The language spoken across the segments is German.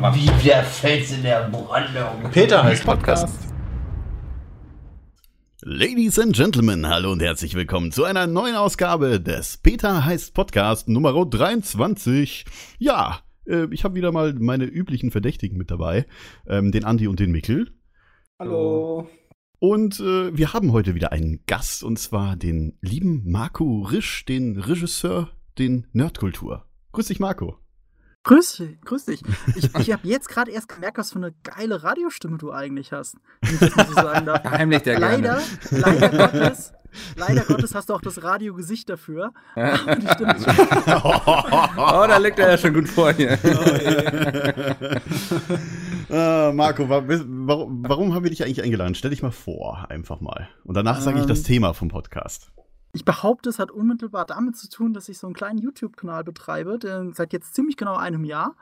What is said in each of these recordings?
Wie der Fels in der Brandung. Peter heißt Podcast. Ladies and Gentlemen, hallo und herzlich willkommen zu einer neuen Ausgabe des Peter heißt Podcast Nummer 23. Ja, äh, ich habe wieder mal meine üblichen Verdächtigen mit dabei, ähm, den Andi und den Mikkel. Hallo. Und äh, wir haben heute wieder einen Gast, und zwar den lieben Marco Risch, den Regisseur den Nerdkultur. Grüß dich, Marco. Grüß dich, grüß dich. Ich, ich habe jetzt gerade erst gemerkt, was für eine geile Radiostimme du eigentlich hast. Wenn ich das mal so sagen darf. Heimlich der leider, gerne. leider Gottes, leider Gottes hast du auch das Radiogesicht dafür. Aber die Stimme ist Oh, da liegt er ja schon gut vor hier. äh, Marco, wa warum, warum haben wir dich eigentlich eingeladen? Stell dich mal vor, einfach mal. Und danach sage ich das Ähm. Thema vom Podcast. Ich behaupte, es hat unmittelbar damit zu tun, dass ich so einen kleinen YouTube-Kanal betreibe, der seit jetzt ziemlich genau einem Jahr.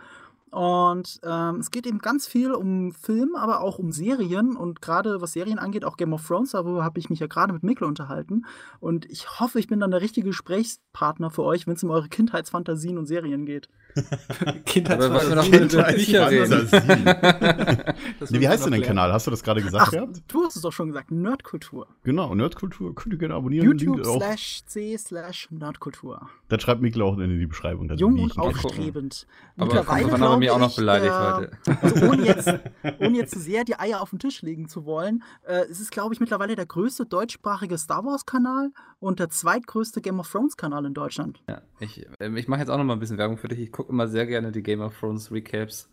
Und ähm, es geht eben ganz viel um Film, aber auch um Serien und gerade was Serien angeht, auch Game of Thrones, darüber habe ich mich ja gerade mit Mikkel unterhalten. Und ich hoffe, ich bin dann der richtige Gesprächspartner für euch, wenn es um eure Kindheitsfantasien und Serien geht. Aber wollen wir doch mal über Bücher reden. nee, wie heißt denn dein Kanal? Hast du das gerade gesagt Ach, gehabt? du hast es doch schon gesagt, Nerdkultur. Genau, Nerdkultur. Könnt ihr gerne abonnieren. YouTube slash C slash Nerdkultur. Das schreibt Mikkel auch in die Beschreibung. Jung und aufstrebend. Aber Mittlerweile davon haben wir mich auch noch beleidigt äh, heute. Also ohne jetzt, ohne jetzt zu sehr die Eier auf den Tisch legen zu wollen, äh, es ist, glaube ich, mittlerweile der größte deutschsprachige Star Wars-Kanal und der zweitgrößte Game of Thrones-Kanal in Deutschland. Ja, ich ähm, ich mache jetzt auch noch mal ein bisschen Werbung für dich. Ich gucke immer sehr gerne die Game of Thrones Recaps.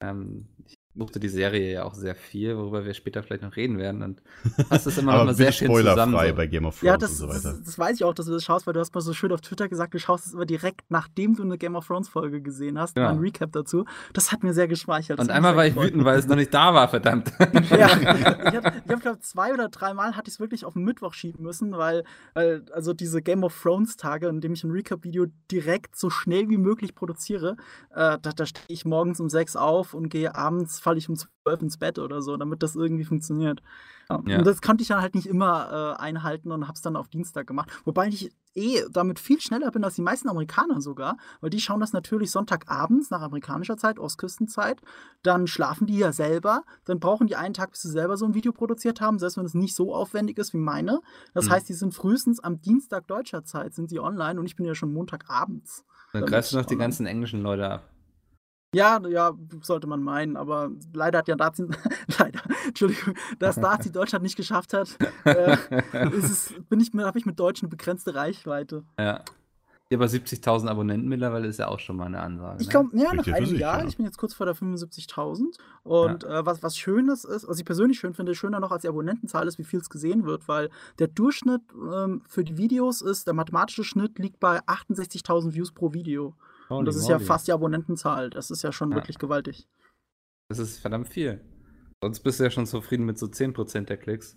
Ähm, ich mochte die Serie ja auch sehr viel, worüber wir später vielleicht noch reden werden. Und hast es immer noch Aber mal sehr schön zusammen. spoilerfrei So. bei Game of Thrones Ja, und das, so das, weiter. das weiß ich auch, dass du das schaust, weil du hast mal so schön auf Twitter gesagt, du schaust es immer direkt, nachdem du eine Game of Thrones-Folge gesehen hast, Ja. ein Recap dazu. Das hat mir sehr geschmeichelt. Und Das einmal war ich wütend, weil es noch nicht da war, verdammt. Ja, ich habe, glaube zwei oder dreimal hatte ich es wirklich auf den Mittwoch schieben müssen, weil, weil also diese Game of Thrones Tage, in dem ich ein Recap-Video direkt so schnell wie möglich produziere, äh, da, da stehe ich morgens um sechs auf und gehe abends, falle ich um zwölf ins Bett oder so, damit das irgendwie funktioniert. Ja. Ja. Und das konnte ich dann halt nicht immer äh, einhalten und habe es dann auf Dienstag gemacht. Wobei ich eh damit viel schneller bin als die meisten Amerikaner sogar, weil die schauen das natürlich Sonntagabends nach amerikanischer Zeit, Ostküstenzeit. Dann schlafen die ja selber. Dann brauchen die einen Tag, bis sie selber so ein Video produziert haben, selbst wenn es nicht so aufwendig ist wie meine. Das Mhm. heißt, die sind frühestens am Dienstag deutscher Zeit sind sie online und ich bin ja schon Montagabends. Dann greifst du noch die ganzen englischen Leute ab. Ja, ja, sollte man meinen, aber leider hat ja Nazi, leider, Entschuldigung, dass Nazi Deutschland nicht geschafft hat, äh, ist es, bin ich, habe ich mit Deutschen eine begrenzte Reichweite. Ja. Ja, aber 70.000 Abonnenten mittlerweile ist ja auch schon mal eine Ansage. Ich ne? glaube, ja, nach Spricht ja für einem sich, Jahr, ja. ich bin jetzt kurz vor der 75.000 und äh, was, was Schönes ist, was ich persönlich schön finde, schöner noch als die Abonnentenzahl ist, wie viel es gesehen wird, weil der Durchschnitt ähm, für die Videos ist, der mathematische Schnitt liegt bei 68.000 Views pro Video. Holy und das ist ja moly. fast die Abonnentenzahl. Das ist ja schon Ja. wirklich gewaltig. Das ist verdammt viel. Sonst bist du ja schon zufrieden mit so 10% der Klicks.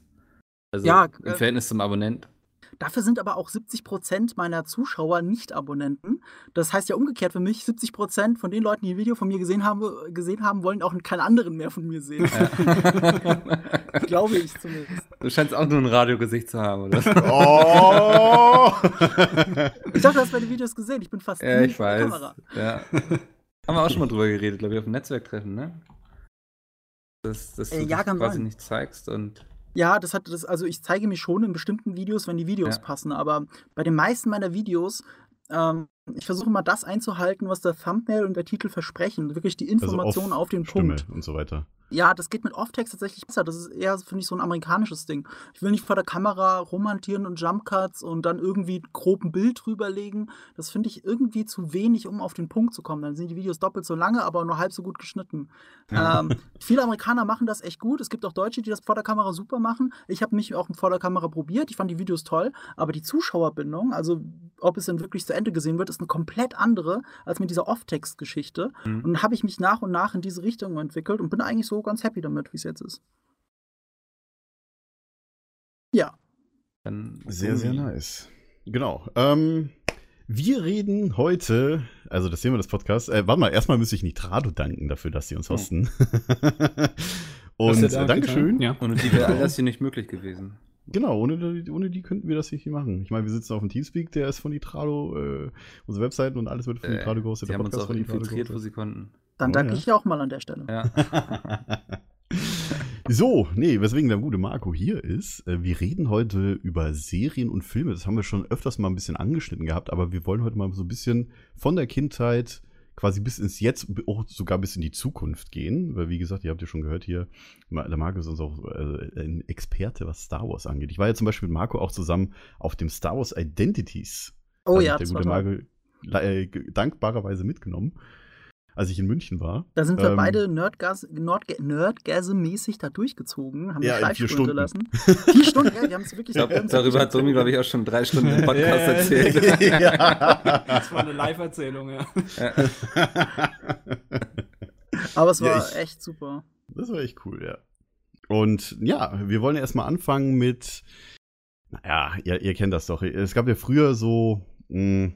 Also Ja, im äh, Verhältnis zum Abonnent. Dafür sind aber auch 70% meiner Zuschauer nicht Abonnenten. Das heißt ja umgekehrt für mich, 70% von den Leuten, die ein Video von mir gesehen haben, gesehen haben wollen auch keinen anderen mehr von mir sehen. Glaube ich zumindest. Du scheinst auch nur ein Radiogesicht zu haben, oder? Oh! Ich dachte, du hast meine Videos gesehen. Ich bin fast ja, ich weiß. Kamera. Ja. Haben wir auch schon mal drüber geredet, glaube ich, auf dem Netzwerktreffen, ne? Dass, dass du Äh, ja, dich quasi sein. nicht zeigst und Ja, das hat das, also ich zeige mich schon in bestimmten Videos, wenn die Videos Ja. passen, aber bei den meisten meiner Videos, ähm, ich versuche mal das einzuhalten, was der Thumbnail und der Titel versprechen. Wirklich die Also Information auf den Stimme Punkt. und so weiter. Ja, das geht mit Off-Text tatsächlich besser. Das ist eher, finde ich, so ein amerikanisches Ding. Ich will nicht vor der Kamera romantieren und Jumpcuts und dann irgendwie grob ein Bild drüberlegen. Das finde ich irgendwie zu wenig, um auf den Punkt zu kommen. Dann sind die Videos doppelt so lange, aber nur halb so gut geschnitten. Ähm, viele Amerikaner machen das echt gut. Es gibt auch Deutsche, die das vor der Kamera super machen. Ich habe mich auch vor der Kamera probiert. Ich fand die Videos toll. Aber die Zuschauerbindung, also ob es denn wirklich zu Ende gesehen wird, ist eine komplett andere als mit dieser Off-Text-Geschichte. Mhm. Und dann habe ich mich nach und nach in diese Richtung entwickelt und bin eigentlich so ganz happy damit, wie es jetzt ist. Ja. dann. Sehr, sehr nice. Genau. Ähm, wir reden heute, also das Thema des Podcasts, äh, warte mal, erstmal müsste ich Nitrado danken dafür, dass sie uns hosten. Und Hast du äh, da Dankeschön. Ja. Ohne die wäre das hier nicht möglich gewesen. Genau, ohne, die- ohne die könnten wir das nicht machen. Ich meine, wir sitzen auf dem Teamspeak, der ist von Nitrado, äh, unsere Webseiten und alles wird von Nitrado gehostet. die der haben uns Podcast auch von infiltriert, wo sie konnten. Dann Oh, danke ja. ich dir auch mal an der Stelle. Ja. So, nee, weswegen der gute Marco hier ist. äh, Wir reden heute über Serien und Filme. Das haben wir schon öfters mal ein bisschen angeschnitten gehabt, aber wir wollen heute mal so ein bisschen von der Kindheit quasi bis ins Jetzt, auch sogar bis in die Zukunft gehen. Weil, wie gesagt, ihr habt ja schon gehört hier, der Marco ist uns auch äh, ein Experte, was Star Wars angeht. Ich war ja zum Beispiel mit Marco auch zusammen auf dem Star Wars Identities. Oh ja, der das war gute toll. Marco äh, dankbarerweise mitgenommen, als ich in München war. Da sind wir Ähm, beide Nerdgas, Nerdga Nerdgasm-mäßig da durchgezogen, haben Ja, eine in vier Stunden. lassen. Vier Stunden, ja, wir haben es wirklich haben's darüber wirklich hat Domi, glaube ich, auch schon drei Stunden im Podcast Ja, ja, ja. erzählt. ja. Das war eine Live-Erzählung, ja. Aber es Ja, war ich- echt super. Das war echt cool, ja. Und ja, wir wollen erstmal anfangen mit, naja, ihr, ihr kennt das doch. Es gab ja früher so, mh,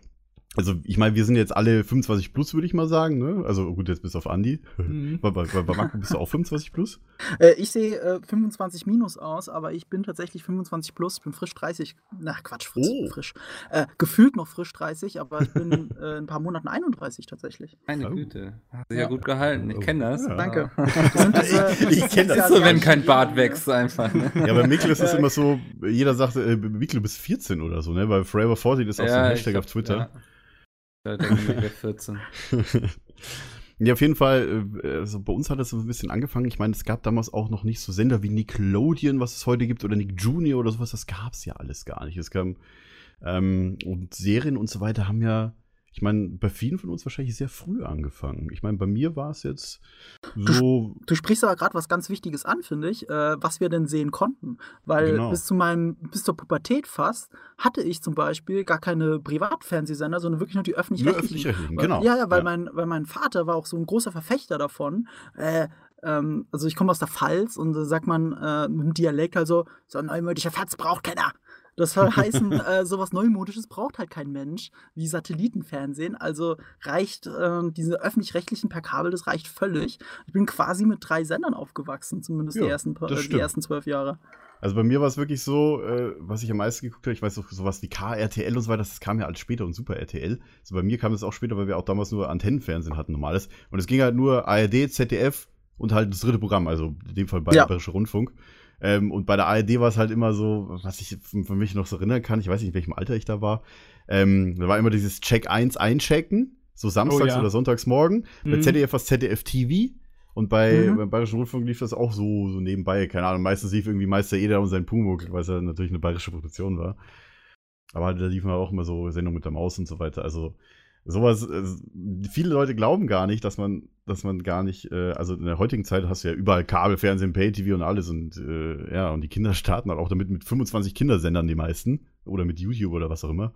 also ich meine, wir sind jetzt alle 25 plus, würde ich mal sagen, ne? Also gut, jetzt bis auf Andi. Mhm. Bei, bei, Marco bist du auch 25 plus? Äh, ich sehe äh, 25 minus aus, aber ich bin tatsächlich 25 plus, bin frisch 30. Na, Quatsch, frisch. Oh. frisch. Äh, gefühlt noch frisch 30, aber ich bin äh, in ein paar Monaten 31 tatsächlich. Meine Oh. Güte. Hast du ja Ja. gut gehalten. Ich kenne das. Ja. Danke. Diese- Ich- ich kenn das. Das ist so, wenn Ja, kein ja, Bart ja. wächst, einfach. Ne? Ja, bei Mikkel ist es immer so, jeder sagt, äh, Mikkel, du bist 14 oder so, ne? Weil Forever 40 ist auch so ein ich Hashtag glaub, auf Twitter. Ja. Da denken wir, wir 14. Ja, auf jeden Fall, äh, also bei uns hat so ein bisschen angefangen. Ich meine, es gab damals auch noch nicht so Sender wie Nickelodeon, was es heute gibt, oder Nick Junior oder sowas. Das gab es ja alles gar nicht. Es kam, ähm, und Serien und so weiter haben ja, ich meine, bei vielen von uns wahrscheinlich sehr früh angefangen. Ich meine, bei mir war es jetzt so. Du sprichst aber gerade was ganz Wichtiges an, finde ich, äh, was wir denn sehen konnten. Weil Genau. bis zu meinem, bis zur Pubertät fast, hatte ich zum Beispiel gar keine Privatfernsehsender, sondern wirklich nur die öffentlich-rechtlichen. Weil- genau. Ja, ja, weil, Ja. Mein, weil mein Vater war auch so ein großer Verfechter davon. Äh, ähm, also ich komme aus der Pfalz und da sagt man äh, mit dem Dialekt also, so ein neumodischer Fatz braucht keiner. Das soll heißen, äh, sowas Neumodisches braucht halt kein Mensch, wie Satellitenfernsehen. Also reicht äh, diese öffentlich-rechtlichen per Kabel, das reicht völlig. Ich bin quasi mit drei Sendern aufgewachsen, zumindest die, Ja, ersten, paar- das äh, die ersten zwölf Jahre. Also bei mir war es wirklich so, äh, was ich am meisten geguckt habe, ich weiß auch sowas wie KRTL und so weiter, das kam ja alles später und Super RTL. Also bei mir kam das auch später, weil wir auch damals nur Antennenfernsehen hatten, normales. Und es ging halt nur ARD, ZDF und halt das dritte Programm, also in dem Fall Ja. Bayerische Rundfunk. Ähm, und bei der ARD war es halt immer so, was ich für mich noch so erinnern kann, ich weiß nicht, in welchem Alter ich da war, ähm, da war immer dieses Check 1 einchecken, so samstags Oh ja. oder sonntags morgen. Bei Mhm. ZDF war es ZDF TV. Und bei, Mhm. beim Bayerischen Rundfunk lief das auch so, so nebenbei. Keine Ahnung, meistens lief irgendwie Meister Eder und sein Pumuckl, weil es ja natürlich eine bayerische Produktion war. Aber da liefen auch immer so Sendungen mit der Maus und so weiter. Also sowas, äh, viele Leute glauben gar nicht, dass man, dass man gar nicht, äh, also in der heutigen Zeit hast du ja überall Kabel, Fernsehen, Pay-TV und alles und äh, ja, und die Kinder starten halt auch damit mit 25 Kindersendern, die meisten. Oder mit YouTube oder was auch immer.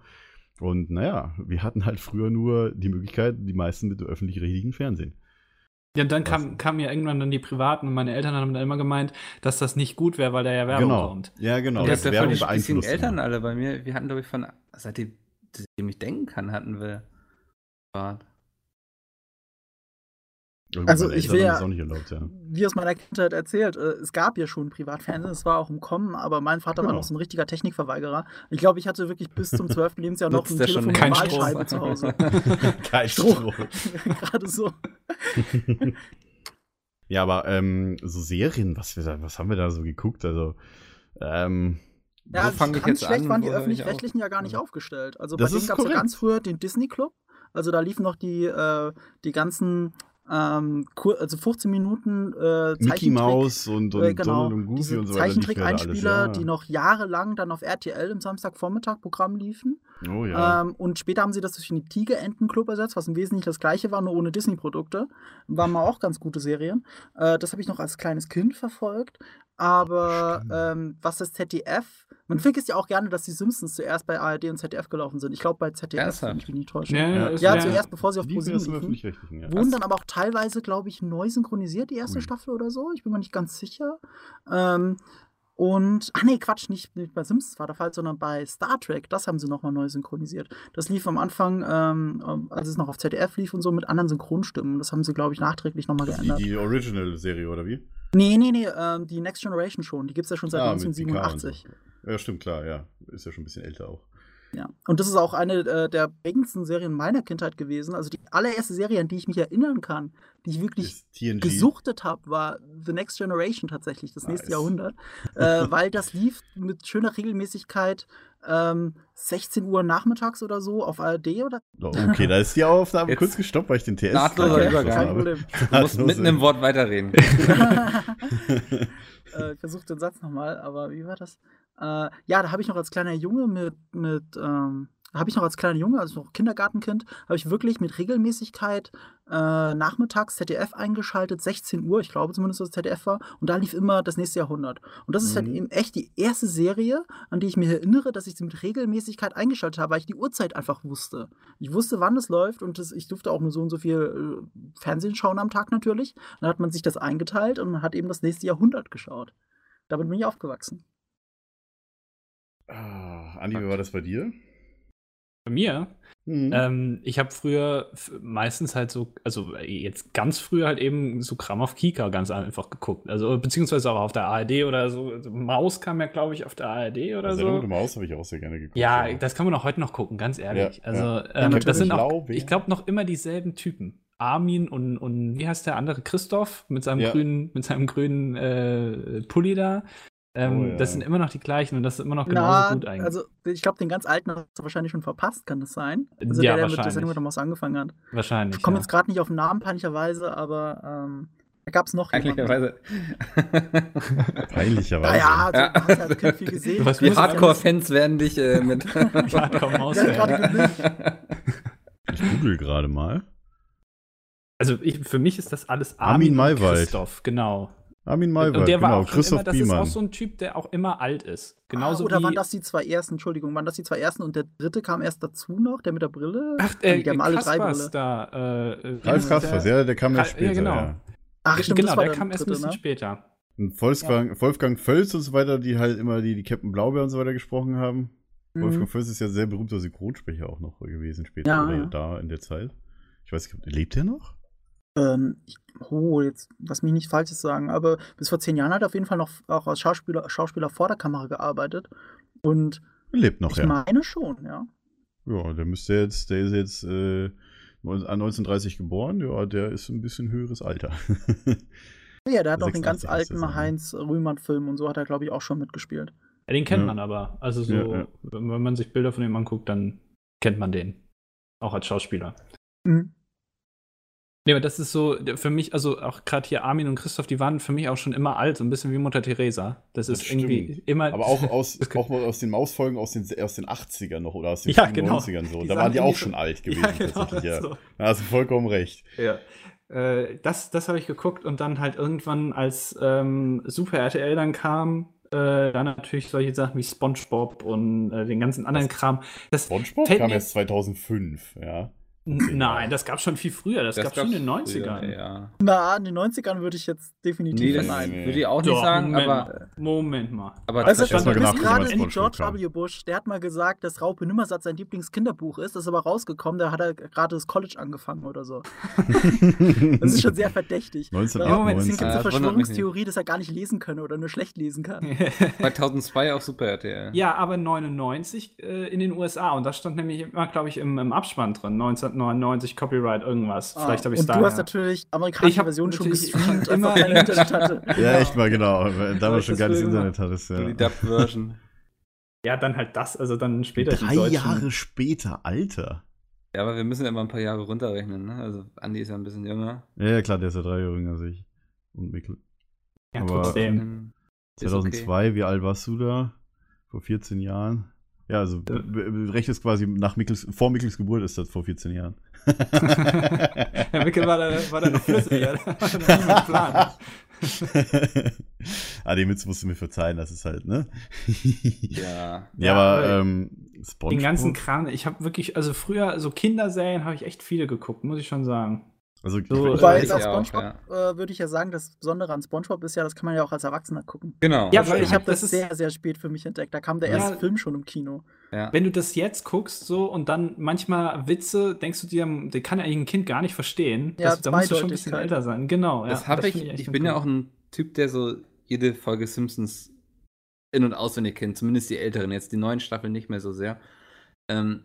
Und naja, wir hatten halt früher nur die Möglichkeit, die meisten mit öffentlich-rechtlichen Fernsehen. Ja, und dann kam, kam ja irgendwann dann die Privaten und meine Eltern haben dann immer gemeint, dass das nicht gut wäre, weil da ja Werbung genau. kommt. Ja, genau. Und das ja Werbung die Eltern immer. alle bei mir. Wir hatten, glaube ich, von, seitdem ich denken kann, hatten wir Ja, gut, Also, ich will ja- erlaubt, ja. wie aus meiner Kindheit erzählt, äh, es gab ja schon Privatfernsehen, es war auch im Kommen, aber mein Vater war Genau. noch so ein richtiger Technikverweigerer. Ich glaube, ich hatte wirklich bis zum 12. Lebensjahr noch Nutzt ein Telefon mit Strom? Wahlscheibe zu Hause. Kein Stroh. Gerade so. ja, aber ähm, so Serien, was, wir da, was haben wir da so geguckt? Also, ähm, Ja, also fange ich ganz jetzt schlecht an? waren die öffentlich-rechtlichen ja gar nicht aufgestellt. Also Das bei denen gab es ja ganz früher den Disney Club. Also da liefen noch die, äh, die ganzen ähm, also 15 Minuten äh, Mickey Mouse und, und äh, genau, Donald und Goofy und so weiter. Zeichentrick-Einspieler, ja. die noch jahrelang dann auf RTL im Samstagvormittag-Programm liefen. Oh ja. Ähm, und später haben sie das durch den Tigerenten-Club ersetzt, was im Wesentlichen das gleiche war, nur ohne Disney-Produkte. Waren mal auch ganz gute Serien. Äh, das habe ich noch als kleines Kind verfolgt. Aber ähm, was das ZDF, man vergisst ja auch gerne, dass die Simpsons zuerst bei ARD und ZDF gelaufen sind. Ich glaube bei ZDF, Ernsthaft? wenn ich mich nicht täusche. Ja, Ja. Ja, ja, zuerst bevor sie auf die ProSieben liefen. ja. Wurden dann aber auch teilweise, glaube ich, neu synchronisiert, die erste Ui. Staffel oder so. Ich bin mir nicht ganz sicher. Ähm, und, ach nee, Quatsch, nicht, nicht bei Simpsons war der Fall, sondern bei Star Trek, das haben sie nochmal neu synchronisiert. Das lief am Anfang, ähm, ähm, als es noch auf ZDF lief und so, mit anderen Synchronstimmen. Das haben sie, glaube ich, nachträglich nochmal Die, geändert. die Original-Serie, oder wie? Nee, nee, nee, ähm, die Next Generation schon. Die gibt es ja schon seit Ah, mit Picard und 1987. so. Ja, stimmt, klar, ja. Ist ja schon ein bisschen älter auch. Ja, und das ist auch eine äh, der prägendsten Serien meiner Kindheit gewesen. Also die allererste Serie, an die ich mich erinnern kann, die ich wirklich gesuchtet habe, war The Next Generation tatsächlich, das nächste Nice. Jahrhundert. äh, weil das lief mit schöner Regelmäßigkeit ähm, 16 Uhr nachmittags oder so auf ARD oder Oh, Okay, da ist die Aufnahme Jetzt kurz gestoppt, weil ich den TS nahtloser Übergang. Problem. Du musst mitten im Wort weiterreden. äh, ich versuche den Satz nochmal, aber wie war das? Äh, ja, da habe ich noch als kleiner Junge mit, mit ähm, habe ich noch als kleiner Junge, also noch Kindergartenkind, habe ich wirklich mit Regelmäßigkeit äh, nachmittags ZDF eingeschaltet, 16 Uhr, ich glaube zumindest, dass es ZDF war, und da lief immer das nächste Jahrhundert. Und das ist halt Mhm. eben echt die erste Serie, an die ich mich erinnere, dass ich sie mit Regelmäßigkeit eingeschaltet habe, weil ich die Uhrzeit einfach wusste. Ich wusste, wann es läuft und das, ich durfte auch nur so und so viel äh, Fernsehen schauen am Tag natürlich. Dann hat man sich das eingeteilt und man hat eben das nächste Jahrhundert geschaut. Damit bin ich aufgewachsen. Ah, Andi, wie war das bei dir? Bei mir, Mhm. ähm, ich habe früher meistens halt so, also äh, jetzt ganz früher halt eben so Kram auf Kika ganz einfach geguckt. Also beziehungsweise auch auf der ARD oder so. Also Maus kam ja, glaube ich, auf der ARD oder Sendung so. Maus habe ich auch sehr gerne geguckt. Ja, das kann man auch heute noch gucken, ganz ehrlich. Ja, also, ja. ähm, das sind auch, ich glaube, noch immer dieselben Typen. Armin und, und wie heißt der andere? Christoph mit seinem Ja. grünen, mit seinem grünen äh, Pulli da. Ähm, Oh, ja. Das sind immer noch die gleichen und das ist immer noch genauso gut eigentlich. also ich glaube, den ganz alten hast du wahrscheinlich schon verpasst, kann das sein? Also Ja, der, der mit der wahrscheinlich. Sendung mit der Maus angefangen hat. Wahrscheinlich. Ich komme ja. jetzt gerade nicht auf den Namen, peinlicherweise, aber ähm, da gab es noch jemanden. Eigentlich Peinlicherweise. Naja, also, Ja. du hast ja als Kind viel gesehen. Was Die Hardcore-Fans werden dich äh, mit. Hardcore-Maus. Ich google gerade mal. Also ich, für mich ist das alles Armin und Maywald. Christoph, genau. Armin Maywald, und der war genau. auch Christoph immer, das Biemann. ist auch so ein Typ, der auch immer alt ist. Genauso ah, oder wie, waren das die zwei ersten? Entschuldigung, waren das die zwei ersten und der dritte kam erst dazu noch, der mit der Brille? Ach, Nee, äh, die haben alle drei Brille. da. Äh, äh, Ralf der- Kaspers, ja, der kam ja Ra- ja, später. genau. Ja. Ach, stimmt, genau, das war der kam erst ein bisschen ne? später. Und Wolfgang, Wolfgang Völz und so weiter, die halt immer die, die Captain Blaubeer und so weiter gesprochen haben. Mhm. Wolfgang Völz ist ja sehr berühmter Synchronsprecher auch noch gewesen später Ja, oder ja. da in der Zeit. Ich weiß nicht, lebt er noch? Ähm, ich, oh, jetzt lass mich nicht Falsches sagen, aber bis vor zehn Jahren hat er auf jeden Fall noch auch als Schauspieler, Schauspieler vor der Kamera gearbeitet. Und Er lebt noch, ich ja. meine schon, ja. Ja, der müsste jetzt, der ist jetzt äh, 1930 geboren, ja, der ist ein bisschen höheres Alter. Ja, der hat noch den ganz 86 ist das, alten. Heinz Rühmann-Film und so hat er, glaube ich, auch schon mitgespielt. Ja, den kennt Ja. man aber. Also so, Ja, wenn man sich Bilder von ihm anguckt, dann kennt man den. Auch als Schauspieler. Mhm. Nee, aber das ist so, für mich, also auch gerade hier Armin und Christoph, die waren für mich auch schon immer alt, so ein bisschen wie Mutter Teresa. Das Das ist irgendwie stimmt. immer. Aber auch aus, auch aus den Mausfolgen aus den, aus den 80ern noch oder aus den Ja, frühen genau. 90ern so. Die Da waren die auch irgendwie schon alt gewesen, ja, genau, tatsächlich, ja. so. Da hast du vollkommen recht. Ja. Äh, das das habe ich geguckt und dann halt irgendwann, als ähm, Super RTL dann kam, äh, dann natürlich solche Sachen wie SpongeBob und äh, den ganzen anderen Was? Kram. Das, SpongeBob kam erst 2005, ja. Nein, das gab schon viel früher. Das, gab schon in den gab's 90ern. früher, Ja. Na, in den 90ern würde ich jetzt definitiv Nee, das nein. nee. würde ich auch nicht Doch, sagen, Moment, aber. mal. Moment mal. aber Also, mal bis nachgucken, gerade SpongeBob George. W. Bush, der hat mal gesagt, dass Raupe Nimmersatz sein Lieblingskinderbuch ist. Das ist aber rausgekommen, da hat er gerade das College angefangen oder so. Das ist schon sehr verdächtig. 1998. Deswegen gibt es eine das. Verschwörungstheorie, dass er gar nicht lesen könne oder nur schlecht lesen kann. 2002 auf Super RTL. Ja, aber 99 äh, in den USA. Und das stand nämlich immer, glaube ich, im, im Abspann drin. 1999 Copyright irgendwas. Vielleicht habe ich es da. du hast natürlich amerikanische Version schon gestreamt, schon immer- einfach kein Internet hatte. Ja, echt mal, genau. Damals schon will immer. Internet hattest, So die ja. Dub-Version. ja, dann halt das. Also dann später Drei. Jahre später, Alter. Ja, aber wir müssen ja immer ein paar Jahre runterrechnen, ne? Also Andi ist ja ein bisschen jünger. Ja, ja, klar, der ist ja drei Jahre jünger als ich. Und Mikkel. Ja, Aber- trotzdem. Dann ist okay. 2002, wie alt warst du da? Vor 14 Jahren? Ja, also Ja. be- rechnest quasi nach Mickels, vor Mickels Geburt ist das vor 14 Jahren. Herr Wickel war da, war da noch flüssig. ja. Da Plan. ah, den Witz musst du mir verzeihen, das ist halt, ne? Ja. ja, Ja, aber aber ähm. Den ganzen Kram. Ich habe wirklich, also früher, so Kinderserien habe ich echt viele geguckt, muss ich schon sagen. Also, So, ich, Wobei, ich bei ja auch, Spongebob äh, würde ich ja sagen, das Besondere an Spongebob ist ja, das kann man ja auch als Erwachsener gucken. Genau. Ja, Also weil ich habe das, das sehr, sehr spät für mich entdeckt. Da kam der Ja. erste Film schon im Kino. ja. Wenn du das jetzt guckst, so und dann manchmal Witze, denkst du dir, die kann ja eigentlich ein Kind gar nicht verstehen. Ja, das, da musst du schon ein bisschen älter sein. Genau. Das ja, habe ich. Ich ganz bin ja cool. auch ein Typ, der so jede Folge Simpsons in- und auswendig kennt. Zumindest die älteren. Jetzt die neuen Staffeln nicht mehr so sehr. Ähm,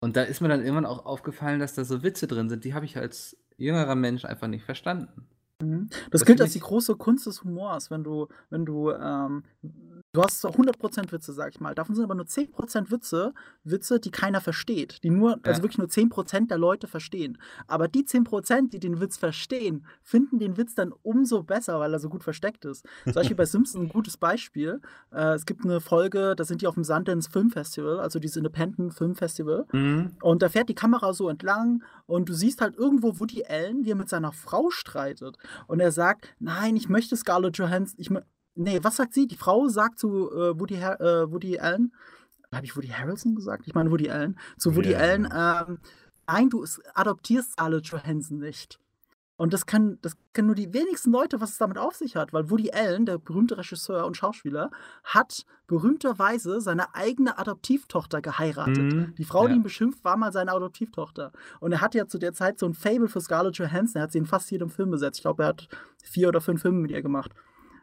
und da ist mir dann irgendwann auch aufgefallen, dass da so Witze drin sind, die habe ich als jüngerer Mensch einfach nicht verstanden. Mhm. Das, Das gilt als die große Kunst des Humors, wenn du, wenn du, ähm, du hast so 100% Witze, sag ich mal. Davon sind aber nur 10% Witze, Witze, die keiner versteht. Die nur, also Ja. wirklich nur 10% der Leute verstehen. Aber die 10%, die den Witz verstehen, finden den Witz dann umso besser, weil er so gut versteckt ist. Zum Beispiel bei Simpsons ein gutes Beispiel. Äh, es gibt eine Folge, da sind die auf dem Sundance Film Festival, also dieses Independent Film Festival. Und da fährt die Kamera so entlang und du siehst halt irgendwo Woody Allen, wie er mit seiner Frau streitet. Und er sagt, nein, ich möchte Scarlett Johansson. Ich nee, was sagt sie? Die Frau sagt zu äh, Woody, Har äh, Woody Allen, habe ich Woody Harrelson gesagt? Ich meine Woody Allen. Zu Woody Woody Allen, Allen, ähm, nein, du adoptierst Scarlett Johansson nicht. Und das kann, das können nur die wenigsten Leute, was es damit auf sich hat, weil Woody Allen, der berühmte Regisseur und Schauspieler, hat berühmterweise seine eigene Adoptivtochter geheiratet. Mhm. Die Frau, Ja. die ihn beschimpft, war mal seine Adoptivtochter. Und er hatte ja zu der Zeit so ein Fable für Scarlett Johansson. Er hat sie in fast jedem Film besetzt. Ich glaube, er hat vier oder fünf Filme mit ihr gemacht.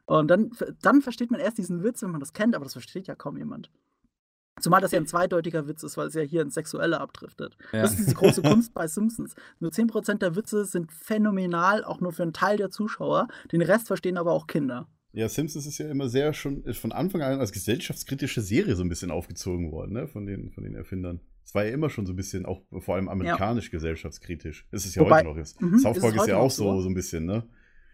Und dann, dann versteht man erst diesen Witz, wenn man das kennt, aber das versteht ja kaum jemand. Zumal das ja ein zweideutiger Witz ist, weil es ja hier ins Sexuelle abdriftet. Ja. Das ist diese große Kunst bei Simpsons. Nur 10% der Witze sind phänomenal, auch nur für einen Teil der Zuschauer. Den Rest verstehen aber auch Kinder. Ja, Simpsons ist ja immer sehr schon von Anfang an als gesellschaftskritische Serie so ein bisschen aufgezogen worden, ne? Von den, von den Erfindern. Es war ja immer schon so ein bisschen auch vor allem amerikanisch gesellschaftskritisch. Ist es ja Wobei- heute noch. Ist. Mhm, South ist Park ist, ja auch so. so ein bisschen, ne?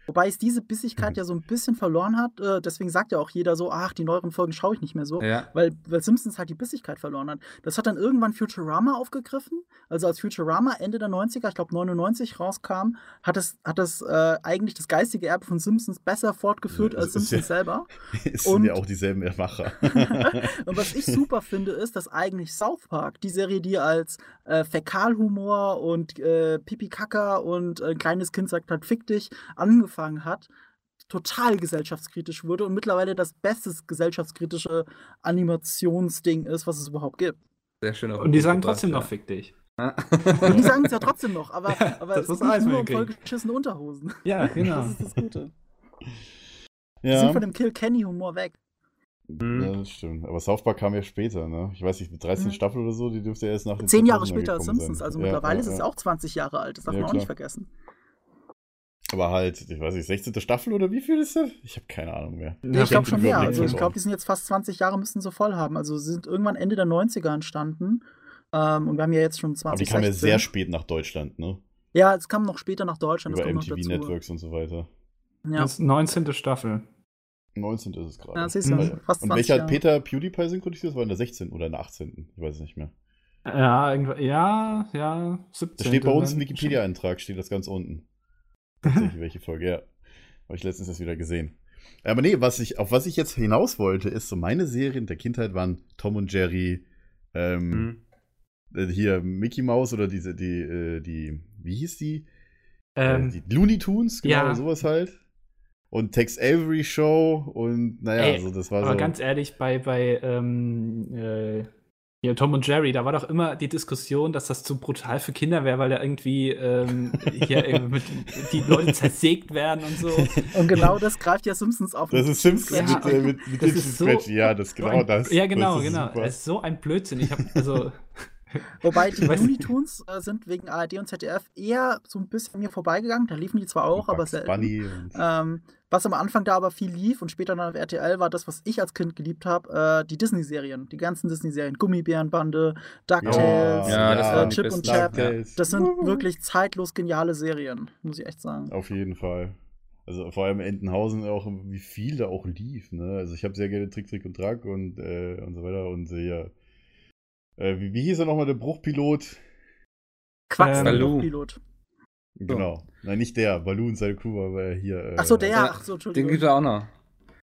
Wobei es diese Mhm. Bissigkeit ja so ein bisschen verloren hat. Äh, deswegen sagt ja auch jeder so, ach, die neueren Folgen schaue ich nicht mehr so. Ja. Weil, weil Simpsons halt die Bissigkeit verloren hat. Das hat dann irgendwann Futurama aufgegriffen. Also als Futurama Ende der 90er, ich glaube 99 rauskam, hat es, hat es äh, eigentlich das geistige Erbe von Simpsons besser fortgeführt Ja, als Simpsons ja- selber. Es sind Und- ja auch dieselben Macher. Und was ich super finde, ist, dass eigentlich South Park, die Serie, die als äh, Fäkalhumor und äh, Pipi-Kaka und äh, ein kleines Kind sagt halt fick dich angefangen hat, total gesellschaftskritisch wurde und mittlerweile das beste gesellschaftskritische Animationsding ist, was es überhaupt gibt. Sehr schön. Und die sagen trotzdem ja. noch fick dich. Und die sagen es ja trotzdem noch, aber, aber das es ist alles nur vollgeschissene Unterhosen. Ja, genau. Das ist das Gute. Die ja. sind von dem Kill Kenny Humor weg. Mhm. ja, das stimmt. Aber South Park kam ja später, ne? Ich weiß nicht, mit 13 Mhm. Staffeln oder so, die dürfte erst nach den Zehn Jahre 2000ern später als Simpsons, sein. also Ja, mittlerweile ja, ist es ja. auch 20 Jahre alt, das darf Ja, man auch klar. nicht vergessen. Aber halt, ich weiß nicht, 16. Staffel oder wie viel ist das? Ich habe keine Ahnung mehr. Nee, ich glaube schon mehr. Also ich glaube, die sind jetzt fast 20 Jahre, müssten sie voll haben. Also sie sind irgendwann Ende der 90er entstanden. Ähm, und wir haben ja jetzt schon Aber die 2016. kam ja sehr spät nach Deutschland, ne? Ja, es kam noch später nach Deutschland. Über das kommt noch MTV dazu. Networks und so weiter. Ja. Das ist 19. Staffel. 19 ist es gerade. Ja, siehst du, Weil- fast Und 20 welcher hat Jahre. Peter PewDiePie synchronisiert? Das war in der 16. oder in der 18. Ich weiß es nicht mehr. Ja, irgendwo, ja, ja, 17. Das steht bei uns im Wikipedia-Eintrag, steht das ganz unten. Tatsächlich, welche Folge, ja. Habe ich letztens erst wieder gesehen. Aber nee, was ich, auf was ich jetzt hinaus wollte, ist so meine Serien der Kindheit waren Tom und Jerry, ähm, Mhm. äh, hier Mickey Mouse oder diese, die, äh, die, wie hieß die? Äh, Ähm, die Looney Tunes, genau, ja. sowas halt. Und Tex Avery Show und naja, Ey, also das war aber so. ganz ehrlich, bei, bei ähm, äh, hier, Tom und Jerry, da war doch immer die Diskussion, dass das zu brutal für Kinder wäre, weil da irgendwie ähm, hier irgendwie mit, die Leute zersägt werden und so. Und genau das greift ja Simpsons auf. das ist Simpsons Ja, mit, äh, mit, mit das dem ist so- Scratch. Ja, das genau ein, das. Ja, genau, das ist genau. super. Es ist so ein Blödsinn. Ich habe also Wobei die Looney. Tunes äh, sind wegen ARD und ZDF eher so ein bisschen mir vorbeigegangen. Da liefen die zwar auch, aber selten. Und Ähm, was am Anfang da aber viel lief und später dann auf RTL war das, was ich als Kind geliebt habe, äh, die Disney-Serien. Die ganzen Disney-Serien. Gummibärenbande, DuckTales. Ja, das äh, Chip und Chap. Das sind wirklich zeitlos geniale Serien, muss ich echt sagen. Auf jeden Fall. Also vor allem Entenhausen auch, wie viel da auch lief, ne? Also ich habe sehr gerne Trick, Trick und Track und, äh, und so weiter und ja. Äh, wie, wie hieß er nochmal, der Bruchpilot? Quatsch, Ähm, der Baloo. Pilot. Genau. Nein, nicht der, Baloo und seine Crew, aber hier. Äh, Ach so, der, Ja, ach so, Den Entschuldigung. gibt es auch noch.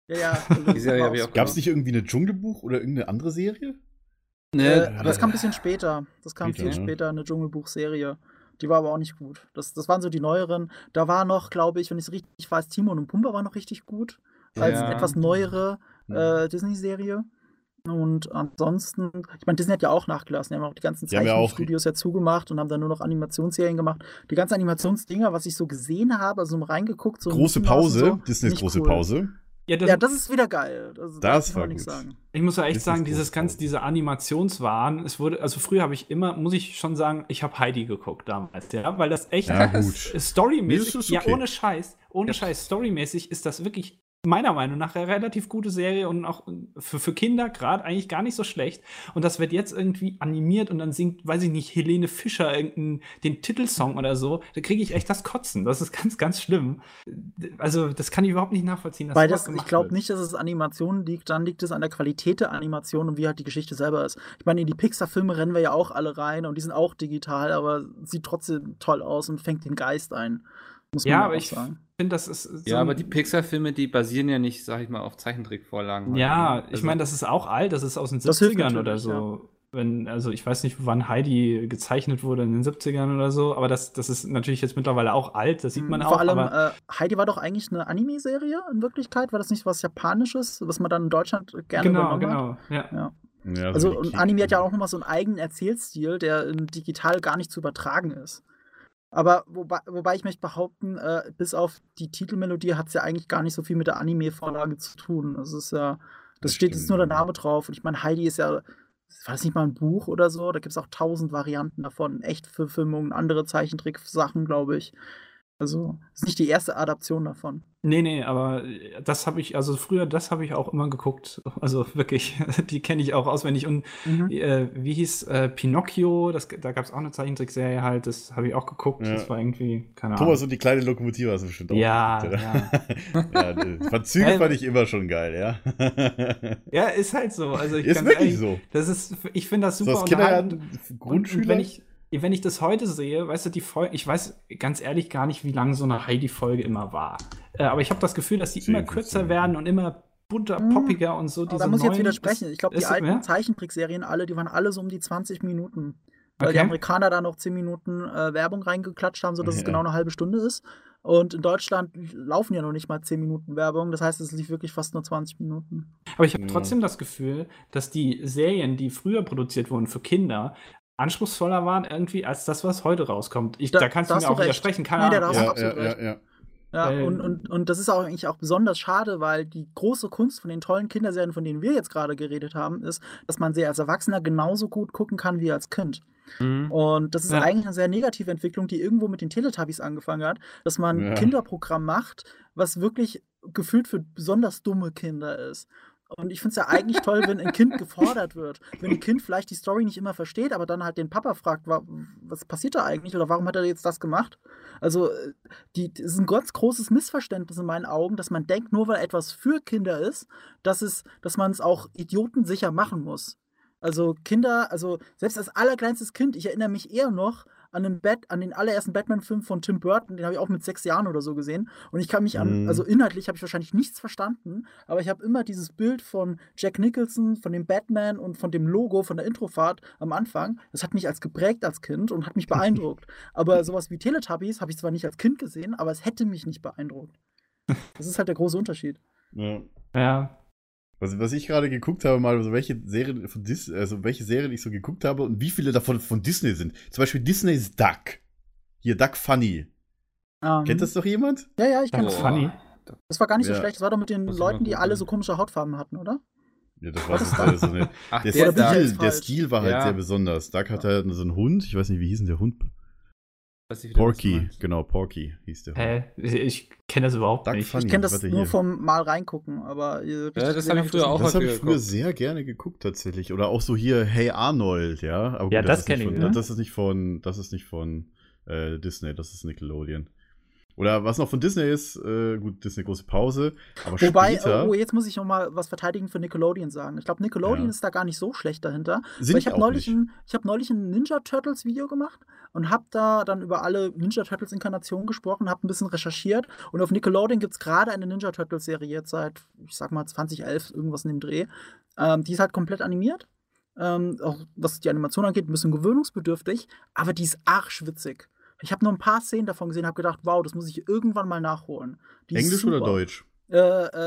Ja, ja. Die Serie habe ich auch Gab es nicht irgendwie eine Dschungelbuch oder irgendeine andere Serie? Äh, Nee, aber das kam ein bisschen später. Das kam Später, viel ne? später, eine Dschungelbuch-Serie. Die war aber auch nicht gut. Das, das waren so die neueren. Da war noch, glaube ich, wenn ich es richtig weiß, Timon und Pumba war noch richtig gut. Als Ja. etwas neuere Hm. äh, Disney-Serie. Und ansonsten, ich meine, Disney hat ja auch nachgelassen. Die haben auch die ganzen Die haben ja Zeichenstudios ja zugemacht und haben dann nur noch Animationsserien gemacht. Die ganzen Animationsdinger, was ich so gesehen habe, also so reingeguckt. So Große und Pause, so, Disneys große cool. Pause. Ja, das, Ja, das ist wieder geil. Also, da Das kann man war gut. sagen. ich muss ja echt Das ist sagen, dieses ganze, diese Animationswahn, es wurde, also früher habe ich immer, muss ich schon sagen, ich habe Heidi geguckt damals, ja, weil das echt Ja, gut. ist- ist storymäßig, Nee, ist ja, okay. ohne Scheiß, ohne Scheiß, storymäßig ist das wirklich meiner Meinung nach eine relativ gute Serie und auch für, für Kinder gerade eigentlich gar nicht so schlecht. Und das wird jetzt irgendwie animiert und dann singt, weiß ich nicht, Helene Fischer irgendeinen den Titelsong oder so. Da kriege ich echt das Kotzen. Das ist ganz, ganz schlimm. Also, das kann ich überhaupt nicht nachvollziehen. dass Weil das, ich glaube nicht, dass es Animationen liegt, dann liegt es an der Qualität der Animation und wie halt die Geschichte selber ist. Ich meine, in die Pixar-Filme rennen wir ja auch alle rein und die sind auch digital, aber sieht trotzdem toll aus und fängt den Geist ein. Muss man Ja, aber ich sagen. Finde, das ist. so Ja, aber die Pixar-Filme, die basieren ja nicht, sag ich mal, auf Zeichentrickvorlagen. Ja, ich Also- meine, das ist auch alt, das ist aus den Das hilft 70ern oder so. Wenn, also ich weiß nicht, wann Heidi gezeichnet wurde in den 70ern oder so, aber das, das ist natürlich jetzt mittlerweile auch alt, das sieht man auch. Hm, Vor allem, aber, äh, Heidi war doch eigentlich eine Anime-Serie in Wirklichkeit. War das nicht was Japanisches, was man dann in Deutschland gerne genau, übernommen hat? genau. Ja. Ja, Also, Kick- Anime hat ja auch nochmal so einen eigenen Erzählstil, der in digital gar nicht zu übertragen ist. Aber wobei, wobei ich möchte behaupten, äh, bis auf die Titelmelodie hat es ja eigentlich gar nicht so viel mit der Anime-Vorlage zu tun. Das ist ja, das, Das steht jetzt nur der. Name drauf. Und ich meine, Heidi ist ja, war das nicht mal ein Buch oder so? Da gibt es auch tausend Varianten davon. Echtverfilmungen, andere Zeichentrick-Sachen, glaube ich. Also, ist nicht die erste Adaption davon. Nee, nee, aber das habe ich, also früher, das habe ich auch immer geguckt. Also wirklich, die kenne ich auch auswendig. Und Mhm. äh, wie hieß äh, Pinocchio? Das, da gab es auch eine Zeichentrickserie halt, das habe ich auch geguckt. Ja. Das war irgendwie, keine Ahnung. Thomas und die kleine Lokomotive hast du bestimmt auch. Ja, geguckt, ja. ja. das- Von Züge Ähm, fand ich immer schon geil, ja. Ja, ist halt so. Also ich Ist wirklich ehrlich, so. Das ist, ich finde das So super unterhaltend. Kinderjahren, Und, Grundschüler. und wenn ich, wenn ich das heute sehe, weißt du, die Folge, ich weiß ganz ehrlich gar nicht, wie lang so eine Heidi-Folge immer war. Äh, aber ich habe das Gefühl, dass die 10, immer 15 kürzer werden und immer bunter, Mhm. poppiger und so. Diese da muss ich jetzt widersprechen. Ich glaube, die alten ja? Zeichentrickserien alle, die waren alle so um die 20 Minuten. Weil die Okay. Amerikaner da noch 10 Minuten äh, Werbung reingeklatscht haben, sodass es Ja. genau eine halbe Stunde ist. Und in Deutschland laufen ja noch nicht mal 10 Minuten Werbung. Das heißt, es lief wirklich fast nur 20 Minuten. Aber ich habe trotzdem das Gefühl, dass die Serien, die früher produziert wurden für Kinder, anspruchsvoller waren irgendwie als das, was heute rauskommt. Ich, da, Da- kannst du mir du auch recht. widersprechen, keine Nee, da Ahnung. ja, ja, ja, ja. Ja, Weil- und, und, und das ist auch eigentlich auch besonders schade, weil die große Kunst von den tollen Kinderserien, von denen wir jetzt gerade geredet haben, ist, dass man sie als Erwachsener genauso gut gucken kann wie als Kind. Mhm. Und das ist Ja. eigentlich eine sehr negative Entwicklung, die irgendwo mit den Teletubbies angefangen hat, dass man Ja. ein Kinderprogramm macht, was wirklich gefühlt für besonders dumme Kinder ist. Und ich finde es ja eigentlich toll, wenn ein Kind gefordert wird. Wenn ein Kind vielleicht die Story nicht immer versteht, aber dann halt den Papa fragt, wa- was passiert da eigentlich oder warum hat er jetzt das gemacht? Also, äh, die, das ist ein ganz großes Missverständnis in meinen Augen, dass man denkt, nur weil etwas für Kinder ist, dass, es, dass man es auch idiotensicher machen muss. Also Kinder, also selbst als allerkleinstes Kind, ich erinnere mich eher noch an den, Bat an den allerersten Batman-Film von Tim Burton, den habe ich auch mit sechs Jahren oder so gesehen. Und ich kann mich an, Mhm. also inhaltlich habe ich wahrscheinlich nichts verstanden, aber ich habe immer dieses Bild von Jack Nicholson, von dem Batman und von dem Logo von der Introfahrt am Anfang. Das hat mich als geprägt als Kind und hat mich beeindruckt. aber sowas wie Teletubbies habe ich zwar nicht als Kind gesehen, aber es hätte mich nicht beeindruckt. Das ist halt der große Unterschied. ja. Ja. Was, was ich gerade geguckt habe, mal so welche Serien von Dis also welche Serien ich so geguckt habe und wie viele davon von Disney sind. Zum Beispiel Disney's Duck. Hier, Duck Funny. Ähm, Kennt das doch jemand? Ja, ja, ich kenne Duck das. Funny. Das war gar nicht so Ja. schlecht. Das war doch mit den ich Leuten, die alle so komische Hautfarben hatten, oder? Ja, das war so, so eine, Ach, der, der. Stil, der? Stil war halt Ja. sehr besonders. Duck hatte so einen Hund, ich weiß nicht, wie hieß denn der Hund? Wieder, Porky, genau, Porky hieß der. Hä? Ich kenne das überhaupt Duck nicht. Funny. Ich kenne das nur hier. vom Mal reingucken, aber richtig das gesehen hab ich das früher auch. Das habe ich früher geguckt. sehr gerne geguckt tatsächlich. Oder auch so hier Hey Arnold, ja. Aber Ja, das ist kenn nicht ich, von- ne? Das ist nicht von, das ist nicht von äh, Disney, das ist Nickelodeon. Oder was noch von Disney ist, äh, gut, Disney große Pause, aber Wobei, später oh, jetzt muss ich noch mal was verteidigen für Nickelodeon sagen. Ich glaube, Nickelodeon Ja. ist da gar nicht so schlecht dahinter. sind Weil ich habe neulich, ein, ich hab neulich ein Ninja Turtles Video gemacht und habe da dann über alle Ninja Turtles Inkarnationen gesprochen, habe ein bisschen recherchiert und auf Nickelodeon gibt es gerade eine Ninja Turtles Serie jetzt seit, ich sag mal 2011, irgendwas in dem Dreh. Ähm, die ist halt komplett animiert. Ähm, auch was die Animation angeht, ein bisschen gewöhnungsbedürftig, aber die ist arschwitzig. Ich habe nur ein paar Szenen davon gesehen, habe gedacht, wow, das muss ich irgendwann mal nachholen. Die Englisch oder. Deutsch? Äh,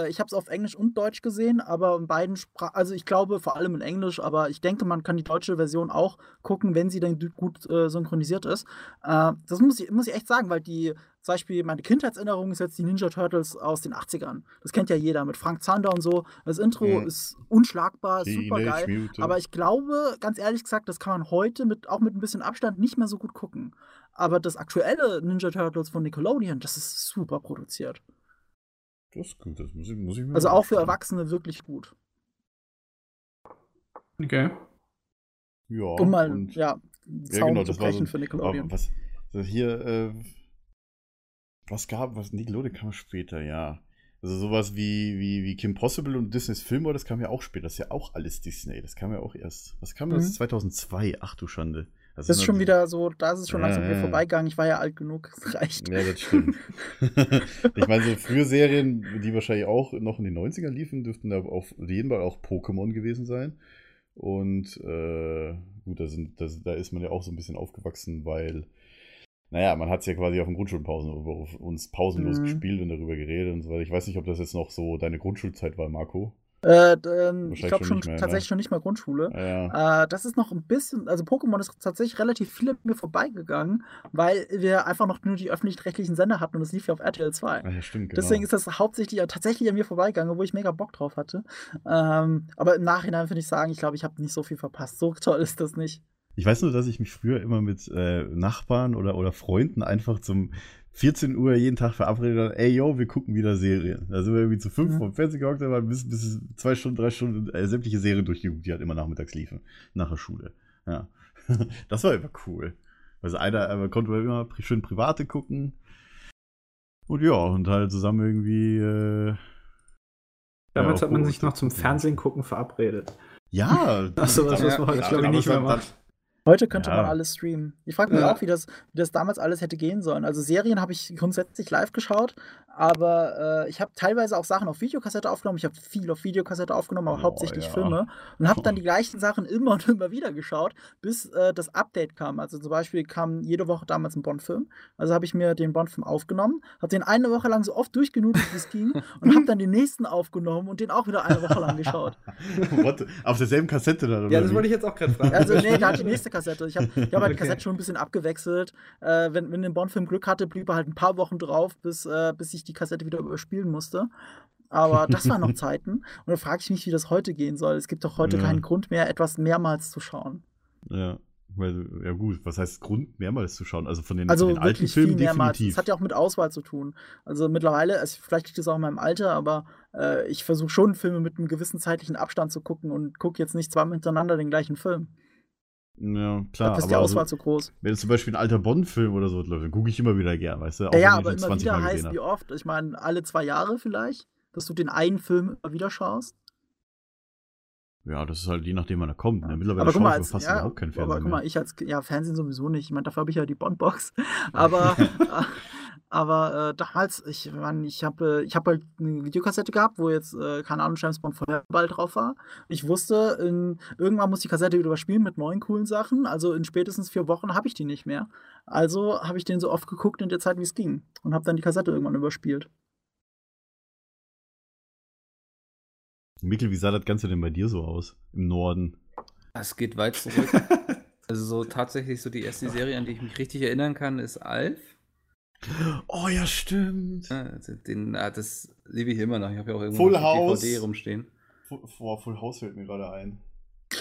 äh, ich habe es auf Englisch und Deutsch gesehen, aber in beiden Sprachen, also ich glaube vor allem in Englisch, aber ich denke, man kann die deutsche Version auch gucken, wenn sie dann gut äh, synchronisiert ist. Äh, das muss ich, muss ich echt sagen, weil die, zum Beispiel meine Kindheitserinnerung ist jetzt die Ninja Turtles aus den 80ern. Das kennt ja jeder mit Frank Zander und so. Das Intro Mhm. ist unschlagbar, super geil. Aber ich glaube, ganz ehrlich gesagt, das kann man heute mit, auch mit ein bisschen Abstand nicht mehr so gut gucken. Aber das aktuelle Ninja Turtles von Nickelodeon, das ist super produziert. Das ist gut, das muss ich, muss ich mir Also auch für. Erwachsene wirklich gut. Okay. Ja, Um mal, und- ja, Ja, Zaun genau, zu das war so. brechen für Nickelodeon. Was, so hier, äh, was gab, was Nickelodeon kam später, ja. Also sowas wie, wie, wie Kim Possible und Disneys Fillmore, das kam ja auch später. Das ist ja auch alles Disney. Das kam ja auch erst. Was kam das? Mhm. 2002. Ach du Schande. Das ist schon wieder so, da ist es schon langsam ja, vorbeigegangen. Ich war ja alt genug, es reicht. Ja, das stimmt. ich meine, so frühe Serien, die wahrscheinlich auch noch in den 90ern liefen, dürften da auf jeden Fall auch Pokémon gewesen sein. Und äh, gut, da, sind, das, da ist man ja auch so ein bisschen aufgewachsen, weil, naja, man hat es ja quasi auf den Grundschulpausen auf uns pausenlos Mhm. gespielt und darüber geredet und so weiter. Ich weiß nicht, ob das jetzt noch so deine Grundschulzeit war, Marco. Äh, ähm, ich glaube schon schon mehr, tatsächlich ne? schon nicht mehr Grundschule. Ja, Äh, das ist noch ein bisschen, also Pokémon ist tatsächlich relativ viel an mir vorbeigegangen, weil wir einfach noch nur die öffentlich-rechtlichen Sender hatten und es lief ja auf RTL 2. Ah, ja stimmt, genau. Deswegen ist das hauptsächlich tatsächlich an mir vorbeigegangen, wo ich mega Bock drauf hatte. Ähm, aber im Nachhinein finde ich sagen, ich glaube, ich habe nicht so viel verpasst. So toll ist das nicht. Ich weiß nur, dass ich mich früher immer mit äh, Nachbarn oder, oder Freunden einfach zum 14 Uhr jeden Tag verabredet habe, ey yo, wir gucken wieder Serien. Da sind wir irgendwie zu fünf Mhm. vom Fernsehen gehockt, haben bis, bis zwei Stunden, drei Stunden äh, sämtliche Serien durchgeguckt, die halt immer nachmittags liefen. Nach der Schule. Ja. das war immer cool. Also einer, äh, man konnte immer schön private gucken. Und ja, und halt zusammen irgendwie. Äh, Damals ja, hat man sich noch zum Fernsehen gucken verabredet. Ja, Ach so, was, damals- was man heute, glaube ich, aber nicht mehr macht. Heute könnte Ja. man alles streamen. Ich frage mich Ja. auch, wie das, wie das damals alles hätte gehen sollen. Also Serien habe ich grundsätzlich live geschaut, aber äh, ich habe teilweise auch Sachen auf Videokassette aufgenommen. Ich habe viel auf Videokassette aufgenommen, aber Oh, hauptsächlich ja. Filme. Und habe dann die gleichen Sachen immer und immer wieder geschaut, bis äh, das Update kam. Also zum Beispiel kam jede Woche damals ein Bond-Film. Also habe ich mir den Bond-Film aufgenommen, habe den eine Woche lang so oft durchgenudelt, wie es ging, und habe dann den nächsten aufgenommen und den auch wieder eine Woche lang geschaut. What? Auf derselben Kassette dann, oder? Ja, das wie? wollte ich jetzt auch gerade fragen. Also, nee, da hat die nächste Kassette. Ich habe ich hab halt Okay. Kassette schon ein bisschen abgewechselt. Äh, wenn, wenn ein Bond-Film Glück hatte, blieb er halt ein paar Wochen drauf, bis, äh, bis ich die Kassette wieder überspielen musste. Aber das waren noch Zeiten. Und da frage ich mich, wie das heute gehen soll. Es gibt doch heute Ja. keinen Grund mehr, etwas mehrmals zu schauen. Ja, weil, ja gut, was heißt Grund, mehrmals zu schauen? Also von den, Also von den alten Filmen mehrmals. definitiv. Das hat ja auch mit Auswahl zu tun. Also mittlerweile, also vielleicht liegt das auch in meinem Alter, aber äh, ich versuche schon, Filme mit einem gewissen zeitlichen Abstand zu gucken und gucke jetzt nicht zweimal hintereinander den gleichen Film. Ja, klar. Dafür ist die aber Auswahl also, zu groß. wenn zum Beispiel ein alter Bond-Film oder so läuft, dann gucke ich immer wieder gern, weißt du? Auch Ja, ja, aber immer 20 wieder Mal heißt wie oft? Ich meine, alle zwei Jahre vielleicht, dass du den einen Film immer wieder schaust. Ja, das ist halt je nachdem, wann er kommt. Ne? Mittlerweile aber guck schaue mal, ich als, fast ja, überhaupt keinen aber Fernseher guck mal, ich als ja Fernsehen sowieso nicht. Ich meine, dafür habe ich ja die Bondbox. Aber aber äh, damals, ich meine, ich habe ich habe halt eine Videokassette gehabt, wo jetzt äh, keine Ahnung James Bond Feuerball drauf war. Ich wusste, in, irgendwann muss die Kassette wieder überspielen mit neuen coolen Sachen. Also in spätestens vier Wochen habe ich die nicht mehr. Also habe ich den so oft geguckt in der Zeit, wie es ging und habe dann die Kassette irgendwann überspielt. Mikkel, wie sah das Ganze denn bei dir so aus? Im Norden? Es geht weit zurück. also so tatsächlich so die erste Serie, an die ich mich richtig erinnern kann, ist Alf. Oh ja, stimmt. Ja, also Den, ah, das liebe ich immer noch. Ich habe ja auch irgendwo House. DVD rumstehen. Full, Full, Full House fällt mir gerade ein.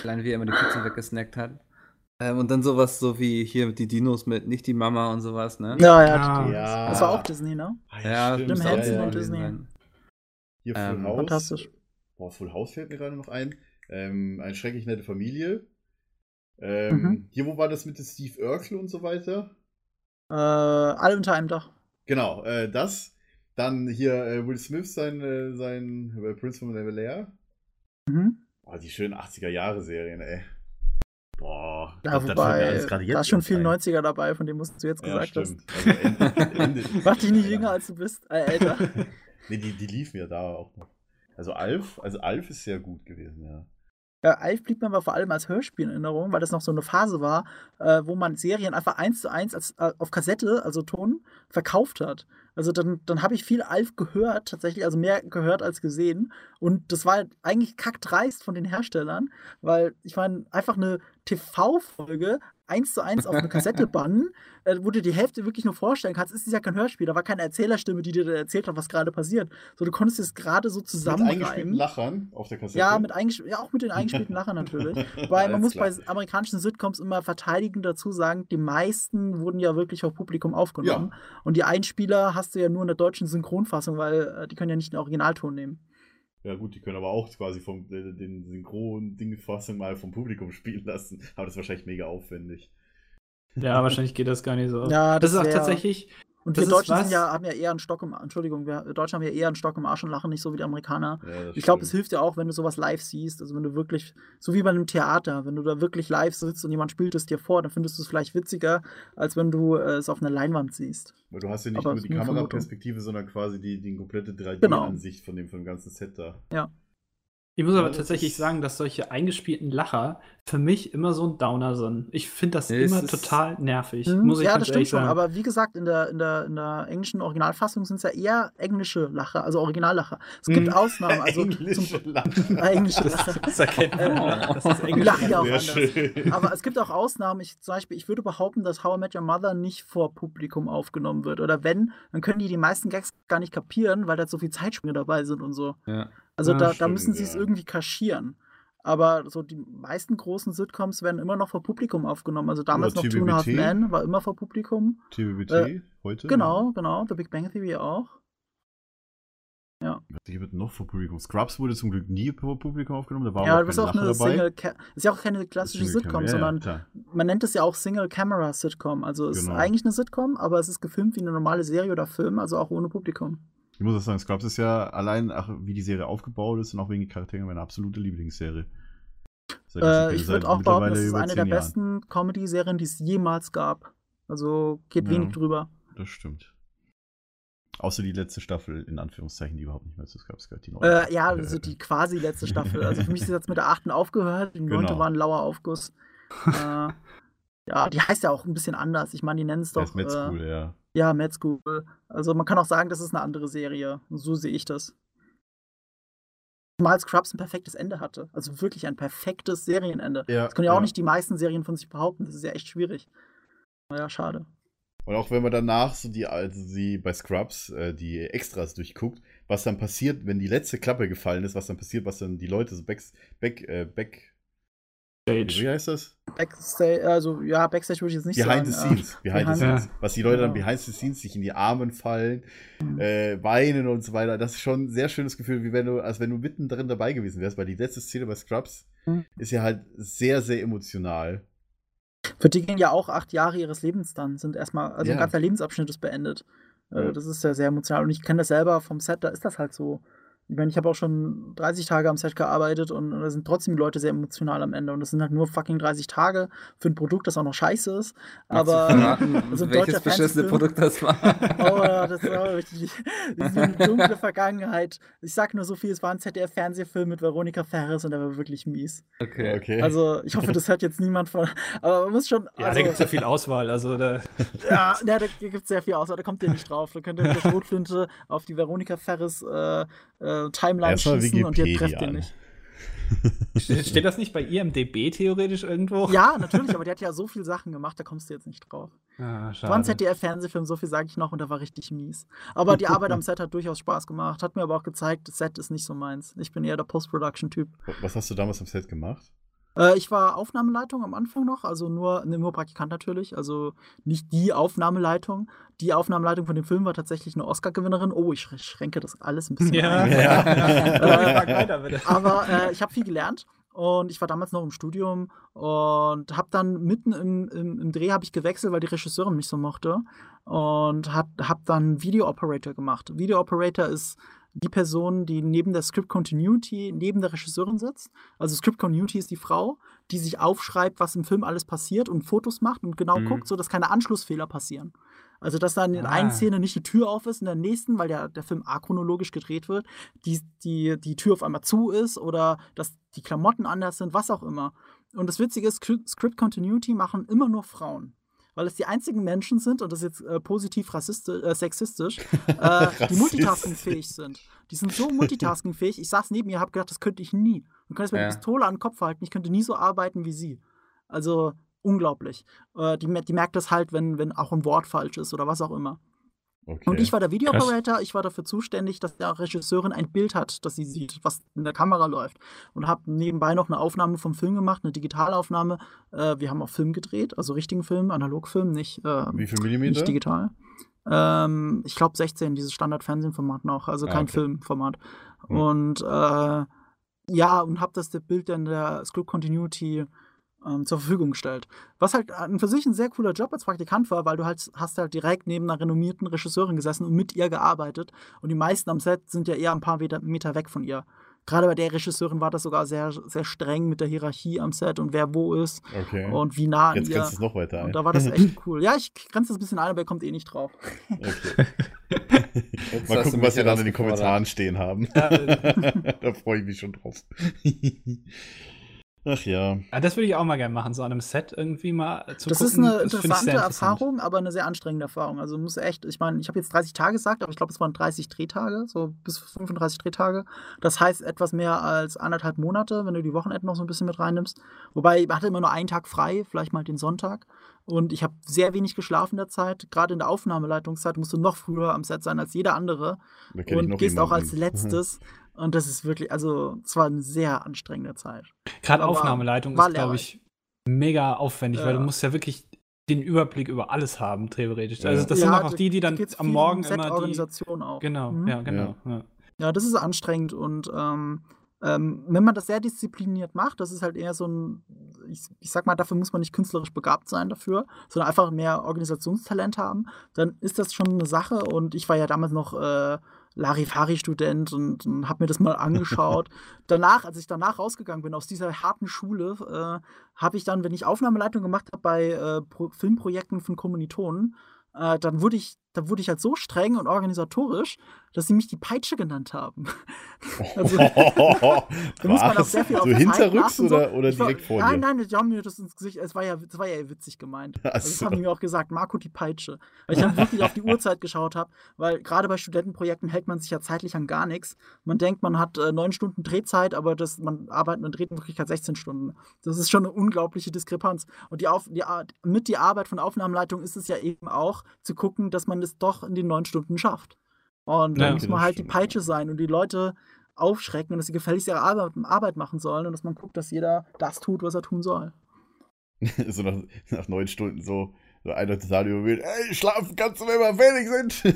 Allein wie er immer die Pizza weggesnackt hat. Ähm, und dann sowas so wie hier die Dinos mit nicht die Mama und sowas, ne? Ja, ja. Ja. Das war auch Disney, ne? Ah, Ja, stimmt. So und gewesen Disney. sein. Hier Full Ähm, House. Fantastisch. Boah, Full House fällt mir gerade noch ein. Ähm, eine schrecklich nette Familie. Ähm, Mhm. Hier, wo war das mit dem Steve Urkel und so weiter? Äh, alle unter einem Dach. Genau, äh, das. Dann hier äh, Will Smith, sein, äh, sein äh, Prince von Bel Air. Mhm. Oh, die schönen 80er-Jahre-Serien, ey. Boah, Ja, das wobei, jetzt da ist schon viel ein. 90er dabei, von dem musst du jetzt Ja, gesagt hast. stimmt. Also Ende, Ende. Mach dich nicht jünger, als du bist. Äh, älter. nee, die, die liefen ja da auch noch. Also Alf, also Alf ist sehr gut gewesen, ja. Ja, Alf blieb mir aber vor allem als Hörspiel in Erinnerung, weil das noch so eine Phase war, äh, wo man Serien einfach eins zu eins als, äh, auf Kassette, also Ton, verkauft hat. Also dann, dann habe ich viel Alf gehört, tatsächlich, also mehr gehört als gesehen. Und das war eigentlich kackdreist von den Herstellern, weil ich meine, einfach eine TV-Folge eins zu eins auf eine Kassette bannen, äh, wo du die Hälfte wirklich nur vorstellen kannst, ist es ja kein Hörspiel, da war keine Erzählerstimme, die dir erzählt hat, was gerade passiert. So, du konntest es gerade so Mit zusammenreimen. eingespielten Lachern auf der Kassette. Ja, mit ja, auch mit den eingespielten Lachern natürlich. Weil man muss klar. bei amerikanischen Sitcoms immer verteidigend dazu sagen, die meisten wurden ja wirklich auf Publikum aufgenommen. Und die Einspieler hast du ja nur in der deutschen Synchronfassung, weil äh, die können ja nicht den Originalton nehmen. Ja gut, die können aber auch quasi vom äh, den Synchron-Ding-Fassung mal vom Publikum spielen lassen. Aber das ist wahrscheinlich mega aufwendig. Ja, wahrscheinlich geht das gar nicht so. Ja, das, das ist auch tatsächlich. Und Das wir Deutschen sind ja, haben ja eher einen Stock im Entschuldigung, wir Deutschen haben ja eher einen Stock im Arsch und lachen nicht so wie die Amerikaner. Ja, Ich glaube, es hilft ja auch, wenn du sowas live siehst. Also wenn du wirklich, so wie bei einem Theater, wenn du da wirklich live sitzt und jemand spielt es dir vor, dann findest du es vielleicht witziger, als wenn du äh, es auf einer Leinwand siehst. Weil du hast ja nicht aber nur die. Kameraperspektive, sondern quasi die, die komplette Genau. 3D-Ansicht von dem, von dem ganzen Set da. Ich muss Ja, aber das tatsächlich sagen, dass solche eingespielten Lacher für mich immer so ein Downer sind. Ich finde das Nee, immer total nervig. Mhm, Muss ich ja, das stimmt schon. sagen. Aber wie gesagt, in der, in der, in der englischen Originalfassung sind es ja eher englische Lacher, also Originallacher. Es gibt Mhm. Ausnahmen. Also Englische zum, Lachen. äh, englische Lacher. das erkennt man. Äh, Das ist Die Englisch. lachen ja auch anders. schön. Aber es gibt auch Ausnahmen. Ich, zum Beispiel, ich würde behaupten, dass How I Met Your Mother nicht vor Publikum aufgenommen wird. Oder wenn, dann können die die meisten Gags gar nicht kapieren, weil da so viel Zeitsprünge dabei sind und so. Ja. Also Ja, da, da stimmt, müssen sie es ja. irgendwie kaschieren. Aber so die meisten großen Sitcoms werden immer noch vor Publikum aufgenommen. Also damals Oder noch Two and a Half. Men war immer vor Publikum. TBBT Äh, heute? Genau, genau. The Big Bang Theory auch. Die wird noch vor Publikum. Scrubs wurde zum Glück nie vor Publikum aufgenommen, da war Ja, bist kein auch eine dabei. Single, Ca- ist ja auch keine klassische Sitcom, ja, sondern klar. man nennt es ja auch Single Camera Sitcom. Also es Genau. ist eigentlich eine Sitcom, aber es ist gefilmt wie eine normale Serie oder Film, also auch ohne Publikum. Ich muss auch sagen, Scrubs ist ja allein, ach, wie die Serie aufgebaut ist und auch wegen den Charakteren meine absolute Lieblingsserie. Äh, ich würde auch behaupten, das ist eine der Jahren. besten Comedy-Serien, die es jemals gab. Also geht Ja. wenig drüber. Das stimmt. Außer die letzte Staffel, in Anführungszeichen, die überhaupt nicht mehr zu Scrubs gehört. Die neue. Äh, ja, also die quasi letzte Staffel. Also für mich ist es jetzt mit der achten aufgehört. Die neunte Genau. war ein lauer Aufguss. äh, ja, die heißt ja auch ein bisschen anders. Ich meine, die nennen es Das doch. ist Med äh, School, ja. Ja, Mad School. Also man kann auch sagen, das ist eine andere Serie. So sehe ich das. Zumal Scrubs ein perfektes Ende hatte. Also wirklich ein perfektes Serienende. Ja, Das können ja auch ja. nicht die meisten Serien von sich behaupten. Das ist ja echt schwierig. Naja, schade. Und auch wenn man danach so die, also die bei Scrubs äh, die Extras durchguckt, was dann passiert, wenn die letzte Klappe gefallen ist, was dann passiert, was dann die Leute so back, back, äh, back wie heißt das? Backstage, also ja, Backstage würde ich jetzt nicht Behind the sagen. scenes. Behind, behind the scenes. Was die Leute dann behind the scenes sich in die Armen fallen, Mhm. äh, weinen und so weiter. Das ist schon ein sehr schönes Gefühl, wie wenn du, als wenn du mittendrin dabei gewesen wärst, weil die letzte Szene bei Scrubs Mhm. ist ja halt sehr, sehr emotional. Für die gehen ja auch acht Jahre ihres Lebens dann, sind erstmal, also Ja. ein ganzer Lebensabschnitt ist beendet. Äh, Ja. Das ist ja sehr emotional. Und ich kenne das selber vom Set, da ist das halt so. Ich meine, ich habe auch schon 30 Tage am Set gearbeitet und, und da sind trotzdem die Leute sehr emotional am Ende. Und das sind halt nur fucking 30 Tage für ein Produkt, das auch noch scheiße ist. Aber. verraten, also ein welches beschissene Fernsehfilm- Produkt das war? Oh, das war richtig. Das ist eine dunkle Vergangenheit. Ich sag nur so viel, es war ein ZDF-Fernsehfilm mit Veronika Ferris und der war wirklich mies. Okay. Okay. Also, ich hoffe, das hört jetzt niemand von. Aber man muss schon. Ja, also, da gibt es ja viel Auswahl. Also da, Ja, ja da gibt es sehr viel aus, aber da kommt ihr nicht drauf. Da könnt ihr mit der Schrotflinte auf die Veronika Ferris äh, äh, Timeline Erstmal schießen und ihr trefft den an. nicht. steht, das nicht bei IMDB theoretisch irgendwo? Ja, natürlich, aber die hat ja so viele Sachen gemacht, da kommst du jetzt nicht drauf. Ah, War schade. ZDF-Fernsehfilm, so viel sage ich noch, und der war richtig mies. Aber die Arbeit am Set hat durchaus Spaß gemacht, hat mir aber auch gezeigt, das Set ist nicht so meins. Ich bin eher der Post-Production-Typ. Was hast du damals am Set gemacht? Äh, ich war Aufnahmeleitung am Anfang noch, also nur, ne, nur Praktikant natürlich, also nicht die Aufnahmeleitung. Die Aufnahmeleitung von dem Film war tatsächlich eine Oscar-Gewinnerin. Oh, ich schränke das alles ein bisschen Ja. ein. Ja. Äh. Aber äh, ich habe viel gelernt und ich war damals noch im Studium und habe dann mitten im, im, im Dreh habe ich gewechselt, weil die Regisseurin mich so mochte und habe hab dann Video Operator gemacht. Video Operator ist die Person, die neben der Script Continuity neben der Regisseurin sitzt. Also Script Continuity ist die Frau, die sich aufschreibt, was im Film alles passiert und Fotos macht und genau Mhm. guckt, sodass keine Anschlussfehler passieren. Also, dass dann in Ah. einer Szene nicht die Tür auf ist, in der nächsten, weil der, der Film achronologisch gedreht wird, die, die, die Tür auf einmal zu ist oder dass die Klamotten anders sind, was auch immer. Und das Witzige ist, Scri- Script Continuity machen immer nur Frauen. Weil es die einzigen Menschen sind, und das ist jetzt äh, positiv rassistisch, äh, sexistisch, äh, die multitaskingfähig sind. Die sind so multitaskingfähig. Ich saß neben ihr, habe gedacht, das könnte ich nie. Du könntest mir Ja. die Pistole an den Kopf halten, ich könnte nie so arbeiten wie sie. Also unglaublich. Äh, die, die merkt das halt, wenn, wenn auch ein Wort falsch ist oder was auch immer. Okay. Und ich war der. Videooperator, ich war dafür zuständig, dass der Regisseurin ein Bild hat, das sie sieht, was in der Kamera läuft. Und habe nebenbei noch eine Aufnahme vom Film gemacht, eine Digitalaufnahme. Äh, wir haben auch Film gedreht, also richtigen Film, Analogfilm, nicht, äh, Wie viel Millimeter? nicht digital. Ähm, ich glaube 16, dieses Standard-Fernsehformat noch, also Ah, kein okay. Filmformat. Hm. Und äh, ja, und habe das Bild dann der Script Continuity ähm, zur Verfügung gestellt. Was halt an für sich ein sehr cooler Job als Praktikant war, weil du halt hast halt direkt neben einer renommierten Regisseurin gesessen und mit ihr gearbeitet. Und die meisten am Set sind ja eher ein paar Meter, Meter weg von ihr. Gerade bei der Regisseurin war das sogar sehr, sehr streng mit der Hierarchie am Set und wer wo ist Okay. und wie nah an Jetzt ihr. grenzt es noch weiter ein. Und da war das echt cool. Ja, ich grenze das ein bisschen ein, aber er kommt eh nicht drauf. Okay. Mal gucken, was wir dann in den. Kommentaren stehen haben. da freue ich mich schon drauf. Ach ja. Ja, das würde ich auch mal gerne machen, so an einem Set irgendwie mal zu Das gucken. ist eine Das interessante interessant. Erfahrung, aber eine sehr anstrengende Erfahrung. Also muss echt, ich meine, ich habe jetzt 30 Tage gesagt, aber ich glaube, es waren 30 Drehtage, so bis 35 Drehtage. Das heißt etwas mehr als anderthalb Monate, wenn du die Wochenenden noch so ein bisschen mit reinnimmst. Wobei, ich hatte immer nur einen Tag frei, vielleicht mal den Sonntag. Und ich habe sehr wenig geschlafen in der Zeit. Gerade in der Aufnahmeleitungszeit musst du noch früher am Set sein als jeder andere. Da kenn ich Und noch gehst auch als letztes. Und das ist wirklich, also, es war eine sehr anstrengende Zeit. Gerade Aufnahmeleitung war ist, glaube ich, mega aufwendig, weil Ja. du musst ja wirklich den Überblick über alles haben, theoretisch. Ja. Also das Ja, sind auch, die, die dann am Morgen um immer die... Auch. Genau, Mhm. ja, genau. Ja. Ja, das ist anstrengend und ähm, ähm, wenn man das sehr diszipliniert macht, das ist halt eher so ein, ich, ich sag mal, dafür muss man nicht künstlerisch begabt sein dafür, sondern einfach mehr Organisationstalent haben, dann ist das schon eine Sache und ich war ja damals noch äh, Larifari-Student und, und habe mir das mal angeschaut. danach, als ich danach rausgegangen bin aus dieser harten Schule, äh, habe ich dann, wenn ich Aufnahmeleitung gemacht habe bei äh, Pro Filmprojekten von Kommilitonen, äh, dann wurde ich, dann wurde ich halt so streng und organisatorisch, dass sie mich die Peitsche genannt haben. Also, da muss man auch sehr viel So hinterrücks achten, so. oder, oder direkt vor Nein, dir? nein, die haben mir das ins Gesicht, es war ja, es war ja witzig gemeint. Also das haben die mir auch gesagt, Marco die Peitsche. Weil ich dann wirklich auf die Uhrzeit geschaut habe, weil gerade bei Studentenprojekten hält man sich ja zeitlich an gar nichts. Man denkt, man hat äh, neun Stunden Drehzeit, aber das, man arbeitet, man dreht in Wirklichkeit 16 Stunden. Das ist schon eine unglaubliche Diskrepanz. Und die auf, die, mit die Arbeit von Aufnahmeleitung ist es ja eben auch, zu gucken, dass man es doch in den neun Stunden schafft. Und dann Ja, muss man halt die. Peitsche sein und die Leute aufschrecken und dass sie gefälligst ihre Arbeit, Arbeit machen sollen und dass man guckt, dass jeder das tut, was er tun soll. so nach, nach neun Stunden so, so einer total überwältigt. Ey, schlafen kannst du, wenn wir fertig sind.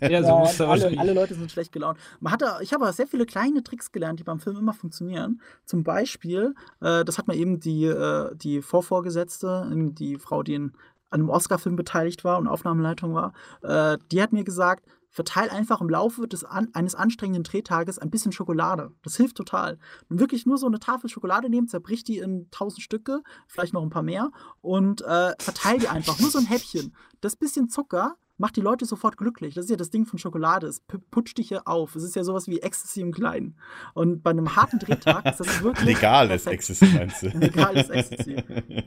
Ja, so Ja, musst du und alle, alle Leute sind schlecht gelaunt. Man hatte, ich habe aber sehr viele kleine Tricks gelernt, die beim Film immer funktionieren. Zum Beispiel, äh, das hat mir eben die, äh, die Vorvorgesetzte, die Frau, die in einem Oscar-Film beteiligt war und Aufnahmeleitung war, äh, die hat mir gesagt, verteil einfach im Laufe des an, eines anstrengenden Drehtages ein bisschen Schokolade. Das hilft total. Und wirklich nur so eine Tafel Schokolade nehmen, zerbricht die in tausend Stücke, vielleicht noch ein paar mehr und äh, verteil die einfach. Nur so ein Häppchen. Das bisschen Zucker macht die Leute sofort glücklich. Das ist ja das Ding von Schokolade. Es pu- putscht dich ja auf. Es ist ja sowas wie Ecstasy im Kleinen. Und bei einem harten Drehtag ist das wirklich. Legales perfekt. Ecstasy, meinst du? Legales Ecstasy.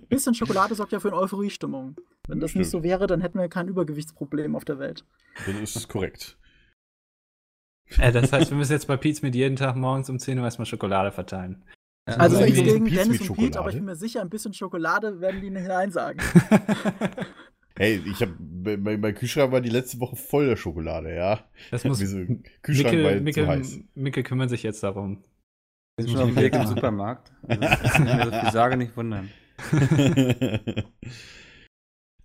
bisschen Schokolade sorgt ja für eine Euphoriestimmung. Wenn das nicht so wäre, dann hätten wir kein Übergewichtsproblem auf der Welt. Das ist korrekt. Äh, das heißt, wir müssen jetzt bei Pete's mit jeden Tag morgens um 10 Uhr erstmal Schokolade verteilen. Also Also nichts gegen Dennis mit und Pete, Schokolade? aber ich bin mir sicher, ein bisschen Schokolade werden die nicht Nein sagen. Hey, ich hab, mein, mein Kühlschrank war die letzte Woche voller Schokolade, ja. Das muss Wieso? Kühlschrank war Mickel, zu heiß. Mickel kümmert sich jetzt darum. Wir sind muss schon auf dem Weg im. Supermarkt. Also, ich mir so viel sage, nicht wundern.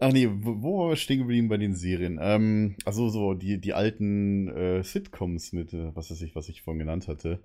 Ach nee, wo, wo waren wir stehen geblieben bei den Serien? Ähm, also so die, die alten äh, Sitcoms mit, äh, was weiß ich, was ich vorhin genannt hatte.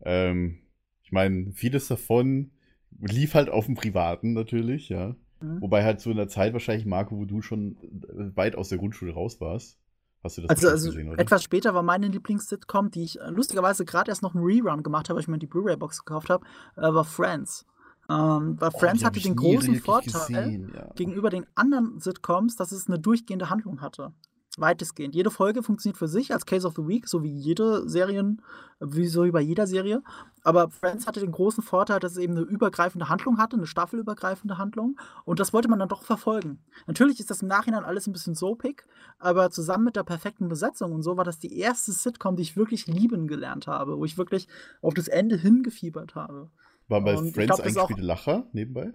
Ähm, ich meine, vieles davon lief halt auf dem Privaten natürlich, ja. Mhm. Wobei halt so in der Zeit wahrscheinlich, Marco, wo du schon äh, weit aus der Grundschule raus warst. Hast du das Also, also gesehen, oder? etwas später war meine Lieblings-Sitcom, die ich äh, lustigerweise gerade erst noch einen Rerun gemacht habe, weil ich mir die Blu-ray-Box gekauft habe, äh, war Friends. Ähm, weil Oh, Friends hatte den großen Vorteil gesehen, ja. gegenüber den anderen Sitcoms, dass es eine durchgehende Handlung hatte. Weitestgehend. Jede Folge funktioniert für sich als Case of the Week, so wie jede Serien, wie so wie bei jeder Serie. Aber Friends hatte den großen Vorteil, dass es eben eine übergreifende Handlung hatte, eine staffelübergreifende Handlung. Und das wollte man dann doch verfolgen. Natürlich ist das im Nachhinein alles ein bisschen soapig, aber zusammen mit der perfekten Besetzung und so war das die erste Sitcom, die ich wirklich lieben gelernt habe, wo ich wirklich auf das Ende hingefiebert habe. War bei Und Friends glaub, eigentlich auch- Lacher nebenbei?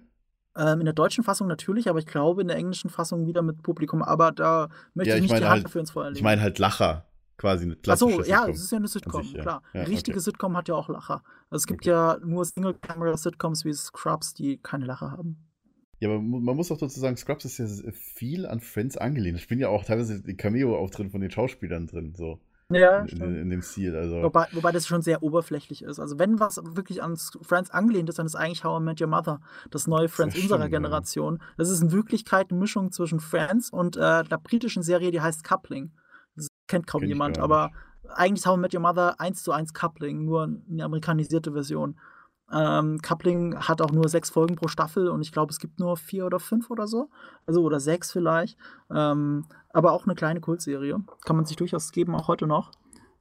Ähm, in der deutschen Fassung natürlich, aber ich glaube in der englischen Fassung wieder mit Publikum. Aber da möchte Ja, ich ich nicht die Hand halt- dafür ins Feuer legen. Ich meine halt Lacher. Quasi eine klassische ja, Sitcom. es ist ja eine Sitcom, sich, ja. klar. Ja, Eine richtige okay. Sitcom hat ja auch Lacher. Also es gibt Okay. ja nur Single-Camera-Sitcoms wie Scrubs, die keine Lacher haben. Ja, aber man muss auch dazu sagen, Scrubs ist ja viel an Friends angelehnt. Ich bin ja auch teilweise die Cameo-Auftritte von den Schauspielern drin, so Ja, in, in, dem Stil. Also, Wobei, wobei das schon sehr oberflächlich ist. Also wenn was wirklich an Friends angelehnt ist, dann ist eigentlich How I Met Your Mother das neue Friends Ja, unserer stimmt. Generation. Das ist in Wirklichkeit eine Mischung zwischen Friends und äh, der britischen Serie, die heißt Coupling. Das kennt kaum Kenn jemand, aber eigentlich ist How I Met Your Mother 1 zu 1 Coupling, nur eine amerikanisierte Version. Ähm, Coupling hat auch nur sechs Folgen pro Staffel und ich glaube, es gibt nur vier oder fünf oder so. Also oder sechs vielleicht. Ähm, aber auch eine kleine Kultserie. Kann man sich durchaus geben, auch heute noch.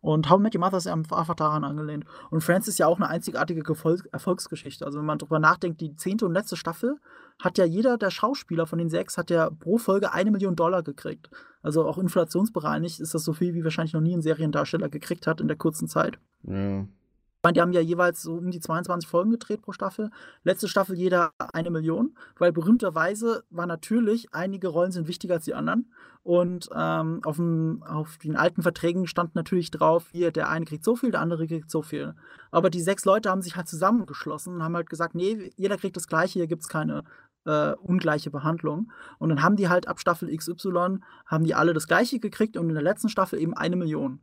Und How Met Your Mother ist einfach daran angelehnt. Und Friends ist ja auch eine einzigartige Gefol- Erfolgsgeschichte. Also wenn man drüber nachdenkt, die zehnte und letzte Staffel hat ja jeder der Schauspieler von den sechs hat ja pro Folge eine Million Dollar gekriegt. Also auch inflationsbereinigt ist das so viel, wie wahrscheinlich noch nie ein Seriendarsteller gekriegt hat in der kurzen Zeit. ja. Meine, die haben ja jeweils so um die 22 Folgen gedreht pro Staffel. Letzte Staffel jeder eine Million, weil berühmterweise war natürlich, einige Rollen sind wichtiger als die anderen. Und ähm, auf, dem, auf den alten Verträgen stand natürlich drauf, hier, der eine kriegt so viel, der andere kriegt so viel. Aber die sechs Leute haben sich halt zusammengeschlossen und haben halt gesagt, nee, jeder kriegt das Gleiche, hier gibt es keine äh, ungleiche Behandlung. Und dann haben die halt ab Staffel XY, haben die alle das Gleiche gekriegt und in der letzten Staffel eben eine Million.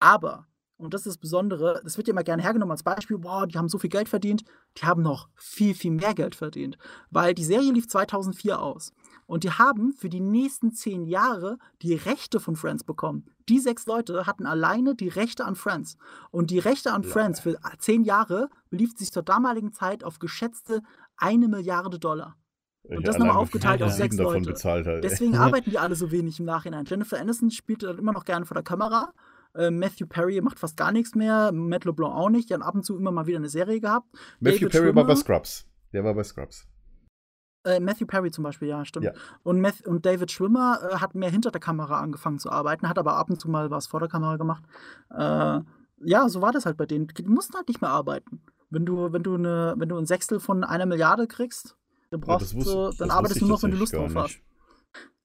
Aber und das ist das Besondere, das wird ja immer gerne hergenommen als Beispiel, boah, die haben so viel Geld verdient, die haben noch viel, viel mehr Geld verdient. Weil die Serie lief 2004 aus. Und die haben für die nächsten zehn Jahre die Rechte von Friends bekommen. Die sechs Leute hatten alleine die Rechte an Friends. Und die Rechte an Friends für zehn Jahre belief sich zur damaligen Zeit auf geschätzte eine Milliarde Dollar. Ich das nochmal aufgeteilt auf sechs davon Leute. bezahlt hat. Deswegen arbeiten die alle so wenig im Nachhinein. Jennifer Aniston spielt dann immer noch gerne vor der Kamera. Äh, Matthew Perry macht fast gar nichts mehr. Matt LeBlanc auch nicht. Die haben ab und zu immer mal wieder eine Serie gehabt. Matthew David Perry war bei Schwimmer- Scrubs. Der war bei Scrubs. Äh, Matthew Perry zum Beispiel, ja, stimmt. Ja. Und, Math und David Schwimmer äh, hat mehr hinter der Kamera angefangen zu arbeiten, hat aber ab und zu mal was vor der Kamera gemacht. Äh, ja, so war das halt bei denen. Die mussten halt nicht mehr arbeiten. Wenn du, wenn du, eine, wenn du ein Sechstel von einer Milliarde kriegst, dann Ja, brauchst wusste- du, das dann wusste arbeitest du nur noch, wenn du Lust drauf hast.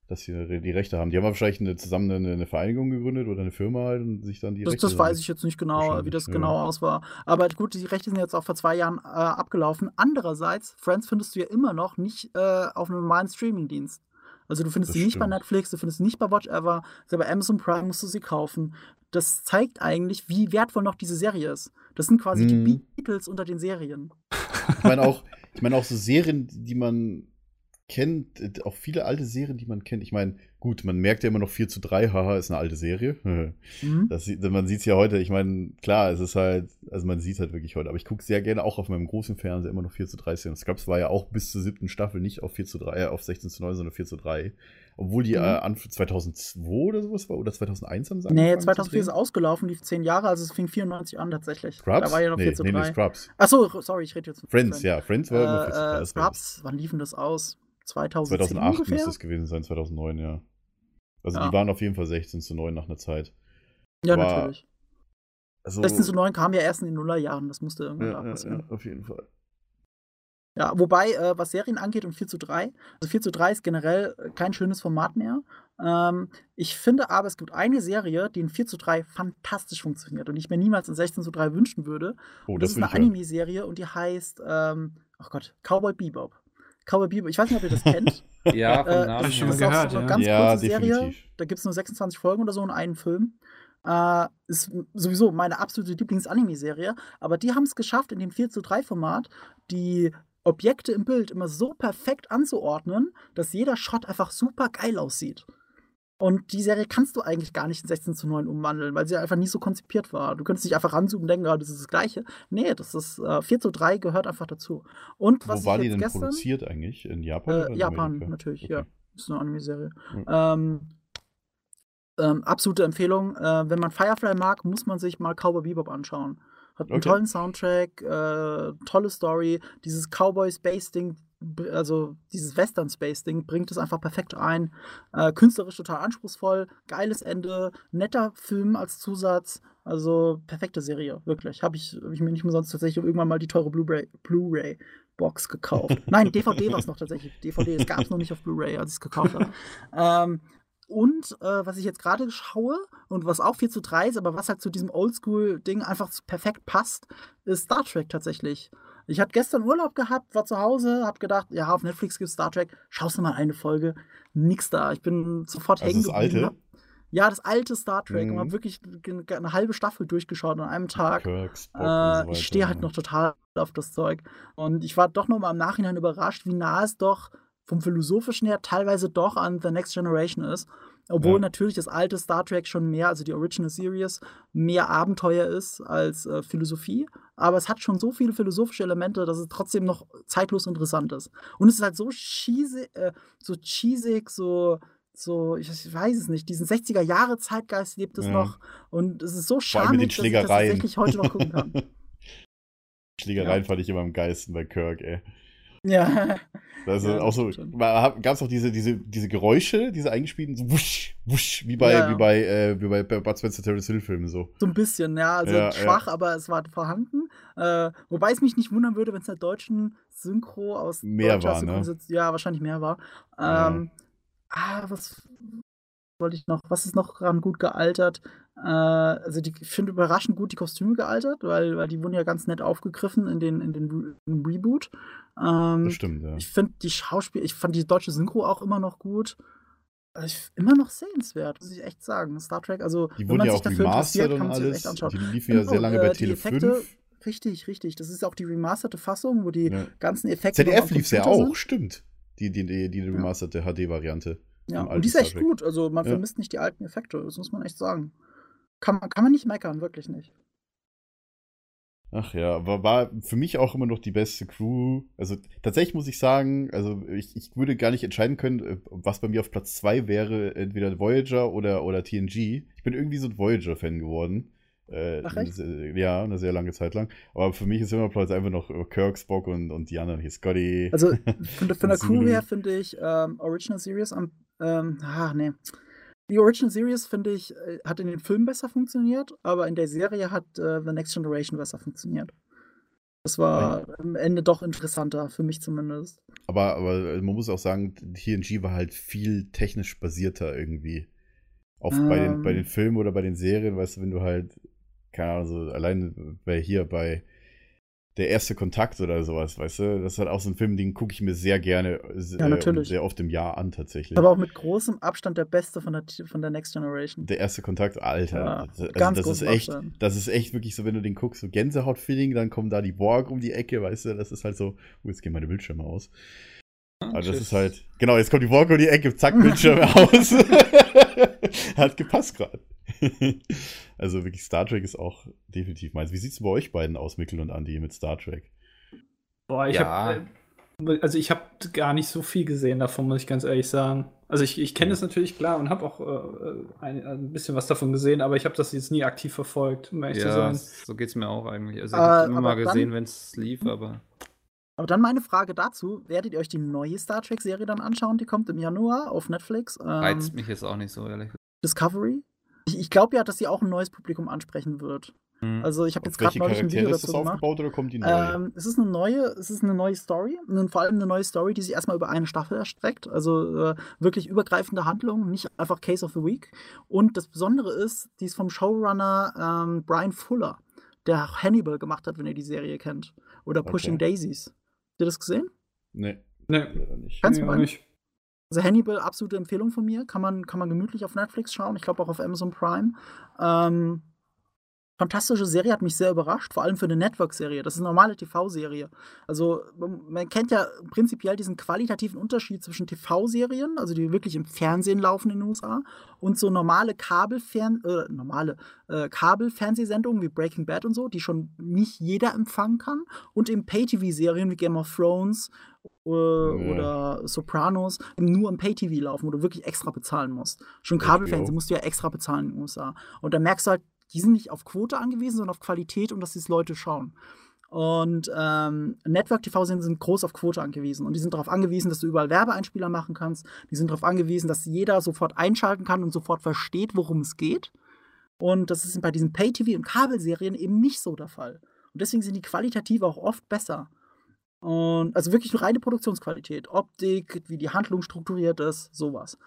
Dass sie die Rechte haben. Die haben wahrscheinlich eine, zusammen eine, eine Vereinigung gegründet oder eine Firma halt und sich dann die Das, Rechte das weiß ich jetzt nicht genau, wie das ja. genau aus war. Aber gut, die Rechte sind jetzt auch vor zwei Jahren äh, abgelaufen. Andererseits, Friends findest du ja immer noch nicht äh, auf einem normalen Streamingdienst. Also du findest Das sie nicht bei stimmt. Netflix, du findest sie nicht bei Watch Ever, bei Amazon Prime musst du sie kaufen. Das zeigt eigentlich, wie wertvoll noch diese Serie ist. Das sind quasi Mhm. die Beatles unter den Serien. Ich meine auch, ich meine auch so Serien, die man kennt, äh, auch viele alte Serien, die man kennt. Ich meine, gut, man merkt ja immer noch 4 zu 3, haha, ist eine alte Serie. Mhm. Das, sieht- man sieht es ja heute, ich meine, klar, es ist halt, also man sieht es halt wirklich heute, aber ich gucke sehr gerne auch auf meinem großen Fernseher immer noch 4 zu 3 Szenen. Scrubs war ja auch bis zur siebten Staffel nicht auf 4 zu 3, äh, auf 16 zu 9, sondern 4 zu 3. Obwohl die Mhm. äh, an 2002 oder sowas war, oder 2001 haben sie Nee, angefangen zu 2004 ist ausgelaufen, lief zehn Jahre, also es fing 94 an tatsächlich. Scrubs? Da war ja noch nee, 4 zu nee, 3. nee, Scrubs. Achso, sorry, ich rede jetzt von Friends, ja, Friends war immer 4 zu 3. Äh, äh, das war das. Scrubs, wann liefen das aus? 2010 2008 ungefähr? müsste es gewesen sein, 2009, ja. Also Ja. die waren auf jeden Fall 16 zu 9 nach einer Zeit. Ja, aber- natürlich. Also, 16 zu 9 kam ja erst in den Nullerjahren, das musste irgendwann ja, ja, ja, auf jeden Fall. Ja, wobei, äh, was Serien angeht und 4 zu 3, also 4 zu 3 ist generell äh, kein schönes Format mehr. Ähm, ich finde aber, es gibt eine Serie, die in 4 zu 3 fantastisch funktioniert und ich mir niemals in 16 zu 3 wünschen würde. Oh, das, das ist eine. Anime-Serie und die heißt, ähm, ach Gott, Cowboy Bebop. Cowboy Bebop, ich weiß nicht, ob ihr das kennt. Ja, Äh, Namen hab ich schon das mal ist auch gehört, so eine ja. ganz Ja, kurze Serie. definitiv. Da gibt es nur 26 Folgen oder so in einem Film. Äh, ist sowieso meine absolute Lieblings-Anime-Serie. Aber die haben es geschafft, in dem 4 zu 3 Format die Objekte im Bild immer so perfekt anzuordnen, dass jeder Shot einfach super geil aussieht. Und die Serie kannst du eigentlich gar nicht in 16 zu 9 umwandeln, weil sie einfach nie so konzipiert war. Du könntest nicht einfach ranzoomen und denken, ah, das ist das Gleiche. Nee, das ist äh, 4 zu 3 gehört einfach dazu. Und was Wo war die denn gestern, produziert eigentlich? In Japan? äh, in Japan Amerika? natürlich, Okay. ja. Ist eine Anime-Serie. Mhm. Ähm, Ähm, absolute Empfehlung. Äh, wenn man Firefly mag, muss man sich mal Cowboy Bebop anschauen. Hat einen Okay. tollen Soundtrack, äh, tolle Story. Dieses Cowboy Space Ding, b- also dieses Western Space Ding, bringt es einfach perfekt ein. Äh, künstlerisch total anspruchsvoll, geiles Ende, netter Film als Zusatz. Also perfekte Serie, wirklich. Habe ich, hab ich mir nicht umsonst tatsächlich irgendwann mal die teure Blu-ray Blu Box gekauft. Nein, DVD war es noch tatsächlich. DVD, es gab es noch nicht auf Blu-ray, als ich es gekauft habe. ähm, und äh, was ich jetzt gerade schaue und was auch 4 zu 3 ist, aber was halt zu diesem Oldschool-Ding einfach perfekt passt, ist Star Trek tatsächlich. Ich hatte gestern Urlaub gehabt, war zu Hause, hab gedacht, ja, auf Netflix gibt Star Trek, schaust du mal eine Folge. Nix da. Ich bin sofort Also hängen das alte? hab- Ja, das alte Star Trek. Mhm. Und hab wirklich eine halbe Staffel durchgeschaut an einem Tag. Kirk, Spock und Äh, so ich stehe halt noch total auf das Zeug. Und ich war doch noch mal im Nachhinein überrascht, wie nah es doch vom Philosophischen her teilweise doch an The Next Generation ist. Obwohl Ja. natürlich das alte Star Trek schon mehr, also die Original Series, mehr Abenteuer ist als äh, Philosophie. Aber es hat schon so viele philosophische Elemente, dass es trotzdem noch zeitlos interessant ist. Und es ist halt so cheesy, äh, so cheesig, so, so, ich weiß es nicht, diesen 60er-Jahre-Zeitgeist lebt es Ja. noch. Und es ist so charmig, dass ich das tatsächlich heute noch gucken kann. Schlägereien Ja. fand ich immer am geilsten bei Kirk, ey. Ja. Also Ja, auch so, gab es auch diese, diese, diese Geräusche, diese eingespielten, so wusch, wusch, wie bei, Ja. wie bei, äh, wie bei Bud Spencer Terrence Hill Filmen so. So ein bisschen, ja. Also Ja, schwach, aber es war vorhanden. Äh, wobei es mich nicht wundern würde, wenn es in der deutschen Synchro aus Mehr war, ne? Synchronisation- Ja, wahrscheinlich mehr war. Ähm, Ah, was wollte ich noch? Was ist noch dran gut gealtert? Äh, also die, ich finde überraschend gut die Kostüme gealtert, weil, weil die wurden ja ganz nett aufgegriffen in den, in den Re Reboot. Ähm, Das stimmt, ja. ich finde die Schauspiel, ich fand die deutsche Synchro auch immer noch gut. Also ich, immer noch sehenswert, muss ich echt sagen. Star Trek, also Die wenn man ja sich auch dafür interessiert, kann man sich das alles. echt anschauen. Die liefen ja sehr Genau, lange bei äh, Tele Effekte, 5. Richtig, richtig. Das ist auch die remasterte Fassung, wo die Ja. ganzen Effekte. ZDF lief ja auch, sind. stimmt. Die, die, die, die remasterte HD-Variante. Ja, und die ist echt gut. Also man Ja. vermisst nicht die alten Effekte, das muss man echt sagen. Kann man, kann man nicht meckern, wirklich nicht. Ach ja, war, war für mich auch immer noch die beste Crew. Also tatsächlich muss ich sagen, also ich, ich würde gar nicht entscheiden können, äh, was bei mir auf Platz 2 wäre, entweder Voyager oder, oder TNG. Ich bin irgendwie so ein Voyager-Fan geworden. Äh, Ach, echt? Ja, eine sehr lange Zeit lang. Aber für mich ist immer Platz einfach noch äh, Kirk, Spock und, und die anderen hier, Scotty. Also von, der- von der Crew her finde ich ähm, Original Series am. Ähm, ah, nee. Die Original Series, finde ich, äh, hat in den Filmen besser funktioniert, aber in der Serie hat äh, The Next Generation besser funktioniert. Das war am Ende doch interessanter, für mich zumindest. Aber, aber man muss auch sagen, TNG war halt viel technisch basierter irgendwie. Auf, bei, den, bei Ähm. den Filmen oder bei den Serien, weißt du, wenn du halt, keine Ahnung, so allein bei hier bei der erste Kontakt oder sowas, weißt du, das ist halt auch so ein Film, den gucke ich mir sehr gerne, äh, Ja, natürlich. und sehr oft im Jahr an tatsächlich. Aber auch mit großem Abstand der beste von der, von der Next Generation. der erste Kontakt, Alter. Ja, das, also ganz das ist echt, Abstand. das ist echt wirklich so, wenn du den guckst, so Gänsehaut-Feeling, dann kommen da die Borg um die Ecke, weißt du, das ist halt so, oh, jetzt gehen meine Bildschirme aus. Aber das tschüss. ist halt, genau, jetzt kommt die Borg um die Ecke, zack, Bildschirme aus. Hat gepasst gerade. also wirklich, Star Trek ist auch definitiv meins. Wie sieht's bei euch beiden aus, Mikkel und Andy, mit Star Trek? Boah, ich Ja. habe also ich habe gar nicht so viel gesehen davon, muss ich ganz ehrlich sagen. Also ich, ich kenne es natürlich klar und habe auch äh, ein, ein bisschen was davon gesehen, aber ich habe das jetzt nie aktiv verfolgt, um ehrlich zu Ja, sein. so geht's mir auch eigentlich. Also Äh, ich habe immer mal gesehen, wenn es lief, aber Aber dann meine Frage dazu: Werdet ihr euch die neue Star Trek-Serie dann anschauen? Die kommt im Januar auf Netflix. Ähm, reizt mich jetzt auch nicht so, ehrlich gesagt. Discovery. Ich, ich glaube ja, dass sie auch ein neues Publikum ansprechen wird. Hm. Also ich habe jetzt gerade neulich ein Video Charaktere ist dazu das gemacht. aufgebaut oder kommt die neu? Ähm, es ist eine neue, es ist eine neue Story und vor allem eine neue Story, die sich erstmal über eine Staffel erstreckt. Also äh, wirklich übergreifende Handlung, nicht einfach Case of the Week. Und das Besondere ist, die ist vom Showrunner ähm, Brian Fuller, der auch Hannibal gemacht hat, wenn ihr die Serie kennt. Oder Pushing Okay. Daisies. Habt ihr das gesehen? nee, Nee, leider nicht. Kannst nee, du mal? nicht. Also Hannibal, absolute Empfehlung von mir. Kann man, kann man gemütlich auf Netflix schauen. Ich glaube auch auf Amazon Prime. Ähm, fantastische Serie, hat mich sehr überrascht. Vor allem für eine Network-Serie. Das ist eine normale TV-Serie. Also man, kennt ja prinzipiell diesen qualitativen Unterschied zwischen TV-Serien, also die wirklich im Fernsehen laufen in den USA, und so normale Kabelfern äh, normale äh, Kabelfernsehsendungen wie Breaking Bad und so, die schon nicht jeder empfangen kann. Und eben Pay-TV-Serien wie Game of Thrones äh, oder Sopranos nur im Pay-TV laufen, wo du wirklich extra bezahlen musst. Schon Kabelfernsehen musst du ja extra bezahlen in den USA. Und da merkst du halt, die sind nicht auf Quote angewiesen, sondern auf Qualität und dass die Leute schauen. Und ähm, Network-TV-Sender sind groß auf Quote angewiesen. Und die sind darauf angewiesen, dass du überall Werbeeinspieler machen kannst. Die sind darauf angewiesen, dass jeder sofort einschalten kann und sofort versteht, worum es geht. Und das ist bei diesen Pay-TV- und Kabelserien eben nicht so der Fall. Und deswegen sind die qualitativ auch oft besser. Und also wirklich nur reine Produktionsqualität, Optik, wie die Handlung strukturiert ist, sowas.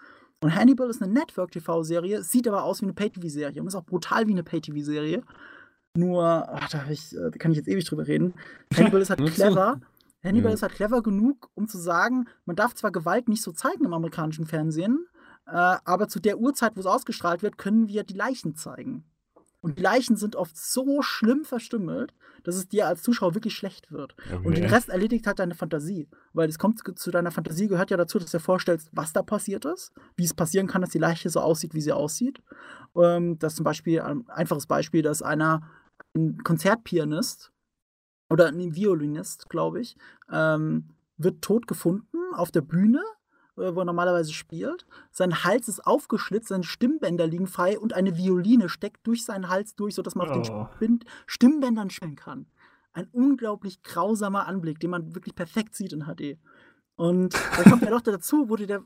Und Hannibal ist eine Network-TV-Serie, sieht aber aus wie eine Pay-TV-Serie und ist auch brutal wie eine Pay-TV-Serie. Nur, ach, da, ich, äh, da, kann ich jetzt ewig drüber reden. Hannibal ist halt clever. Hannibal ja. ist halt clever genug, um zu sagen, man darf zwar Gewalt nicht so zeigen im amerikanischen Fernsehen, äh, aber zu der Uhrzeit, wo es ausgestrahlt wird, können wir die Leichen zeigen. Und die Leichen sind oft so schlimm verstümmelt, dass es dir als Zuschauer wirklich schlecht wird. Okay. Und den Rest erledigt halt deine Fantasie. Weil es kommt zu deiner Fantasie, gehört ja dazu, dass du dir vorstellst, was da passiert ist, wie es passieren kann, dass die Leiche so aussieht, wie sie aussieht. Ähm, das ist zum Beispiel ein einfaches Beispiel, dass einer, ein Konzertpianist oder ein Violinist, glaube ich, ähm, wird tot gefunden auf der Bühne wo er normalerweise spielt. Sein Hals ist aufgeschlitzt, seine Stimmbänder liegen frei und eine Violine steckt durch seinen Hals durch, sodass man oh. auf den. Stimmbändern spielen kann. Ein unglaublich grausamer Anblick, den man wirklich perfekt sieht in HD. Und da kommt ja noch dazu, wurde der,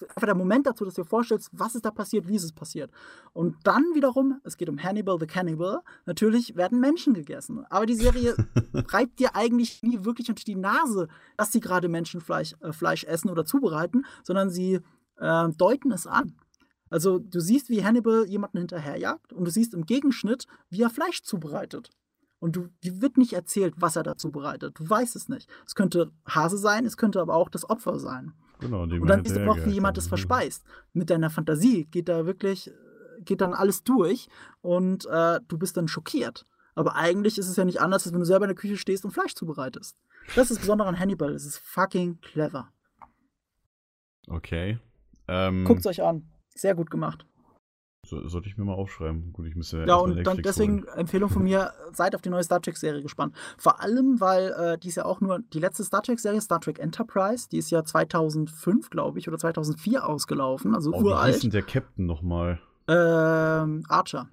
einfach der Moment dazu, dass du dir vorstellst, was ist da passiert, wie ist es passiert. Und dann wiederum, es geht um Hannibal the Cannibal, natürlich werden Menschen gegessen. Aber die Serie reibt dir eigentlich nie wirklich unter die Nase, dass sie gerade Menschenfleisch äh, Fleisch essen oder zubereiten, sondern sie äh, deuten es an. Also du siehst, wie Hannibal jemanden hinterherjagt und du siehst im Gegenschnitt, wie er Fleisch zubereitet. Und du, dir wird nicht erzählt, was er dazu bereitet. Du weißt es nicht. Es könnte Hase sein, es könnte aber auch das Opfer sein. Genau, und dann du auch, wie jemand das verspeist. Mit deiner Fantasie geht da wirklich, geht dann alles durch und äh, du bist dann schockiert. Aber eigentlich ist es ja nicht anders, als wenn du selber in der Küche stehst und Fleisch zubereitest. Das ist das Besondere an Hannibal. Es ist fucking clever. Okay. Ähm, Guckt es euch an. Sehr gut gemacht. So, sollte ich mir mal aufschreiben. Gut, ich müsste ja, und dann deswegen holen. Empfehlung von mir, seid auf die neue Star Trek-Serie gespannt. Vor allem, weil äh, die ist ja auch nur die letzte Star Trek-Serie, Star Trek Enterprise, die ist ja 2005, glaube ich, oder 2004 ausgelaufen, also oh, uralt. Wie hieß denn der Captain nochmal? Ähm, Archer.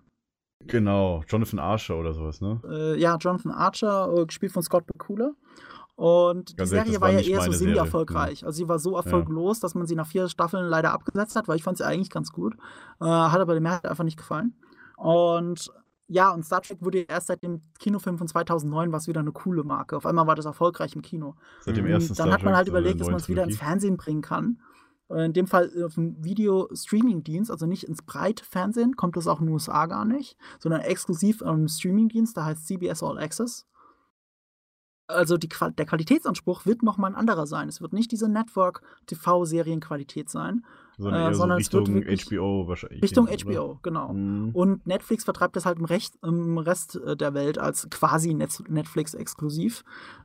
Genau, Jonathan Archer oder sowas, ne? Äh, ja, Jonathan Archer, äh, gespielt von Scott Bakula. Und Ganz die Serie war, war, ja eher so semi-erfolgreich. Also sie war so erfolglos, ja. dass man sie nach vier Staffeln leider abgesetzt hat, weil ich fand sie eigentlich ganz gut. Äh, hat aber der Mehrheit einfach nicht gefallen. Und ja, und Star Trek wurde erst seit dem Kinofilm von 2009 was wieder eine coole Marke. Auf einmal war das erfolgreich im Kino. Seit dem ersten und dann Star hat man halt überlegt, dass man es wieder ins Fernsehen bringen kann. In dem Fall auf dem Video-Streaming-Dienst, also nicht ins breite Fernsehen, kommt das auch in den USA gar nicht, sondern exklusiv am Streaming-Dienst, da heißt CBS All Access also die, der Qualitätsanspruch wird nochmal ein anderer sein. Es wird nicht diese Network-TV-Serienqualität sein, sondern, äh, sondern so Richtung es wird HBO wahrscheinlich. Richtung gehen, HBO, oder? genau. Mhm. Und Netflix vertreibt das halt im, Recht, im Rest äh, der Welt als quasi Netflix-exklusiv.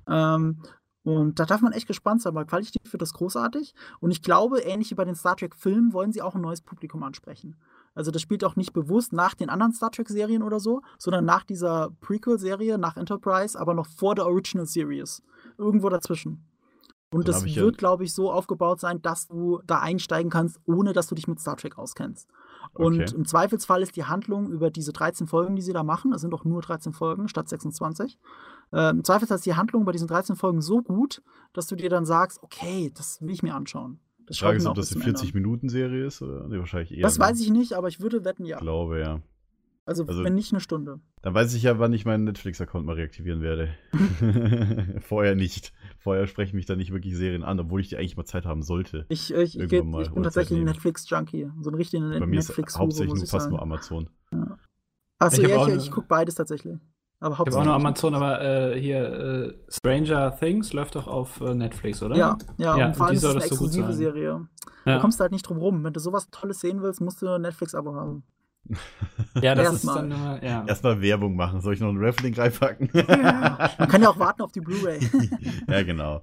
Ähm, und da darf man echt gespannt sein, weil qualitativ wird das großartig. Und ich glaube, ähnlich wie bei den Star Trek-Filmen, wollen sie auch ein neues Publikum ansprechen. Also das spielt auch nicht bewusst nach den anderen Star Trek-Serien oder so, sondern nach dieser Prequel-Serie, nach Enterprise, aber noch vor der Original Series. Irgendwo dazwischen. Und das wird, ja glaube ich, so aufgebaut sein, dass du da einsteigen kannst, ohne dass du dich mit Star Trek auskennst. Und okay. im Zweifelsfall ist die Handlung über diese 13 Folgen, die sie da machen, das sind doch nur 13 Folgen statt 26, äh, im Zweifelsfall ist die Handlung bei diesen 13 Folgen so gut, dass du dir dann sagst, okay, das will ich mir anschauen. Das Frage ist, ob das eine 40-Minuten-Serie ist oder nee, wahrscheinlich eher. Das weiß ich nicht, aber ich würde wetten, ja. Ich glaube, ja. Also, also, wenn nicht eine Stunde. Dann weiß ich ja, wann ich meinen Netflix-Account mal reaktivieren werde. Vorher nicht. Vorher sprechen mich da nicht wirklich Serien an, obwohl ich die eigentlich mal Zeit haben sollte. Ich, ich, ich, mal, ich bin tatsächlich ein Netflix-Junkie. So ein richtiger netflix Bei mir ist hauptsächlich nur fast nur Amazon. Ja. Achso, ich, ja, ich, ich gucke beides tatsächlich. Aber ich habe auch noch Amazon, aber äh, hier äh, Stranger Things läuft doch auf äh, Netflix, oder? Ja, ja, ja und vor allem ist es eine exklusive so Serie. Ja. Du kommst halt nicht drum rum. Wenn du sowas Tolles sehen willst, musst du Netflix-Abo haben. ja, das Erst ist dann immer, ja. Erstmal Werbung machen. Soll ich noch einen Raffling reinpacken? ja. Man kann ja auch warten auf die Blu-ray. ja, genau.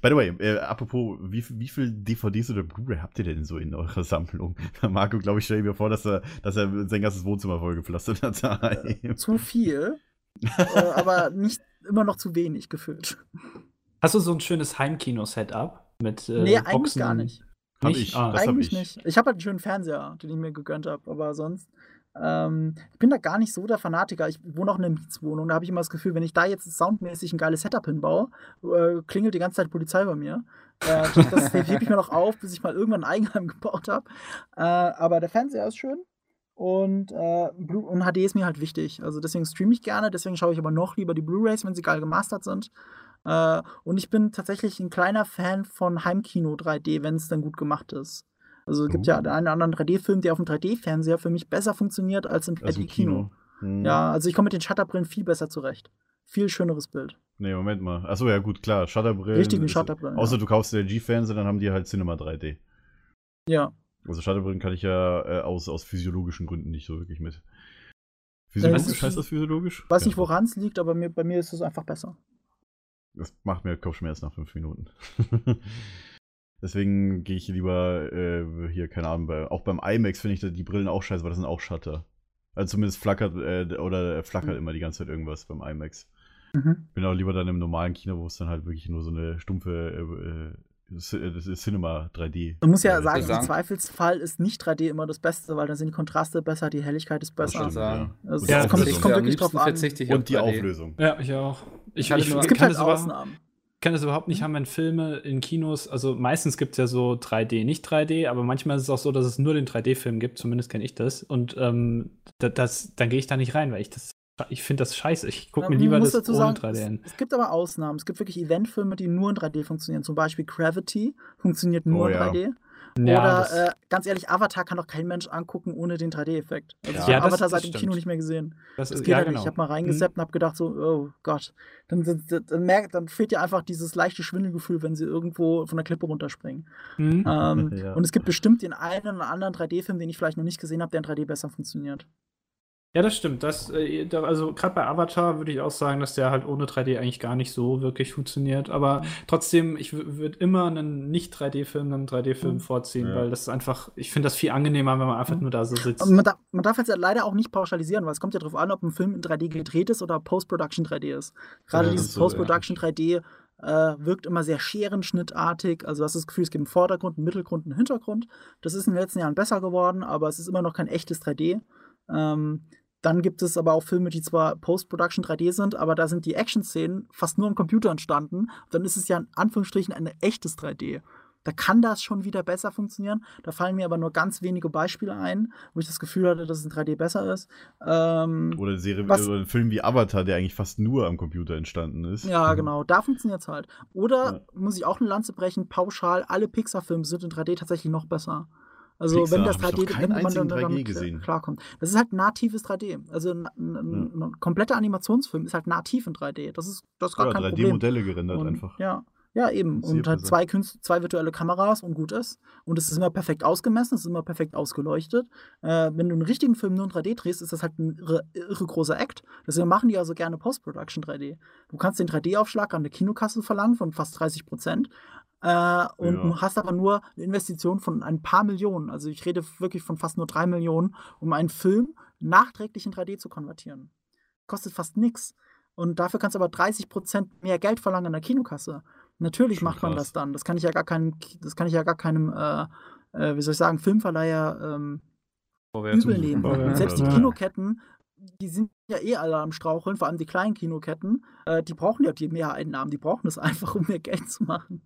By the way, äh, apropos, wie, wie viel DVDs oder Blu-ray habt ihr denn so in eurer Sammlung? Marco, glaube ich, stelle mir vor, dass er, dass er sein ganzes Wohnzimmer vollgepflastert hat. Zu viel. Äh, aber nicht immer noch zu wenig gefüllt. Hast du so ein schönes Heimkino-Setup mit äh, nee, eigentlich Boxen? gar nicht. Hab Nicht? ich. Ah. das hab Eigentlich ich. nicht. Ich habe halt einen schönen Fernseher, den ich mir gegönnt habe, aber sonst. Ähm, ich bin da gar nicht so der Fanatiker. Ich wohne auch in einer Mietswohnung. Da habe ich immer das Gefühl, wenn ich da jetzt soundmäßig ein geiles Setup hinbaue, äh, klingelt die ganze Zeit Polizei bei mir. Äh, das das hebe ich mir noch auf, bis ich mal irgendwann ein Eigenheim gebaut habe. Äh, aber der Fernseher ist schön. Und, äh, Blu und HD ist mir halt wichtig. Also deswegen streame ich gerne, deswegen schaue ich aber noch lieber die Blu-Rays, wenn sie geil gemastert sind. Äh, und ich bin tatsächlich ein kleiner Fan von Heimkino 3D, wenn es dann gut gemacht ist. Also es gibt Oh. ja einen oder anderen 3D-Film, der auf dem 3D-Fernseher für mich besser funktioniert als im Also im 3D-Kino. Hm. Ja, also ich komme mit den Shutterbrillen viel besser zurecht. Viel schöneres Bild. Nee, Moment mal. Achso, ja gut, klar. Shutterbrillen. Richtigen Shutterbrillen, Außer ja. du kaufst dir LG-Fernseher, dann haben die halt Cinema 3D. Ja. Also Shutterbrillen kann ich ja äh, aus, aus physiologischen Gründen nicht so wirklich mit. Physiologisch ist- heißt das physiologisch? Weiß nicht, woran es liegt, aber mir, bei mir ist es einfach besser. Das macht mir Kopfschmerzen nach fünf Minuten. Deswegen gehe ich lieber äh, hier, keine Ahnung, bei, auch beim IMAX finde ich da die Brillen auch scheiße, weil das sind auch Shutter. Also zumindest flackert äh, oder flackert Mhm. immer die ganze Zeit irgendwas beim IMAX. Mhm. Bin auch lieber dann im normalen Kino, wo es dann halt wirklich nur so eine stumpfe äh, äh, äh, das ist Cinema 3D. Man muss ja äh, sagen, im sagen- Zweifelsfall ist nicht 3D immer das Beste, weil dann sind die Kontraste besser, die Helligkeit ist Das besser. stimmt, sagen. ja. Also Und Ja, kommt, das kommt wirklich drauf an. ich Und die 3D. Auflösung. Ja, ich auch. Ich, ich, nur- Es ich gibt kann, halt das überhaupt, Ausnahmen. kann das überhaupt nicht haben, wenn Filme in Kinos, also meistens gibt es ja so 3D, nicht 3D, aber manchmal ist es auch so, dass es nur den 3D-Film gibt, zumindest kenne ich das. Und ähm, da- das, dann gehe ich da nicht rein, weil ich das, ich finde das scheiße. Ich gucke mir lieber das dazu ohne sagen, 3D an. Es, es gibt aber Ausnahmen. Es gibt wirklich Eventfilme, die nur in 3D funktionieren. Zum Beispiel Gravity funktioniert nur Oh, in ja. 3D. Ja, Oder äh, ganz ehrlich, Avatar kann doch kein Mensch angucken ohne den 3D-Effekt. Also Ja. ich habe Avatar seit dem. Kino nicht mehr gesehen. das Das ist, geht ja, halt genau. nicht. Ich habe mal reingeseppt und habe gedacht so, oh Gott. Dann, dann, dann, merkt, dann fehlt dir einfach dieses leichte Schwindelgefühl, wenn sie irgendwo von der Klippe runterspringen. Mhm. Ähm, Ja. Und es gibt bestimmt den einen oder anderen 3D-Film, den ich vielleicht noch nicht gesehen habe, der in 3D besser funktioniert. Ja, das stimmt. Das, äh, da, also gerade bei Avatar würde ich auch sagen, dass der halt ohne 3D eigentlich gar nicht so wirklich funktioniert. Aber trotzdem, ich würde immer einen Nicht-3D-Film einem 3D-Film Mhm. vorziehen, Ja. weil das ist einfach, ich finde das viel angenehmer, wenn man einfach Mhm. nur da so sitzt. Man darf, man darf jetzt ja leider auch nicht pauschalisieren, weil es kommt ja darauf an, ob ein Film in 3D gedreht ist oder Post-Production 3D ist. Gerade Ja, dieses so, ja. Post-Production 3D äh, wirkt immer sehr scherenschnittartig. Also du hast das Gefühl, es gibt einen Vordergrund, einen Mittelgrund, einen Hintergrund. Das ist in den letzten Jahren besser geworden, aber es ist immer noch kein echtes 3D. Ähm, dann gibt es aber auch Filme, die zwar Post-Production 3D sind, aber da sind die Action-Szenen fast nur am Computer entstanden. Dann ist es ja in Anführungsstrichen ein echtes 3D. Da kann das schon wieder besser funktionieren. Da fallen mir aber nur ganz wenige Beispiele ein, wo ich das Gefühl hatte, dass es in 3D besser ist. Ähm, Oder, eine Serie, Was- oder ein Film wie Avatar, der eigentlich fast nur am Computer entstanden ist. ja, genau, da funktioniert es halt. Oder Ja. muss ich auch eine Lanze brechen, pauschal, alle Pixar-Filme sind in 3D tatsächlich noch besser. Also Pixar wenn das hab ich 3D, noch keinen wenn man dann 3D damit gesehen. klarkommt. Das ist halt natives 3D. Also ein, ein, ein, ein kompletter Animationsfilm ist halt nativ in 3D. Das ist, das ist gar Ja, kein Problem. 3D-Modelle gerendert Und, einfach. Ja, ja, eben. Und halt zwei, zwei virtuelle Kameras und gut ist. Und es ist immer perfekt ausgemessen, es ist immer perfekt ausgeleuchtet. Äh, wenn du einen richtigen Film nur in 3D drehst, ist das halt ein irre, irre großer Act. Deswegen machen die also gerne Post-Production 3D. Du kannst den 3D-Aufschlag an der Kinokasse verlangen von fast 30 Prozent. Äh, und Ja. du hast aber nur eine Investition von ein paar Millionen. Also ich rede wirklich von fast nur drei Millionen, um einen Film nachträglich in 3D zu konvertieren. Kostet fast nichts. Und dafür kannst du aber 30 Prozent mehr Geld verlangen an der Kinokasse. Natürlich Schon macht man krass. das dann. Das kann ich ja gar keinem, das kann ich ja gar keinem, äh, äh, wie soll ich sagen, Filmverleiher ähm, übel nehmen. Und selbst die. Kinoketten, die sind ja eh alle am Straucheln, vor allem die kleinen Kinoketten, äh, die brauchen ja die Mehreinnahmen, die brauchen das einfach, um mehr Geld zu machen.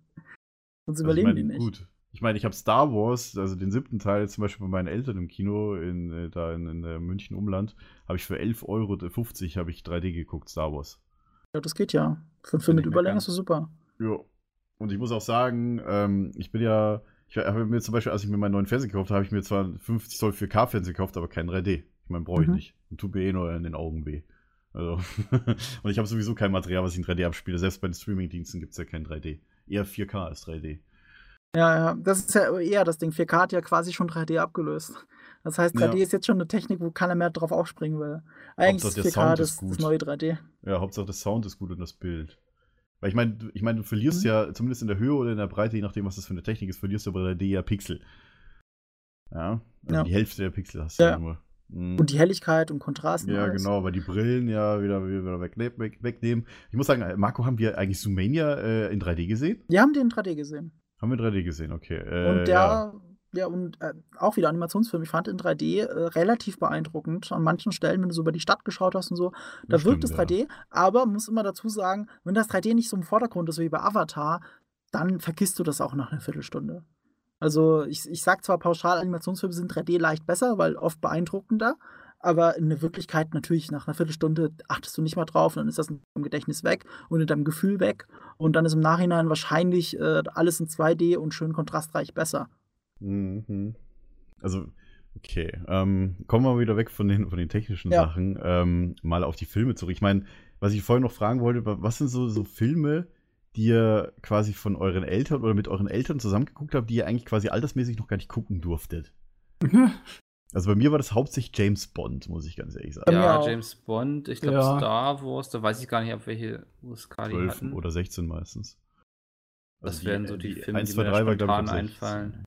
Sonst Also ich überleben meine, die nicht. Gut. Ich meine, ich habe Star Wars, also den siebten Teil, zum Beispiel bei meinen Eltern im Kino, in, äh, da in, in äh, München Umland, habe ich für 11,50 Euro habe ich 3D geguckt, Star Wars. Ja, das geht ja. Für einen Film mit Überlänge ist das super. Ja. Und ich muss auch sagen, ähm, ich bin ja, ich habe mir zum Beispiel, als ich mir meinen neuen Fernseher gekauft habe, habe ich mir zwar einen 50 Zoll 4K-Fernseher gekauft, aber kein 3D. Ich meine, brauche ich Mhm. nicht. Und tut mir eh nur in den Augen weh. Also, und ich habe sowieso kein Material, was ich in 3D abspiele. Selbst bei den Streaming-Diensten gibt es ja kein 3D. Eher 4K als 3D. Ja, ja, das ist ja eher das Ding. 4K hat ja quasi schon 3D abgelöst. Das heißt, 3D Ja. ist jetzt schon eine Technik, wo keiner mehr drauf aufspringen will. Eigentlich Hauptsache, ist 4K Sound das, ist das neue 3D. Ja, Hauptsache der Sound ist gut und das Bild. Weil ich meine, du- ich meine, du verlierst Mhm. ja, zumindest in der Höhe oder in der Breite, je nachdem, was das für eine Technik ist, verlierst du bei 3D ja Pixel. Ja, also Ja. die Hälfte der Pixel hast du Ja. ja nur. Mhm. Und die Helligkeit und Kontrast. und Ja, alles. genau, weil die Brillen ja wieder, wieder wegnehmen, weg, wegnehmen. Ich muss sagen, Marco, haben wir eigentlich Zoomania äh, in 3D gesehen? Wir haben den in 3D gesehen. Haben wir in 3D gesehen, okay. Äh, Und der, ja. ja, und äh, auch wieder Animationsfilm. Ich fand in 3D äh, relativ beeindruckend. An manchen Stellen, wenn du so über die Stadt geschaut hast und so, da Das wirkt es stimmt, 3D. Aber man muss immer dazu sagen, wenn das 3D nicht so im Vordergrund ist wie bei Avatar, dann vergisst du das auch nach einer Viertelstunde. Also ich, ich sag zwar pauschal, Animationsfilme sind 3D leicht besser, weil oft beeindruckender, aber in der Wirklichkeit natürlich nach einer Viertelstunde achtest du nicht mal drauf, dann ist das im Gedächtnis weg und in deinem Gefühl weg und dann ist im Nachhinein wahrscheinlich äh, alles in 2D und schön kontrastreich besser. Mhm. Also, okay. Ähm, kommen wir wieder weg von den, von den technischen Ja. Sachen, ähm, mal auf die Filme zurück. Ich meine, was ich vorhin noch fragen wollte, wa- was sind so, so Filme, die ihr quasi von euren Eltern oder mit euren Eltern zusammengeguckt habt, die ihr eigentlich quasi altersmäßig noch gar nicht gucken durftet? Also bei mir war das hauptsächlich James Bond, muss ich ganz ehrlich sagen. Ja, auch. James Bond, ich glaube Ja. Star Wars, da weiß ich gar nicht, ab welche USK die 12 hatten. oder 16 meistens. das Also wären so die, Filme, 1, die 2, mir 3 war, da glaube ich, spontan ab 16. einfallen.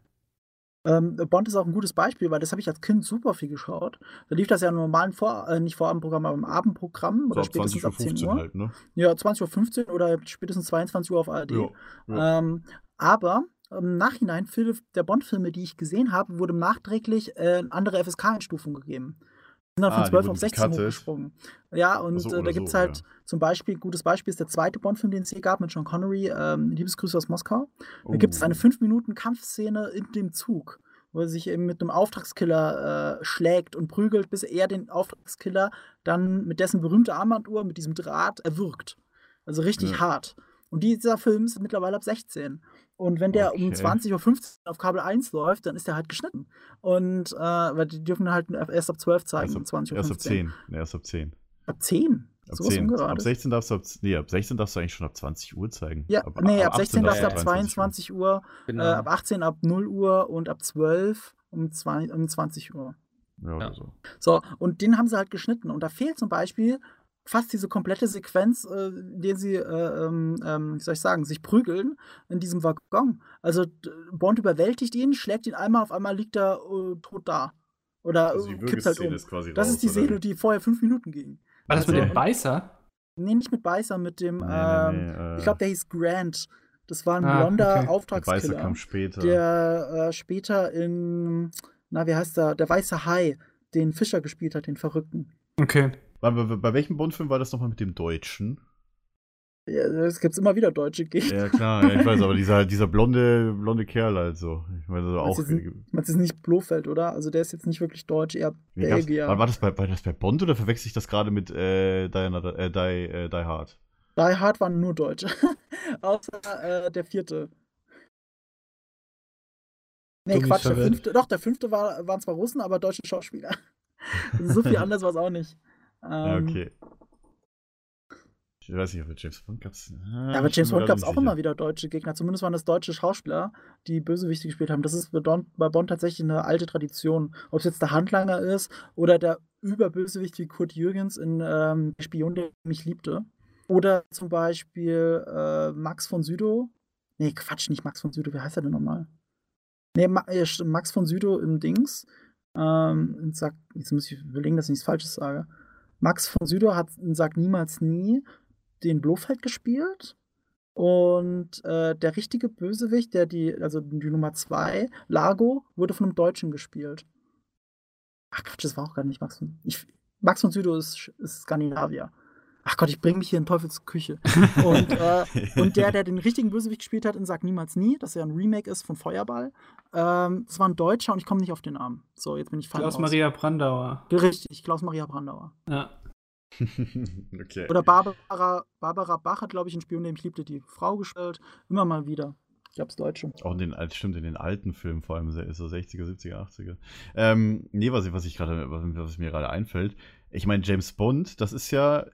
Ähm, Bond ist auch ein gutes Beispiel, weil das habe ich als Kind super viel geschaut. Da lief das ja im normalen Vor äh, nicht Vorabendprogramm, aber im Abendprogramm So oder ab spätestens 20 Uhr ab 10 15 Uhr. halt, ne? Ja, 20.15 Uhr oder spätestens 22 Uhr auf ARD. Ja, ja. Ähm, aber im Nachhinein, viele der Bond-Filme, die ich gesehen habe, wurde nachträglich äh, eine andere FSK-Einstufung gegeben. Sind dann Ah, von die 12 wurden auf 16 gecuttet. hochgesprungen. Ja, und so, äh, da gibt es so, halt ja. zum Beispiel, gutes Beispiel ist der zweite Bond-Film, den es hier gab mit Sean Connery, ähm, Liebesgrüße aus Moskau. Da gibt es eine Oh. 5-Minuten-Kampfszene in dem Zug, wo er sich eben mit einem Auftragskiller äh, schlägt und prügelt, bis er den Auftragskiller dann mit dessen berühmter Armbanduhr, mit diesem Draht, erwürgt. Also richtig Ja. hart. Und dieser Film ist mittlerweile ab 16. Und wenn der um Okay. 20.15 Uhr auf Kabel 1 läuft, dann ist der halt geschnitten. Und äh, weil die dürfen halt erst ab 12 zeigen, Erst um ab, 20.15 Uhr. erst ab 10. Nee, erst ab 10. Ab 10? Ab, Sowas 10. ab ungerades. 16 darfst du ab, nee, ab 16 darfst du eigentlich schon ab 20 Uhr zeigen. Ja, nee, ab 16 darfst du ab 23 22 Uhr, Genau. äh, ab 18 ab 0 Uhr und ab 12 um, zwei, um 20 Uhr. Ja, oder Ja. so. So, und den haben sie halt geschnitten. Und da fehlt zum Beispiel fast diese komplette Sequenz, äh, in der sie, äh, ähm, ähm, wie soll ich sagen, sich prügeln in diesem Waggon. Also Bond überwältigt ihn, schlägt ihn einmal, auf einmal liegt er äh, tot da. Oder Also äh, kippt halt um. ist quasi Das raus, ist die? Szene, die vorher fünf Minuten ging. War das mit Also- dem Beißer? Nee, nicht mit Beißer, mit dem, Nee, ähm, nee, nee, äh, ich glaube, der hieß Grant. Das war ein Ah, blonder okay. der Weiße Auftragskiller. kam später. der äh, später in, na, wie heißt der, der Weiße Hai, den Fischer gespielt hat, den Verrückten. Okay. Bei, bei, bei welchem Bond-Film war das nochmal mit dem Deutschen? Ja, es gibt immer wieder deutsche Gegner. Ja, klar, ja, ich weiß, aber dieser, dieser blonde, blonde Kerl halt so. Ich meine, also auch. Du, du, das ist nicht Blofeld, oder? Also der ist jetzt nicht wirklich deutsch, eher Belgier. war, war, das bei, war das bei Bond oder verwechsel ich das gerade mit äh, Die, Another- äh, Die, äh, Die Hard? Die Hard waren nur Deutsche. Außer äh, der vierte. Nee, Dummies Quatsch, der fünfte. Doch, der fünfte war, waren zwar Russen, aber deutsche Schauspieler. Also so viel anders war es auch nicht. Ja, Ähm, okay. Ich weiß nicht, ob es James Bond gab. Ja, aber James Bond gab es auch immer wieder deutsche Gegner. Zumindest waren das deutsche Schauspieler, die Bösewichte gespielt haben. Das ist bei Bond tatsächlich eine alte Tradition. Ob es jetzt der Handlanger ist oder der Überbösewicht wie Kurt Jürgens in ähm, Der Spion, der mich liebte. Oder zum Beispiel äh, Max von Südow. Nee, Quatsch, nicht Max von Südow. Wie heißt er denn nochmal? Nee, Ma äh, Max von Südow im Dings. Ähm, jetzt muss ich überlegen, dass ich nichts Falsches sage. Max von Südow hat in Sag niemals nie den Blofeld gespielt. Und äh, der richtige Bösewicht, der die, also die Nummer 2, Lago, wurde von einem Deutschen gespielt. Ach Quatsch, das war auch gar nicht Max von. Ich, Max von Südow ist, ist Skandinavier. Ach Gott, ich bringe mich hier in Teufels Küche. Und, äh, und der, der den richtigen Bösewicht gespielt hat in Sag niemals nie, das ja ein Remake ist von Feuerball, ähm, das war ein Deutscher und ich komme nicht auf den Namen. So, jetzt bin ich falsch. Klaus-Maria Brandauer. Richtig, Klaus-Maria Brandauer. Ja. okay. Oder Barbara, Barbara Bach hat, glaube ich, in Spion, den ich liebte, die Frau gespielt. Immer mal wieder. Ich glaube, es Deutsche. Auch in den, alt- stimmt, in den alten Filmen, vor allem so 60er, 70er, 80er. Ähm, nee, was, ich- was ich gerade, was, was mir gerade einfällt, ich meine, James Bond, das ist ja,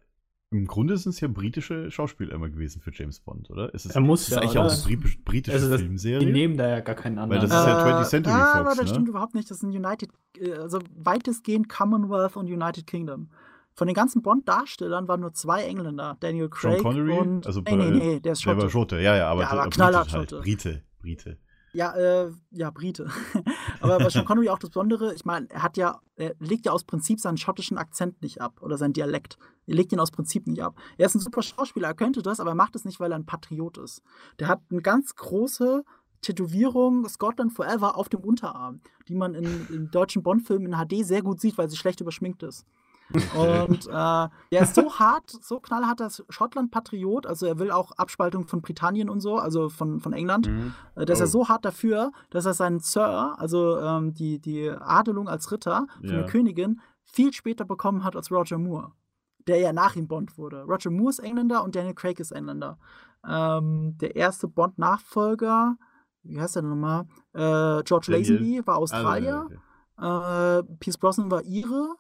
im Grunde sind es ja britische Schauspieler immer gewesen für James Bond, oder? Ist es, Er muss ist es ja, eigentlich oder? auch eine bri- britische Also das, die Filmserie? nehmen da ja gar keinen anderen. das ist ja 20th Century ah, Fox, aber das ne? stimmt überhaupt nicht. Das sind United, äh, also weitestgehend Commonwealth und United Kingdom. Von den ganzen Bond-Darstellern waren nur zwei Engländer. Daniel Sean Craig Connery? und. Also nee, nee, bei- nee, der ist Der war Schotte. Schotte, ja, ja, aber, Ja, aber aber knallhart britisch halt. Schotte. Brite, Brite. Ja, äh, ja, Brite. aber bei Sean Connery auch das Besondere, ich meine, er hat ja, er legt ja aus Prinzip seinen schottischen Akzent nicht ab oder seinen Dialekt. Er legt ihn aus Prinzip nicht ab. Er ist ein super Schauspieler, er könnte das, aber er macht es nicht, weil er ein Patriot ist. Der hat eine ganz große Tätowierung Scotland Forever auf dem Unterarm, die man in, in deutschen Bond-Filmen in HD sehr gut sieht, weil sie schlecht überschminkt ist. Und äh, er ist so hart, so knallhart als Schottland-Patriot, also er will auch Abspaltung von Britannien und so, also von, von England. Mhm. Äh, Da ist Oh. er so hart dafür, dass er seinen Sir, also ähm, die, die Adelung als Ritter von Ja. der Königin, viel später bekommen hat als Roger Moore, der ja nach ihm Bond wurde. Roger Moore ist Engländer und Daniel Craig ist Engländer. Ähm, der erste Bond-Nachfolger, wie heißt der denn nochmal? Äh, George Daniel- Lazenby war Ah, Australier. okay. Äh, Pierce Brosnan war Ire.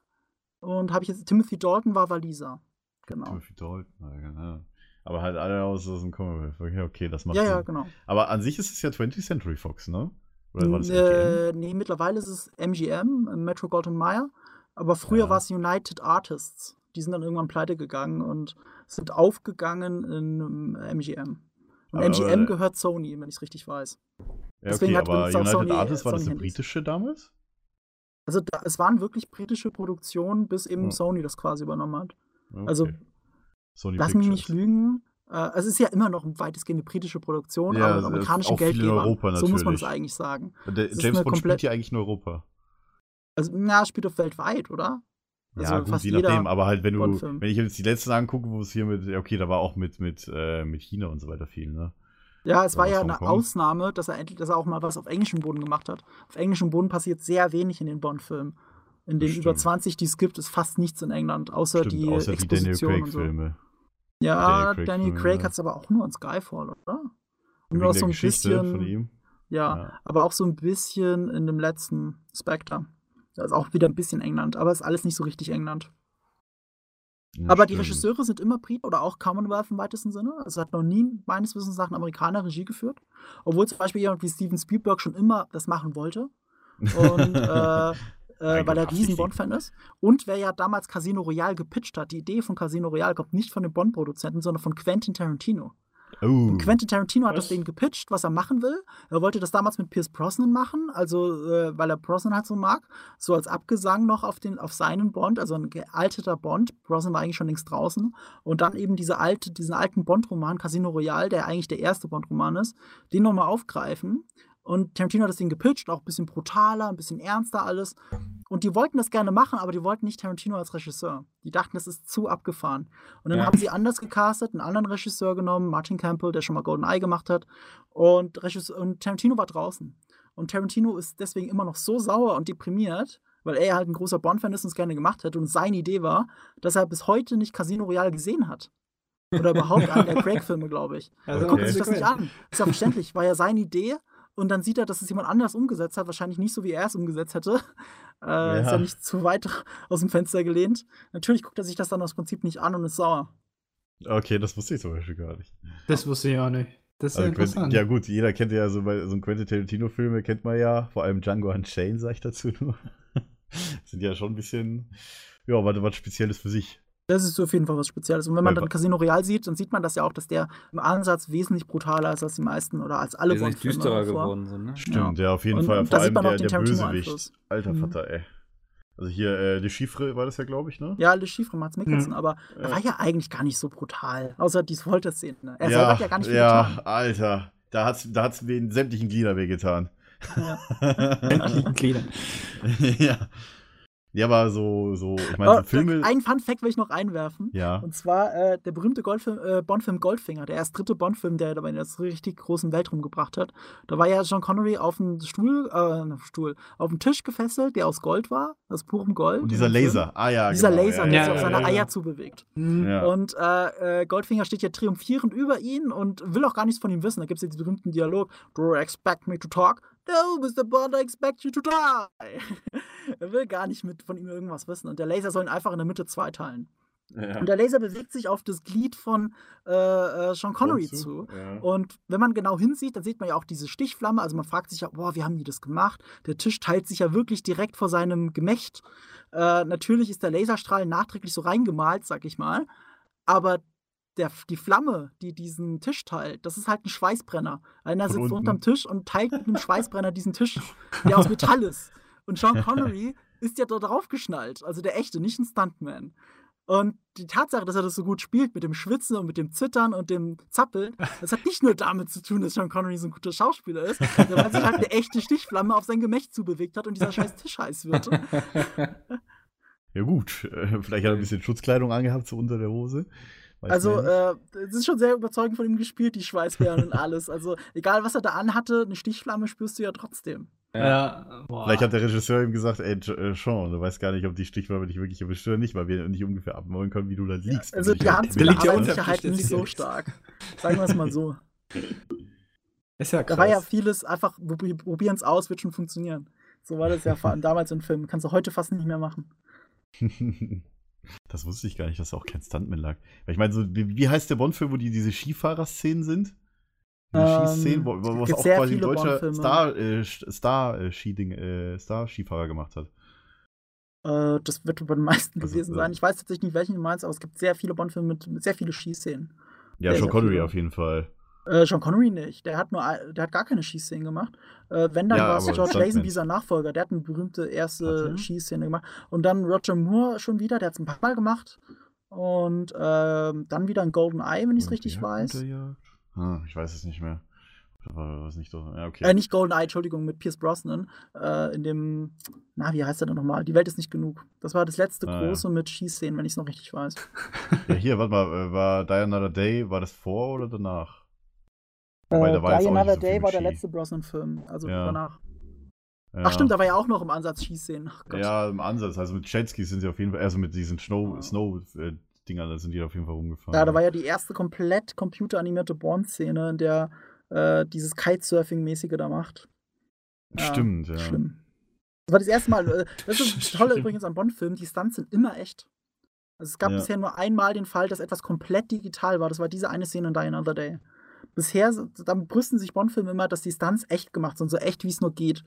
Und habe ich jetzt Timothy Dalton war Waliser. Genau. Timothy Dalton, ja, genau. Aber halt alle aus, aus dem Commonwealth. Okay, okay, das macht Ja, ja, Sinn. genau. Aber an sich ist es ja 20th Century Fox, ne? Oder war das MGM? äh, nee, mittlerweile ist es MGM, äh, Metro Goldwyn Mayer. Aber früher Ja. war es United Artists. Die sind dann irgendwann pleite gegangen und sind aufgegangen in ähm, MGM. Und Aber- MGM aber- gehört Sony, wenn ich es richtig weiß. Ja, deswegen okay, hat aber United Sony- Artists war das eine britische damals? Also da, es waren wirklich britische Produktionen, bis eben Hm. Sony das quasi übernommen hat. Okay. Also, Sony Lass mich nicht lügen. Äh, es ist ja immer noch eine weitestgehend eine britische Produktion, Ja, aber es mit amerikanischen Geldgebern. So muss man es eigentlich sagen. Der ist James Bond spielt ja eigentlich in Europa. Also, na, spielt doch weltweit, oder? ja, Also gut, fast je nachdem, aber halt, wenn du, wenn ich jetzt die letzten angucke, wo es hier mit, okay, da war auch mit, mit, äh, mit China und so weiter viel, ne? Ja, es war ja eine Hongkong. Ausnahme, dass er endlich, dass er auch mal was auf englischem Boden gemacht hat. Auf englischem Boden passiert sehr wenig in den Bond-Filmen. In den über stimmt. 20, die es gibt, ist fast nichts in England, außer Stimmt, die außer die Daniel Exposition und so. Craig-Filme. Ja, Daniel Craig Daniel Craig hat es aber auch nur in Skyfall, oder? Und der so ein Geschichte bisschen, von ihm. Ja, Ja. aber auch so ein bisschen in dem letzten Spectre. Da ist auch wieder ein bisschen England, aber ist alles nicht so richtig England. Ja, aber die stimmt. Regisseure sind immer Briten oder auch Commonwealth im weitesten Sinne. Also hat noch nie meines Wissens nach ein Amerikaner Regie geführt. Obwohl zum Beispiel jemand wie Steven Spielberg schon immer das machen wollte. Und äh, äh, weil er riesen Bond-Fan ist. Und wer ja damals Casino Royale gepitcht hat, die Idee von Casino Royale kommt nicht von dem Bond-Produzenten, sondern von Quentin Tarantino. Oh. Quentin Tarantino hat Was? das Ding gepitcht, was er machen will. Er wollte das damals mit Pierce Brosnan machen, also äh, weil er Brosnan halt so mag, so als Abgesang noch auf, den, auf seinen Bond, also ein gealteter Bond. Brosnan war eigentlich schon längst draußen. Und dann eben diese alte, diesen alten Bond-Roman, Casino Royale, der eigentlich der erste Bond-Roman ist, den nochmal aufgreifen. Und Tarantino hat das Ding gepitcht, auch ein bisschen brutaler, ein bisschen ernster alles. Und die wollten das gerne machen, aber die wollten nicht Tarantino als Regisseur. Die dachten, das ist zu abgefahren. Und dann Ja. haben sie anders gecastet, einen anderen Regisseur genommen, Martin Campbell, der schon mal Golden Eye gemacht hat. Und, Regisseur, und Tarantino war draußen. Und Tarantino ist deswegen immer noch so sauer und deprimiert, weil er halt ein großer Bond-Fan ist und es gerne gemacht hätte. Und seine Idee war, dass er bis heute nicht Casino Royale gesehen hat. Oder überhaupt einen der Craig-Filme, glaube ich. Also Okay. Guckt sich das nicht an. Ist ja verständlich. War ja seine Idee. Und dann sieht er, dass es jemand anders umgesetzt hat. Wahrscheinlich nicht so, wie er es umgesetzt hätte. Äh, Ist Ja. ja nicht zu weit aus dem Fenster gelehnt. Natürlich guckt er sich das dann aus Prinzip nicht an und ist sauer. Okay, das wusste ich zum Beispiel gar nicht. Das wusste ich auch nicht. Das ist ja Also Quentin, interessant. ja gut, jeder kennt ja so bei so einem Quentin Tarantino-Filme kennt man ja, vor allem Django Unchained, sag ich dazu nur. Sind ja schon ein bisschen, ja, was, was Spezielles für sich. Das ist auf jeden Fall was Spezielles. Und wenn man dann Casino Royale sieht, dann sieht man das ja auch, dass der im Ansatz wesentlich brutaler ist als die meisten oder als alle Bond-Filme düsterer davor. geworden sind, ne? Stimmt, ja, auf jeden Und- Fall. und Vor allem der, den der Bösewicht. Alter Mhm. Vater, ey. Also hier, äh, die Chiffre war das ja, glaube ich, ne? Ja, Le Chiffre, Mats Mikkelsen, Mhm. aber er Ja. war ja eigentlich gar nicht so brutal. Außer die Folterszene. ne? Er selber ja, hat ja gar nicht viel ja, getan. Alter. Da hat's, da hat's den sämtlichen Glieder wehgetan. Ja. Sämtlichen Gliedern. ja. Ja, aber so, so, ich meine, Oh, so Filme. Einen Fun Fact will ich noch einwerfen. Ja. Und zwar äh, der berühmte Goldfilm, äh, Bondfilm Goldfinger, der erst dritte Bondfilm, der dabei das richtig großen Weltraum gebracht hat. Da war ja John Connery auf dem Stuhl, äh, auf dem Stuhl, auf dem Tisch gefesselt, der aus Gold war, aus purem Gold. Und dieser. Laser. Ah ja, Dieser genau, Laser, ja, der ja, sich auf seine ja. Eier zubewegt. Mhm. Ja. Und äh, äh, Goldfinger steht ja triumphierend über ihn und will auch gar nichts von ihm wissen. Da gibt es ja diesen berühmten Dialog: Do you expect me to talk? No, Mr. Bond, I expect you to die. er will gar nicht mit von ihm irgendwas wissen. Und der Laser soll ihn einfach in der Mitte zweiteilen. Ja. Und der Laser bewegt sich auf das Glied von äh, äh, Sean Connery Wozu? zu. Ja. Und wenn man genau hinsieht, dann sieht man ja auch diese Stichflamme. Also man fragt sich ja, boah, wie haben die das gemacht? Der Tisch teilt sich ja wirklich direkt vor seinem Gemächt. Äh, natürlich ist der Laserstrahl nachträglich so reingemalt, sag ich mal. Aber der, die Flamme, die diesen Tisch teilt, das ist halt ein Schweißbrenner. Einer sitzt unterm Tisch und teilt mit einem Schweißbrenner diesen Tisch, der aus Metall ist. Und Sean Connery ist ja da drauf geschnallt. Also der echte, nicht ein Stuntman. Und die Tatsache, dass er das so gut spielt mit dem Schwitzen und mit dem Zittern und dem Zappeln, das hat nicht nur damit zu tun, dass Sean Connery so ein guter Schauspieler ist, sondern weil sich halt eine echte Stichflamme auf sein Gemächt zubewegt hat und dieser scheiß Tisch heiß wird. Ja, gut. Äh, Vielleicht hat er ein bisschen Schutzkleidung angehabt, so unter der Hose. Also, äh, es ist schon sehr überzeugend von ihm gespielt, die Schweißbären und alles. Also, egal was er da anhatte, eine Stichflamme spürst du ja trotzdem. Ja, boah. Vielleicht hat der Regisseur ihm gesagt, ey, äh, Sean, du weißt gar nicht, ob die Stichwaffe dich wirklich erwischt oder nicht, weil wir nicht ungefähr abmachen können, wie du da liegst. Also, Wenn du die ja unter- Arbeitssicherheit nicht so stark. Sagen wir es mal so. ist ja Da krass. war ja vieles einfach, probieren es aus, wird schon funktionieren. So war das ja damals im Film. Kannst du heute fast nicht mehr machen. Das wusste ich gar nicht, dass da auch kein Stuntman lag. Weil ich meine, so, wie, wie heißt der Bond-Film, wo die diese Skifahrerszenen sind? Diese Ähm, Skiszenen, wo, wo was auch quasi ein deutscher. Star, äh, Star, äh, Skiding, äh, Star Skifahrer gemacht hat. Äh, das wird bei den meisten Also, gewesen äh, sein. Ich weiß tatsächlich nicht, welchen du meinst, aber es gibt sehr viele Bond-Filme mit, mit sehr viele Schießszenen. Ja, Sean Connery auf jeden Fall. Äh, Sean Connery nicht. Der hat nur, der hat gar keine Schießszenen gemacht. Äh, wenn dann Ja, war es George. Lazenby sein Nachfolger. Der hat eine berühmte erste er? Schießszene gemacht. Und dann Roger Moore schon wieder. Der hat es ein paar Mal gemacht. Und ähm, dann wieder ein Golden Eye, wenn ich es richtig weiß. Ah, ich weiß es nicht mehr. Was nicht so. Ja, okay. Äh, nicht Golden Eye, Entschuldigung, mit Pierce Brosnan. Äh, in dem, na, wie heißt der denn nochmal? Die Welt ist nicht genug. Das war das letzte Ah, ja. große mit Schießszenen, wenn ich es noch richtig weiß. Ja, hier, warte mal, äh, war Die Another Day, war das vor oder danach? Wobei, da war Die Another so Day war der letzte Brosnan-Film, also Ja. danach. Ja. Ach stimmt, da war ja auch noch im Ansatz Schießszenen. Ja, im Ansatz. Also mit Jetskis sind sie auf jeden Fall, also mit diesen Snow, Snow-Dingern, da sind die auf jeden Fall rumgefahren. Ja, da war ja die erste komplett computeranimierte Bond-Szene, in der äh, dieses Kitesurfing-mäßige da macht. Stimmt, ja. Schlimm. Das war das erste Mal. Äh, das ist das Tolle übrigens an Bond-Filmen, die Stunts sind immer echt. Also es gab Ja. bisher nur einmal den Fall, dass etwas komplett digital war. Das war diese eine Szene in Die Another Day. Bisher, damit brüsten sich Bond-Filme immer, dass die Stunts echt gemacht sind, so echt wie es nur geht.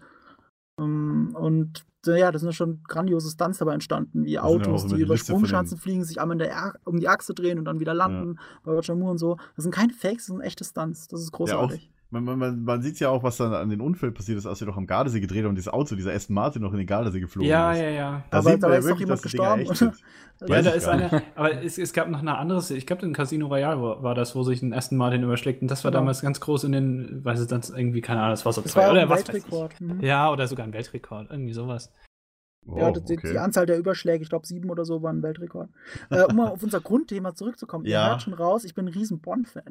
Ähm, Und ja, da sind ja schon grandiose Stunts dabei entstanden, wie ja Autos, immer die über Liste Sprungschanzen fliegen, sich einmal in der Ach- um die Achse drehen und dann wieder landen, bei Roger Moore und so. Das sind keine Fakes, das sind echte Stunts. Das ist Ja, großartig. man, man, man, man sieht ja auch, was dann an den Unfällen passiert ist, als wir doch am Gardasee gedreht haben und dieses Auto, dieser Aston Martin noch in den Gardasee geflogen Ja, ist. ja, ja. Da Aber sieht dabei man ja ist doch wirklich, jemand dass die Dinger gestorben, echt sind. oder? Ja, da ist gar nicht. eine, aber es, es gab noch eine andere, ich glaube, in Casino Royale war, war das, wo sich ein Aston Martin überschlägt. Und das war Genau. damals ganz groß in den, weiß ich das irgendwie, keine Ahnung, das war so Das zwei war ja oder ein was Weltrekord. Mhm. ich. Ja, oder sogar ein Weltrekord, irgendwie sowas. Ja, Oh, die, okay. die Anzahl der Überschläge, ich glaube sieben oder so, war ein Weltrekord. äh, um mal auf unser Grundthema zurückzukommen. Ja. Ihr hört schon raus, ich bin ein riesen Bond-Fan.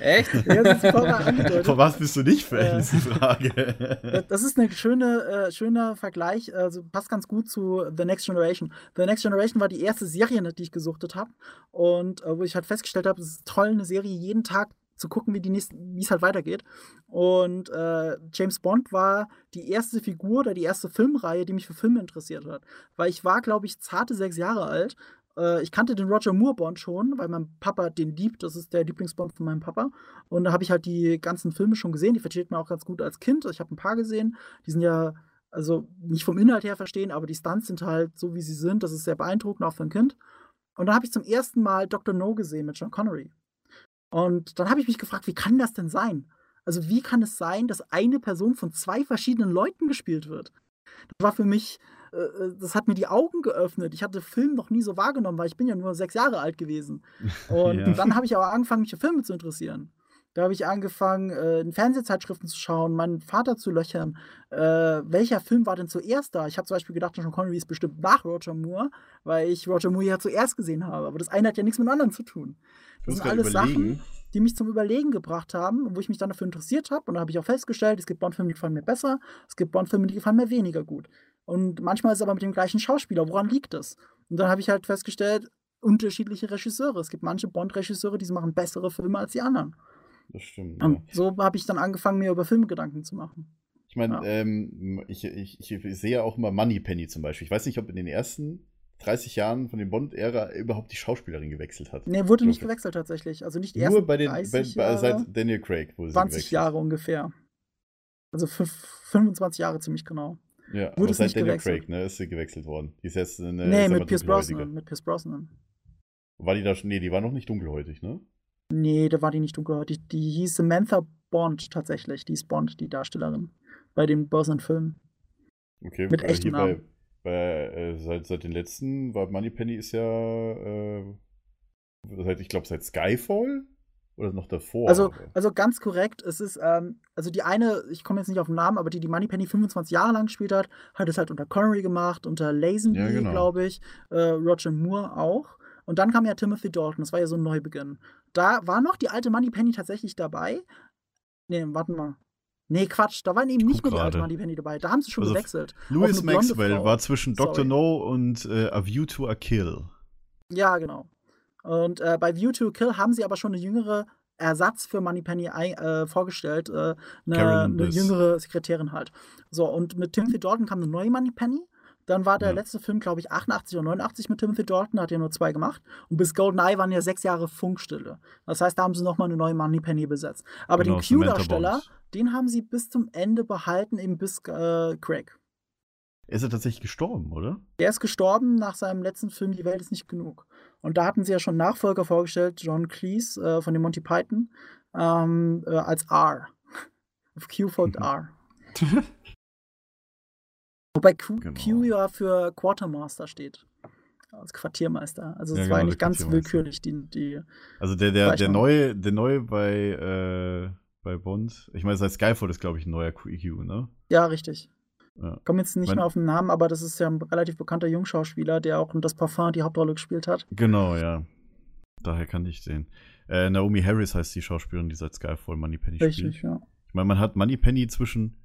Echt? ja, das ist voll mal angedeutet. Von was bist du nicht Fan, Äh, ist die Frage. Das ist ein schöne, äh, schöner Vergleich, also passt ganz gut zu The Next Generation. The Next Generation war die erste Serie, die ich gesuchtet habe und äh, wo ich halt festgestellt habe, es ist toll, eine Serie jeden Tag zu gucken, wie die wie es halt weitergeht. Und äh, James Bond war die erste Figur oder die erste Filmreihe, die mich für Filme interessiert hat. Weil ich war, glaube ich, zarte sechs Jahre alt. Äh, ich kannte den Roger Moore Bond schon, weil mein Papa den liebt. Das ist der Lieblingsbond von meinem Papa. Und da habe ich halt die ganzen Filme schon gesehen. Die versteht man auch ganz gut als Kind. Ich habe ein paar gesehen. Die sind ja, also nicht vom Inhalt her verstehen, aber die Stunts sind halt so, wie sie sind. Das ist sehr beeindruckend, auch für ein Kind. Und dann habe ich zum ersten Mal Dr. No gesehen mit Sean Connery. Und dann habe ich mich gefragt, wie kann das denn sein? Also wie kann es sein, dass eine Person von zwei verschiedenen Leuten gespielt wird? Das war für mich, das hat mir die Augen geöffnet. Ich hatte Film noch nie so wahrgenommen, weil ich bin ja nur sechs Jahre alt gewesen. Und Ja. dann habe ich aber angefangen, mich für Filme zu interessieren. Da habe ich angefangen, äh, in Fernsehzeitschriften zu schauen, meinen Vater zu löchern. Äh, welcher Film war denn zuerst da? Ich habe zum Beispiel gedacht, Sean Connery ist bestimmt nach Roger Moore, weil ich Roger Moore ja zuerst gesehen habe. Aber das eine hat ja nichts mit dem anderen zu tun. Das sind alles Sachen, überlegen. die mich zum Überlegen gebracht haben und wo ich mich dann dafür interessiert habe. Und da habe ich auch festgestellt, es gibt Bond-Filme, die gefallen mir besser, es gibt Bond-Filme, die gefallen mir weniger gut. Und manchmal ist es aber mit dem gleichen Schauspieler. Woran liegt das? Und dann habe ich halt festgestellt, unterschiedliche Regisseure. Es gibt manche Bond-Regisseure, die machen bessere Filme als die anderen. Das stimmt. Ja. So habe ich dann angefangen, mir über Filme Gedanken zu machen. Ich meine, Ja. ähm, ich, ich, ich sehe ja auch immer Moneypenny zum Beispiel. Ich weiß nicht, ob in den ersten 30 Jahren von den Bond-Ära überhaupt die Schauspielerin gewechselt hat. Nee, wurde nicht gewechselt tatsächlich. Also nicht ersten Nur bei den, bei, 30 bei, seit Daniel Craig wurde sie 20 gewechselt. Jahre ungefähr. Also fünf- 25 Jahre ziemlich genau. Ja, Wurde aber es seit Daniel gewechselt? Craig, ne, ist sie gewechselt worden. Die ist jetzt eine nee, sag mal, mit Pierce. Brosnan. Mit Pierce Brosnan. War die da schon? Nee, die war noch nicht dunkelhäutig, ne? Nee, da war die nicht dunkelhäutig. Die hieß Samantha Bond tatsächlich. Die ist Bond, die Darstellerin. Bei den Börsenfilmen. Okay, Mit äh, echtem hier bei, Namen. bei, äh, seit, seit den letzten, war Moneypenny ist ja, äh, seit, ich glaube, seit Skyfall? Oder noch davor? Also, also ganz korrekt, es ist, ähm, also die eine, ich komme jetzt nicht auf den Namen, aber die, die Moneypenny 25 Jahre lang gespielt hat, hat es halt unter Connery gemacht, unter Lazenby, Ja, genau. glaube ich, äh, Roger Moore auch. Und dann kam ja Timothy Dalton, das war ja so ein Neubeginn. Da war noch die alte Moneypenny tatsächlich dabei. Nee, warten mal. Nee, Quatsch, da war eben nicht mehr die alte. Moneypenny dabei. Da haben sie schon Also, gewechselt. Louis Maxwell Frau. war zwischen Dr. Sorry. No und äh, A View to a Kill. Ja, genau. Und äh, bei View to Kill haben sie aber schon eine jüngere Ersatz für Moneypenny äh, vorgestellt, äh, eine, eine jüngere Sekretärin halt. So, und mit Timothy Dalton kam eine neue Moneypenny. Dann war der Ja. letzte Film, glaube ich, 88 oder 89 mit Timothy Dalton, hat ja nur zwei gemacht. Und bis GoldenEye waren ja sechs Jahre Funkstille. Das heißt, da haben sie nochmal eine neue Moneypenny besetzt. Aber Genau, den Q-Darsteller, den haben sie bis zum Ende behalten, eben bis äh, Craig. Ist er tatsächlich gestorben, oder? Der ist gestorben nach seinem letzten Film Die Welt ist nicht genug. Und da hatten sie ja schon Nachfolger vorgestellt, John Cleese äh, von den Monty Python, ähm, äh, als R. Auf Q folgt R. Wobei Q, Genau. Q ja für Quartermaster steht. Als Quartiermeister. Also es Ja, war genau, nicht der ganz willkürlich, die, die. Also der, der, der neue, der neue bei, äh, bei Bond, ich meine, seit Skyfall ist, glaube ich, ein neuer QQ, ne? Ja, richtig. Ja. Komm jetzt nicht Mein- mehr auf den Namen, aber das ist ja ein relativ bekannter Jungschauspieler, der auch in das Parfum die Hauptrolle gespielt hat. Genau, ja. Daher kann ich sehen. Äh, Naomi Harris heißt die Schauspielerin, die seit Skyfall Moneypenny Richtig, spielt. ja. Ich meine, man hat Moneypenny zwischen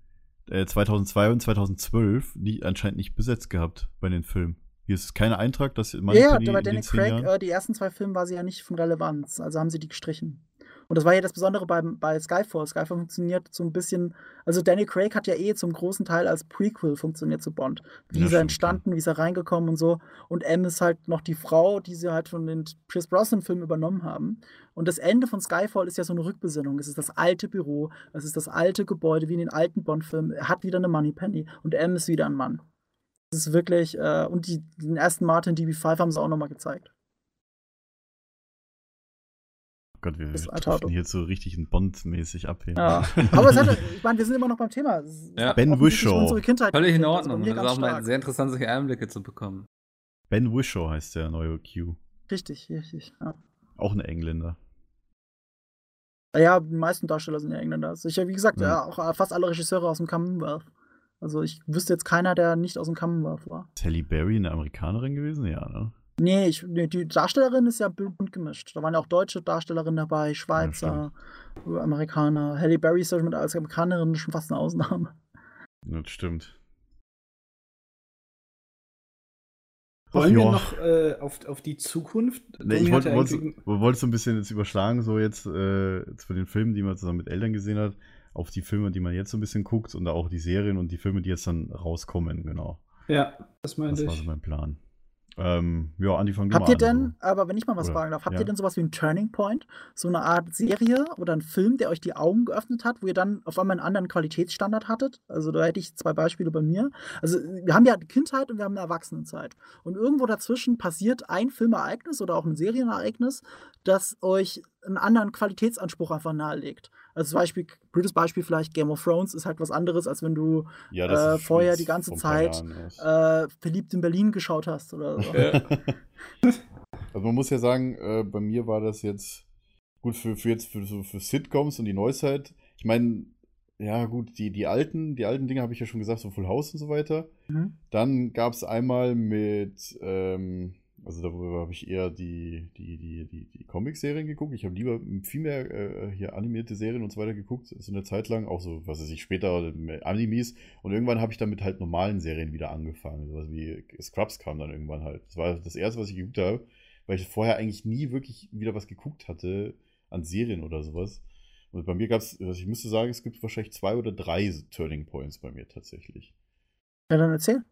äh, 2002 und 2012 nie, anscheinend nicht besetzt gehabt bei den Filmen. Hier ist kein Eintrag, dass Ja, Moneypenny ja, bei Danny Craig, äh, die ersten zwei Filme war sie ja nicht von Relevanz, also haben sie die gestrichen. Und das war ja das Besondere beim, bei Skyfall. Skyfall funktioniert so ein bisschen, also Danny Craig hat ja eh zum großen Teil als Prequel funktioniert zu Bond. Wie Ja, ist er entstanden, wie ist er reingekommen und so. Und M ist halt noch die Frau, die sie halt von den Pierce Brosnan-Filmen übernommen haben. Und das Ende von Skyfall ist ja so eine Rückbesinnung. Es ist das alte Büro, es ist das alte Gebäude, wie in den alten Bond-Filmen. Er hat wieder eine Moneypenny und M ist wieder ein Mann. Das ist wirklich, äh, und die, den ersten Martin DB5 haben sie auch nochmal gezeigt. Gott, wir driften hier so richtig ein Bond-mäßig ab. Ja. Aber es hat, ich meine, wir sind immer noch beim Thema. Ja. Ben. Unsere Kindheit Völlig in also Ordnung. das ist auch mal sehr interessant, solche Einblicke zu bekommen. Ben Whishaw heißt der neue Q. Richtig, richtig. Ja. Auch ein Engländer. ja, die meisten Darsteller sind ja Engländer. Sicher, wie gesagt, Ja. ja. auch äh, fast alle Regisseure aus dem Commonwealth. Also ich wüsste jetzt keiner, der nicht aus dem Commonwealth war. Halle Berry eine Amerikanerin gewesen? Ja, ne? Nee, ich, nee die Darstellerin ist ja bunt gemischt. Da waren ja auch deutsche Darstellerinnen dabei, Schweizer, Amerikaner. Halle Berry ist ja mit als Amerikanerin schon fast eine Ausnahme. Das stimmt. Wollen wir ja. noch äh, auf, auf die Zukunft? Nee, ich wollte wollte so ein bisschen jetzt überschlagen, so jetzt, äh, jetzt von den Filmen, die man zusammen mit Eltern gesehen hat, auf die Filme, die man jetzt so ein bisschen guckt und auch die Serien und die Filme, die jetzt dann rauskommen, genau. Ja, das Das meinte war so ich. mein Plan. Ähm, ja, Andi, fang Habt ihr denn, aber wenn ich mal was Oder- fragen darf, habt ja. ihr denn sowas wie einen Turning Point? So eine Art Serie oder ein Film, der euch die Augen geöffnet hat, wo ihr dann auf einmal einen anderen Qualitätsstandard hattet? Also da hätte ich zwei Beispiele bei mir. Also wir haben ja eine Kindheit und wir haben eine Erwachsenenzeit. Und irgendwo dazwischen passiert ein Filmereignis oder auch ein Serienereignis, das euch einen anderen Qualitätsanspruch einfach nahelegt. Also zum Beispiel, blödes Beispiel vielleicht, Game of Thrones ist halt was anderes, als wenn du Ja, äh, vorher die ganze Zeit, äh, verliebt in Berlin geschaut hast oder so. Also man muss ja sagen, äh, bei mir war das jetzt gut für, für jetzt für, für Sitcoms und die Neuzeit. Ich meine, ja gut, die, die alten, die alten Dinge habe ich ja schon gesagt, so Full House und so weiter. Mhm. Dann gab es einmal mit, ähm, also darüber habe ich eher die, die, die, die, die Comic-Serien geguckt. Ich habe lieber viel mehr äh, hier animierte Serien und so weiter geguckt, so eine Zeit lang, auch so, was weiß ich, später mehr Animes. Und irgendwann habe ich dann mit halt normalen Serien wieder angefangen. Sowas wie Scrubs kam dann irgendwann halt. Das war das erste, was ich geguckt habe, weil ich vorher eigentlich nie wirklich wieder was geguckt hatte an Serien oder sowas. Und bei mir gab es, also ich müsste sagen, es gibt wahrscheinlich zwei oder drei Turning Points bei mir tatsächlich. Ja, dann erzähl.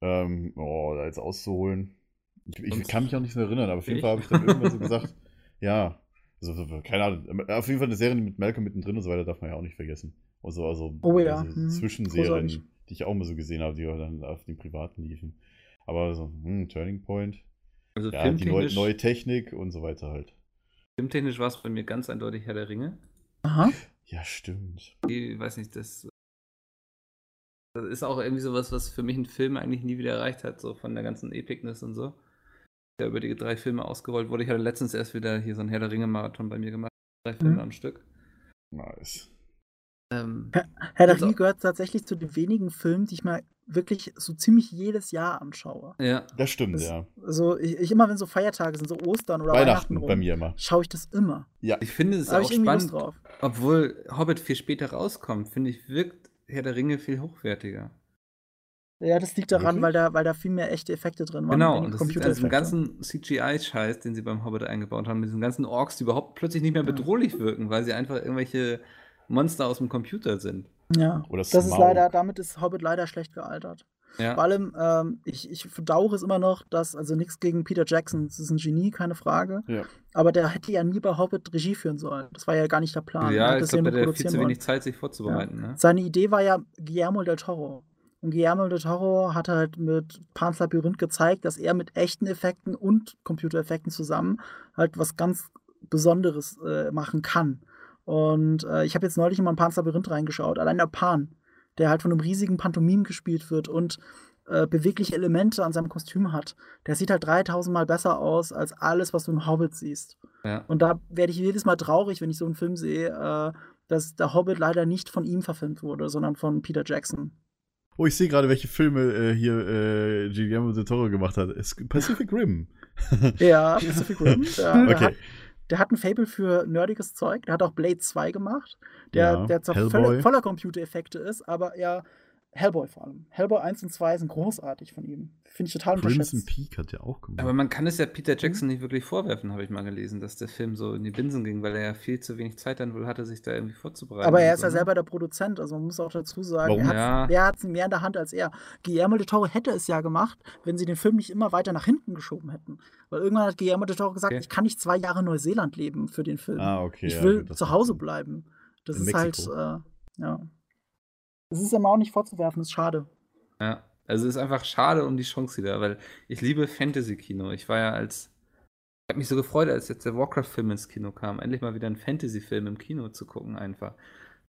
Ähm, oh, da jetzt auszuholen. Ich, ich kann mich auch nicht mehr erinnern, aber auf jeden Ich? Fall habe ich dann irgendwann so gesagt, ja, also, so- keine Ahnung, auf jeden Fall eine Serie mit Malcolm mittendrin und so weiter darf man ja auch nicht vergessen. Also, also, Oh ja, also mhm. Zwischenserien, Großartig. die ich auch mal so gesehen habe, die dann auf den privaten liefen. Aber so, hm, Turning Point. Also Ja, die neue, neue Technik und so weiter halt. filmtechnisch war es bei mir ganz eindeutig Herr der Ringe. Aha. Ja, stimmt. Ich weiß nicht, das, das ist auch irgendwie sowas, was für mich ein Film eigentlich nie wieder erreicht hat, so von der ganzen Epicness und so. Der über die drei Filme ausgerollt wurde. Ich hatte letztens erst wieder hier so einen Herr der Ringe-Marathon bei mir gemacht. Drei Filme Mhm. am Stück. Nice. Ähm, Herr der Also- Ringe gehört tatsächlich zu den wenigen Filmen, die ich mal wirklich so ziemlich jedes Jahr anschaue. ja. Das stimmt, Das- ja. Also ich, ich immer, wenn so Feiertage sind, so Ostern oder Weihnachten, Weihnachten rum, bei mir immer. schaue ich das immer. Ja. Ich finde es Da auch spannend, obwohl Hobbit viel später rauskommt, finde ich, wirkt Herr der Ringe viel hochwertiger. Ja, das liegt daran, Wirklich? weil da, weil da viel mehr echte Effekte drin waren. Genau, und das liegt an diesem ganzen CGI-Scheiß, den sie beim Hobbit eingebaut haben, mit diesen ganzen Orks, die überhaupt plötzlich nicht mehr Ja. bedrohlich wirken, weil sie einfach irgendwelche Monster aus dem Computer sind. Ja, Oder das ist Smaug. leider, damit ist Hobbit leider schlecht gealtert. Vor Ja, allem, ähm, ich, ich bedauere es immer noch, dass, also nichts gegen Peter Jackson, das ist ein Genie, keine Frage. Ja. Aber der hätte ja nie bei Hobbit Regie führen sollen. Das war ja gar nicht der Plan. Er ja ich das glaube, der hat viel zu wenig Zeit, sich vorzubereiten. Ne? Seine Idee war ja Guillermo del Toro. Und Guillermo del Toro hat halt mit Pan's Labyrinth gezeigt, dass er mit echten Effekten und Computereffekten zusammen halt was ganz Besonderes äh, machen kann. Und äh, ich habe jetzt neulich mal in Pan's Labyrinth reingeschaut. Allein der Pan, der halt von einem riesigen Pantomim gespielt wird und äh, bewegliche Elemente an seinem Kostüm hat, der sieht halt 3000 Mal besser aus als alles, was du im Hobbit siehst. Ja. Und da werde ich jedes Mal traurig, wenn ich so einen Film sehe, äh, dass der Hobbit leider nicht von ihm verfilmt wurde, sondern von Peter Jackson. Oh, ich sehe gerade, welche Filme äh, hier äh, Guillermo del Toro gemacht hat. Es Pacific Rim. Ja, Pacific Rim. Der, Okay. hat, der hat ein Fable für nerdiges Zeug. Der hat auch Blade 2 gemacht, der, Ja, der zwar voller, voller Computereffekte ist, aber ja, Hellboy vor allem. Hellboy 1 und 2 sind großartig von ihm. Finde ich total Crimson unterschätzt. Peak hat ja auch gemacht. Aber man kann es ja Peter Mhm. Jackson nicht wirklich vorwerfen, habe ich mal gelesen, dass der Film so in die Binsen ging, weil er ja viel zu wenig Zeit dann wohl hatte, sich da irgendwie vorzubereiten. Aber er ist so, ja ne? selber der Produzent, also man muss auch dazu sagen, Warum? er Ja. hat es mehr in der Hand als er. Guillermo del Toro hätte es ja gemacht, wenn sie den Film nicht immer weiter nach hinten geschoben hätten. Weil irgendwann hat Guillermo del Toro gesagt, Okay. ich kann nicht zwei Jahre in Neuseeland leben für den Film. ah, okay. ich ja, will gut, das zu Hause bleiben. Das In ist Mexiko. halt, äh, ja. Das ist ihm auch nicht vorzuwerfen, das ist schade. Ja, also es ist einfach schade um die Chance wieder, weil ich liebe Fantasy-Kino. Ich war ja als. Ich habe mich so gefreut, als jetzt der Warcraft-Film ins Kino kam, endlich mal wieder einen Fantasy-Film im Kino zu gucken, einfach.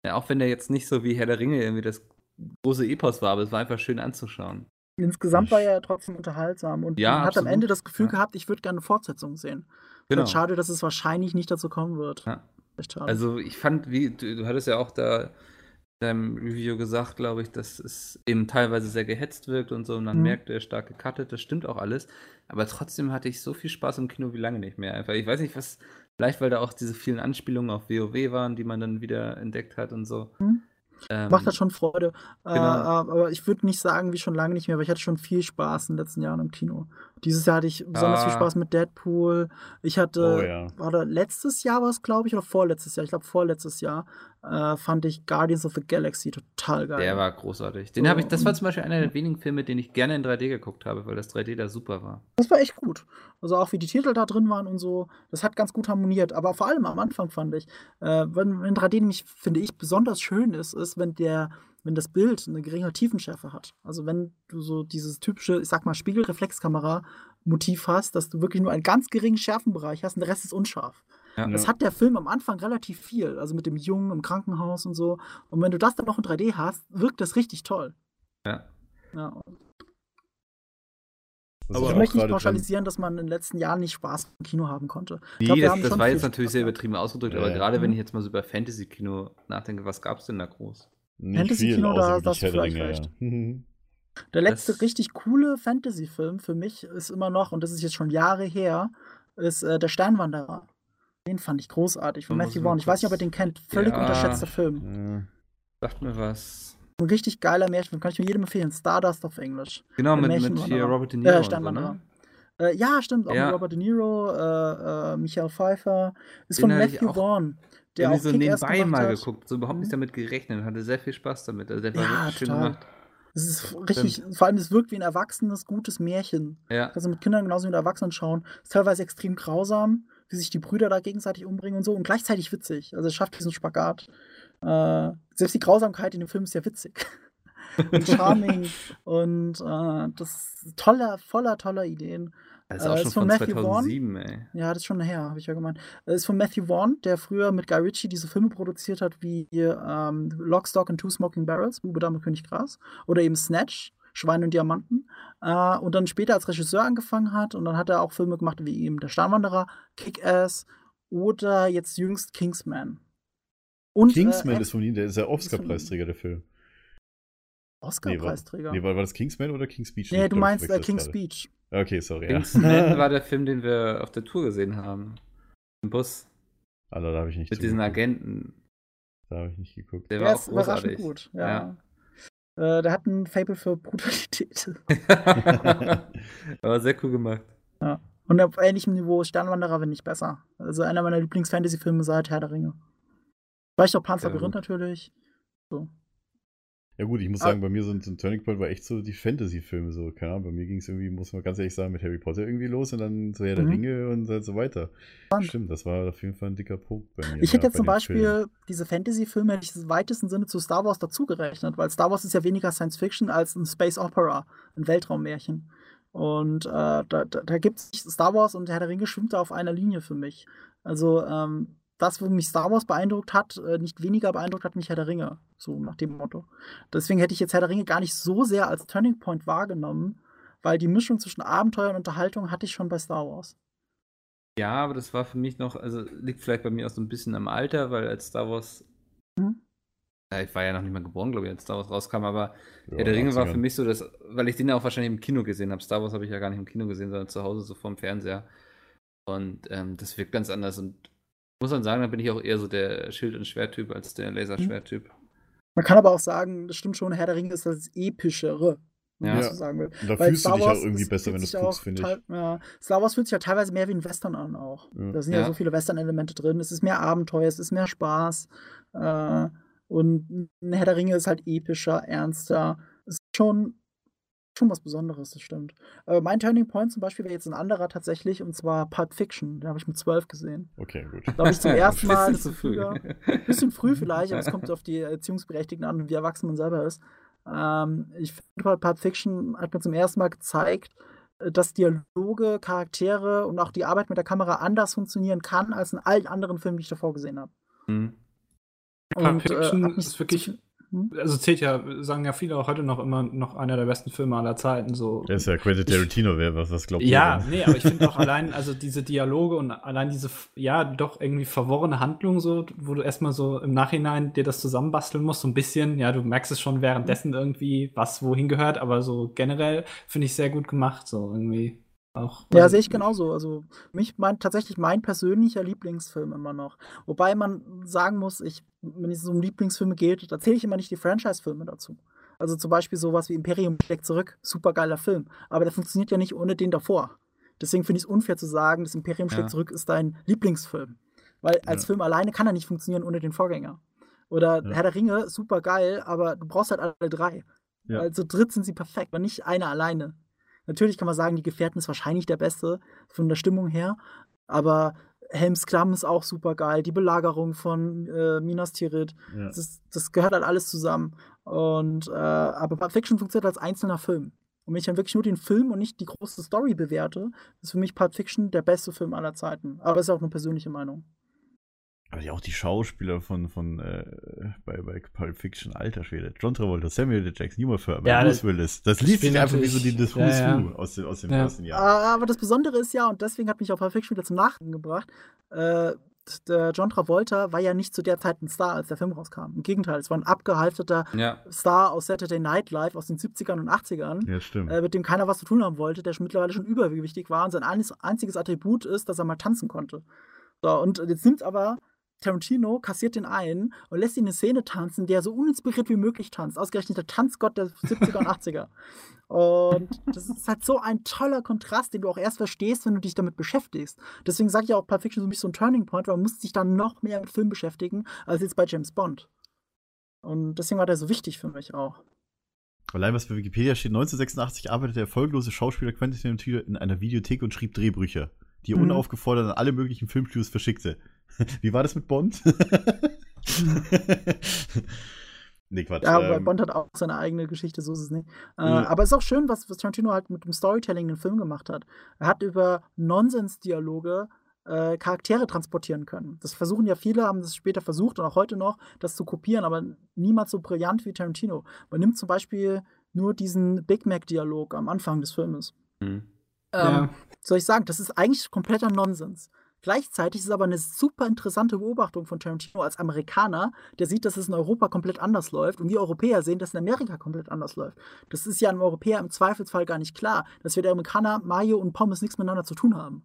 Ja, auch wenn der jetzt nicht so wie Herr der Ringe irgendwie das große Epos war, aber es war einfach schön anzuschauen. Insgesamt war er ja trotzdem unterhaltsam und Ja, man hat am absolut. Ende das Gefühl Ja. gehabt, ich würde gerne eine Fortsetzung sehen. Genau. Genau. Schade, dass es wahrscheinlich nicht dazu kommen wird. Ja. Also ich fand, wie, du, du hattest ja auch da deinem Review gesagt, glaube ich, dass es eben teilweise sehr gehetzt wirkt und so und man Mhm. merkt, er stark gecuttet, das stimmt auch alles. Aber trotzdem hatte ich so viel Spaß im Kino wie lange nicht mehr. Einfach, ich weiß nicht, was, vielleicht weil da auch diese vielen Anspielungen auf WoW waren, die man dann wieder entdeckt hat und so. Mhm. Ähm, Macht das schon Freude. Äh, genau. aber ich würde nicht sagen, wie schon lange nicht mehr, aber ich hatte schon viel Spaß in den letzten Jahren im Kino. Dieses Jahr hatte ich besonders viel Ah. Spaß mit Deadpool. Ich hatte, Oh ja. war da letztes Jahr was, glaube ich, oder vorletztes Jahr? Ich glaube, vorletztes Jahr äh, fand ich Guardians of the Galaxy total geil. Der war großartig. Den So, habe ich, das war zum Beispiel einer der wenigen Filme, den ich gerne in 3D geguckt habe, weil das 3D da super war. Das war echt gut. Also auch wie die Titel da drin waren und so, das hat ganz gut harmoniert. Aber vor allem am Anfang fand ich, äh, wenn, wenn 3D nämlich, finde ich, besonders schön ist, ist, wenn der, wenn das Bild eine geringe Tiefenschärfe hat. Also wenn du so dieses typische, ich sag mal, Spiegelreflexkamera-Motiv hast, dass du wirklich nur einen ganz geringen Schärfenbereich hast und der Rest ist unscharf. Ja. Das hat der Film am Anfang relativ viel, also mit dem Jungen im Krankenhaus und so. Und wenn du das dann noch in 3D hast, wirkt das richtig toll. Ja. Ja, Was ich möchte nicht pauschalisieren, dass man in den letzten Jahren nicht Spaß im Kino haben konnte. Ich Nee, glaub, das, das war jetzt natürlich sehr übertrieben ausgedrückt, Ja, aber ja. gerade wenn ich jetzt mal so über Fantasy-Kino nachdenke, was gab es denn da groß? Fantasy-Kino, da- außer da wirklich hast du Herr der vielleicht recht. Der letzte Das- richtig coole Fantasy-Film für mich ist immer noch, und das ist jetzt schon Jahre her, ist äh, Der Sternwanderer. Den fand ich großartig von Matthew Vaughn. Ich weiß nicht, ob ihr den kennt. Völlig Ja. unterschätzter Film. Sagt mir was. Ein richtig geiler Märchenfilm. Kann ich mir jedem empfehlen. Stardust auf Englisch. Genau, mit, mit hier Robert De Äh, Niro. und so, ne? Äh, ja, stimmt. Auch Ja. mit Robert De Niro, äh, äh, Michael Pfeiffer. Ist Den von Matthew Vaughn. Der auch so nebenbei mal hat. geguckt, so überhaupt nicht Mhm. damit gerechnet, hatte sehr viel Spaß damit. Also der war Ja, wirklich schön total. gemacht. Es ist richtig, vor allem, es wirkt wie ein erwachsenes, gutes Märchen. Ja, Kannst du mit Kindern genauso wie mit Erwachsenen schauen. Ist teilweise extrem grausam, wie sich die Brüder da gegenseitig umbringen und so und gleichzeitig witzig. Also es schafft diesen Spagat. Äh, selbst die Grausamkeit in dem Film ist ja witzig. und charming und äh, das ist toller, voller toller Ideen. Das ist Äh, auch ist schon von von Matthew Vaughn. 2007, ey. Ja, das ist schon her, habe ich ja gemeint. Das ist von Matthew Vaughn, der früher mit Guy Ritchie diese Filme produziert hat, wie ähm, Lock, Stock and Two Smoking Barrels, Bube, Dame, König, Gras. Oder eben Snatch, Schweine und Diamanten. Äh, und dann später als Regisseur angefangen hat. Und dann hat er auch Filme gemacht wie eben Der Sternwanderer, Kick-Ass oder jetzt jüngst Kingsman. Und, Kingsman äh, ist von ihm, der ist ja. Oscar-Preisträger, der Film. Oscar-Preisträger. Nee, war, war das Kingsman oder King's Speech? Nee, Ich du glaub, meinst äh, King's gerade. Speech. Okay, sorry. Kingsman Ja. war der Film, den wir auf der Tour gesehen haben. Im Bus. Alter, da habe ich nicht Mit diesen zugeguckt. Agenten. Da habe ich nicht geguckt. Der Der war auch großartig. gut. Ja. Äh, der hat ein Fable für Brutalität. Aber sehr cool gemacht. Und auf ähnlichem Niveau ist Sternwanderer, wenn nicht besser. Also einer meiner Lieblings-Fantasy-Filme seit Herr der Ringe. Vielleicht auch Panzerlabyrinth gut. natürlich. So. Ja gut, ich muss sagen, bei mir so ein, Turning Point war echt so die Fantasy-Filme so. Keine Ahnung, bei mir ging es irgendwie, muss man ganz ehrlich sagen, mit Harry Potter irgendwie los und dann so Herr der Mhm. Ringe und halt so weiter. Spannend. Stimmt, das war auf jeden Fall ein dicker Punkt bei mir. Ich ja, hätte jetzt bei zum Beispiel Filmen. diese Fantasy-Filme hätte ich im weitesten Sinne zu Star Wars dazugerechnet, weil Star Wars ist ja weniger Science Fiction als ein Space Opera, ein Weltraummärchen. Und äh, da, da, da gibt es Star Wars und Herr der Ringe schwimmt da auf einer Linie für mich. Also ähm, das, wo mich Star Wars beeindruckt hat, äh, nicht weniger beeindruckt hat mich Herr der Ringe. So nach dem Motto. Deswegen hätte ich jetzt Herr der Ringe gar nicht so sehr als Turning Point wahrgenommen, weil die Mischung zwischen Abenteuer und Unterhaltung hatte ich schon bei Star Wars. Ja, aber das war für mich noch, also liegt vielleicht bei mir auch so ein bisschen am Alter, weil als Star Wars. Mhm. Ja, ich war ja noch nicht mal geboren, glaube ich, als Star Wars rauskam, aber Ja, Herr der Ringe war 80ern. für mich so, dass, weil ich den ja auch wahrscheinlich im Kino gesehen habe. Star Wars habe ich ja gar nicht im Kino gesehen, sondern zu Hause so vorm Fernseher. Und ähm, das wirkt ganz anders. Und muss man sagen, da bin ich auch eher so der Schild- und Schwerttyp als der Laserschwerttyp. Man kann aber auch sagen, das stimmt schon, Herr der Ringe ist das epischere, wenn man Ja. so sagen will. Und da Weil fühlst du Star dich Wars, auch irgendwie besser, wenn du es guckst, finde ich. Ja, Star Wars fühlt sich ja teilweise mehr wie ein Western an auch. Ja. Da sind ja, Ja. so viele Western-Elemente drin. Es ist mehr Abenteuer, es ist mehr Spaß. Äh, und ein Herr der Ringe ist halt epischer, ernster. Es ist schon, schon was Besonderes, das stimmt. Aber mein Turning Point zum Beispiel wäre jetzt ein anderer tatsächlich, und zwar Pulp Fiction. Den habe ich mit zwölf gesehen. Okay, gut. Da habe ich zum ersten Mal Bisschen zu früh. Gehabt- bisschen früh vielleicht, aber es kommt auf die Erziehungsberechtigten an, wie erwachsen man selber ist. Ähm, ich finde, Pulp Fiction hat mir zum ersten Mal gezeigt, äh, dass Dialoge, Charaktere und auch die Arbeit mit der Kamera anders funktionieren kann als in allen anderen Filmen, die ich davor gesehen habe. Hm. Pulp Fiction hab mich ist wirklich-? Also zählt ja, sagen ja viele auch heute noch immer noch einer der besten Filme aller Zeiten. So. Der ist ja Quentin Tarantino, wer was, was glaubt Ja, nee, aber ich finde auch allein, also diese Dialoge und allein diese, ja, doch irgendwie verworrene Handlung, so, wo du erstmal so im Nachhinein dir das zusammenbasteln musst, so ein bisschen, ja, du merkst es schon währenddessen irgendwie, was wohin gehört, aber so generell finde ich sehr gut gemacht, so irgendwie auch. Ja, sehe ich genauso. Also mich mein, tatsächlich mein persönlicher Lieblingsfilm immer noch. Wobei man sagen muss, ich, wenn es um Lieblingsfilme geht, da zähle ich immer nicht die Franchise-Filme dazu. Also zum Beispiel sowas wie Imperium schlägt zurück, super geiler Film. Aber der funktioniert ja nicht ohne den davor. Deswegen finde ich es unfair zu sagen, das Imperium schlägt Ja. zurück ist dein Lieblingsfilm. Weil als Ja. Film alleine kann er nicht funktionieren ohne den Vorgänger. Oder Ja. Herr der Ringe, super geil, aber du brauchst halt alle drei. Ja. Also dritt sind sie perfekt, aber nicht einer alleine. Natürlich kann man sagen, die Gefährten ist wahrscheinlich der beste von der Stimmung her, aber Helms Klamm ist auch super geil. Die Belagerung von äh, Minas Tirith, Ja. das, ist, das gehört halt alles zusammen. Und äh, aber Pulp Fiction funktioniert als einzelner Film. Und wenn ich dann wirklich nur den Film und nicht die große Story bewerte, ist für mich Pulp Fiction der beste Film aller Zeiten. Aber das ist auch eine persönliche Meinung. Aber ja, auch die Schauspieler von, von äh, bei, bei Pulp Fiction, alter Schwede. John Travolta, Samuel L. Jackson, Uma Thurman, Ja, Bruce das- Willis. Das liest sich einfach wie so die, das Who's ja, Who ja. aus dem, aus dem Ja. ersten Jahr. Aber das Besondere ist ja, und deswegen hat mich auch Pulp Fiction wieder zum Nachdenken gebracht, äh, der John Travolta war ja nicht zu der Zeit ein Star, als der Film rauskam. Im Gegenteil, es war ein abgehalfterter Ja, Star aus Saturday Night Live aus den 70ern und 80ern, Ja, stimmt. äh, mit dem keiner was zu tun haben wollte, der schon mittlerweile schon übergewichtig war und sein einziges Attribut ist, dass er mal tanzen konnte. So, und jetzt nimmt aber Tarantino, kassiert den ein und lässt ihn eine Szene tanzen, der so uninspiriert wie möglich tanzt. Ausgerechnet der Tanzgott der 70er und 80er. Und das ist halt so ein toller Kontrast, den du auch erst verstehst, wenn du dich damit beschäftigst. Deswegen sage ich auch, Pulp Fiction ist für mich so ein Turning Point, weil man muss sich dann noch mehr mit Film beschäftigen, als jetzt bei James Bond. Und deswegen war der so wichtig für mich auch. Allein was bei Wikipedia steht, 1986 arbeitete der erfolglose Schauspieler Quentin Tarantino in einer Videothek und schrieb Drehbrüche, die er Mhm. unaufgefordert an alle möglichen Filmstudios verschickte. Wie war das mit Bond? Nee, Quatsch. Ja, aber ähm, Bond hat auch seine eigene Geschichte, so ist es nicht. Äh, Ja. Aber es ist auch schön, was, was Tarantino halt mit dem Storytelling den Film gemacht hat. Er hat über Nonsensdialoge äh, Charaktere transportieren können. Das versuchen ja viele, haben das später versucht und auch heute noch, das zu kopieren, aber niemals so brillant wie Tarantino. Man nimmt zum Beispiel nur diesen Big Mac-Dialog am Anfang des Filmes. Hm. Ja. Ähm, soll ich sagen, das ist eigentlich kompletter Nonsens. Gleichzeitig ist es aber eine super interessante Beobachtung von Tarantino als Amerikaner, der sieht, dass es in Europa komplett anders läuft und wir Europäer sehen, dass es in Amerika komplett anders läuft. Das ist ja einem Europäer im Zweifelsfall gar nicht klar, dass wir der Amerikaner Mayo und Pommes nichts miteinander zu tun haben.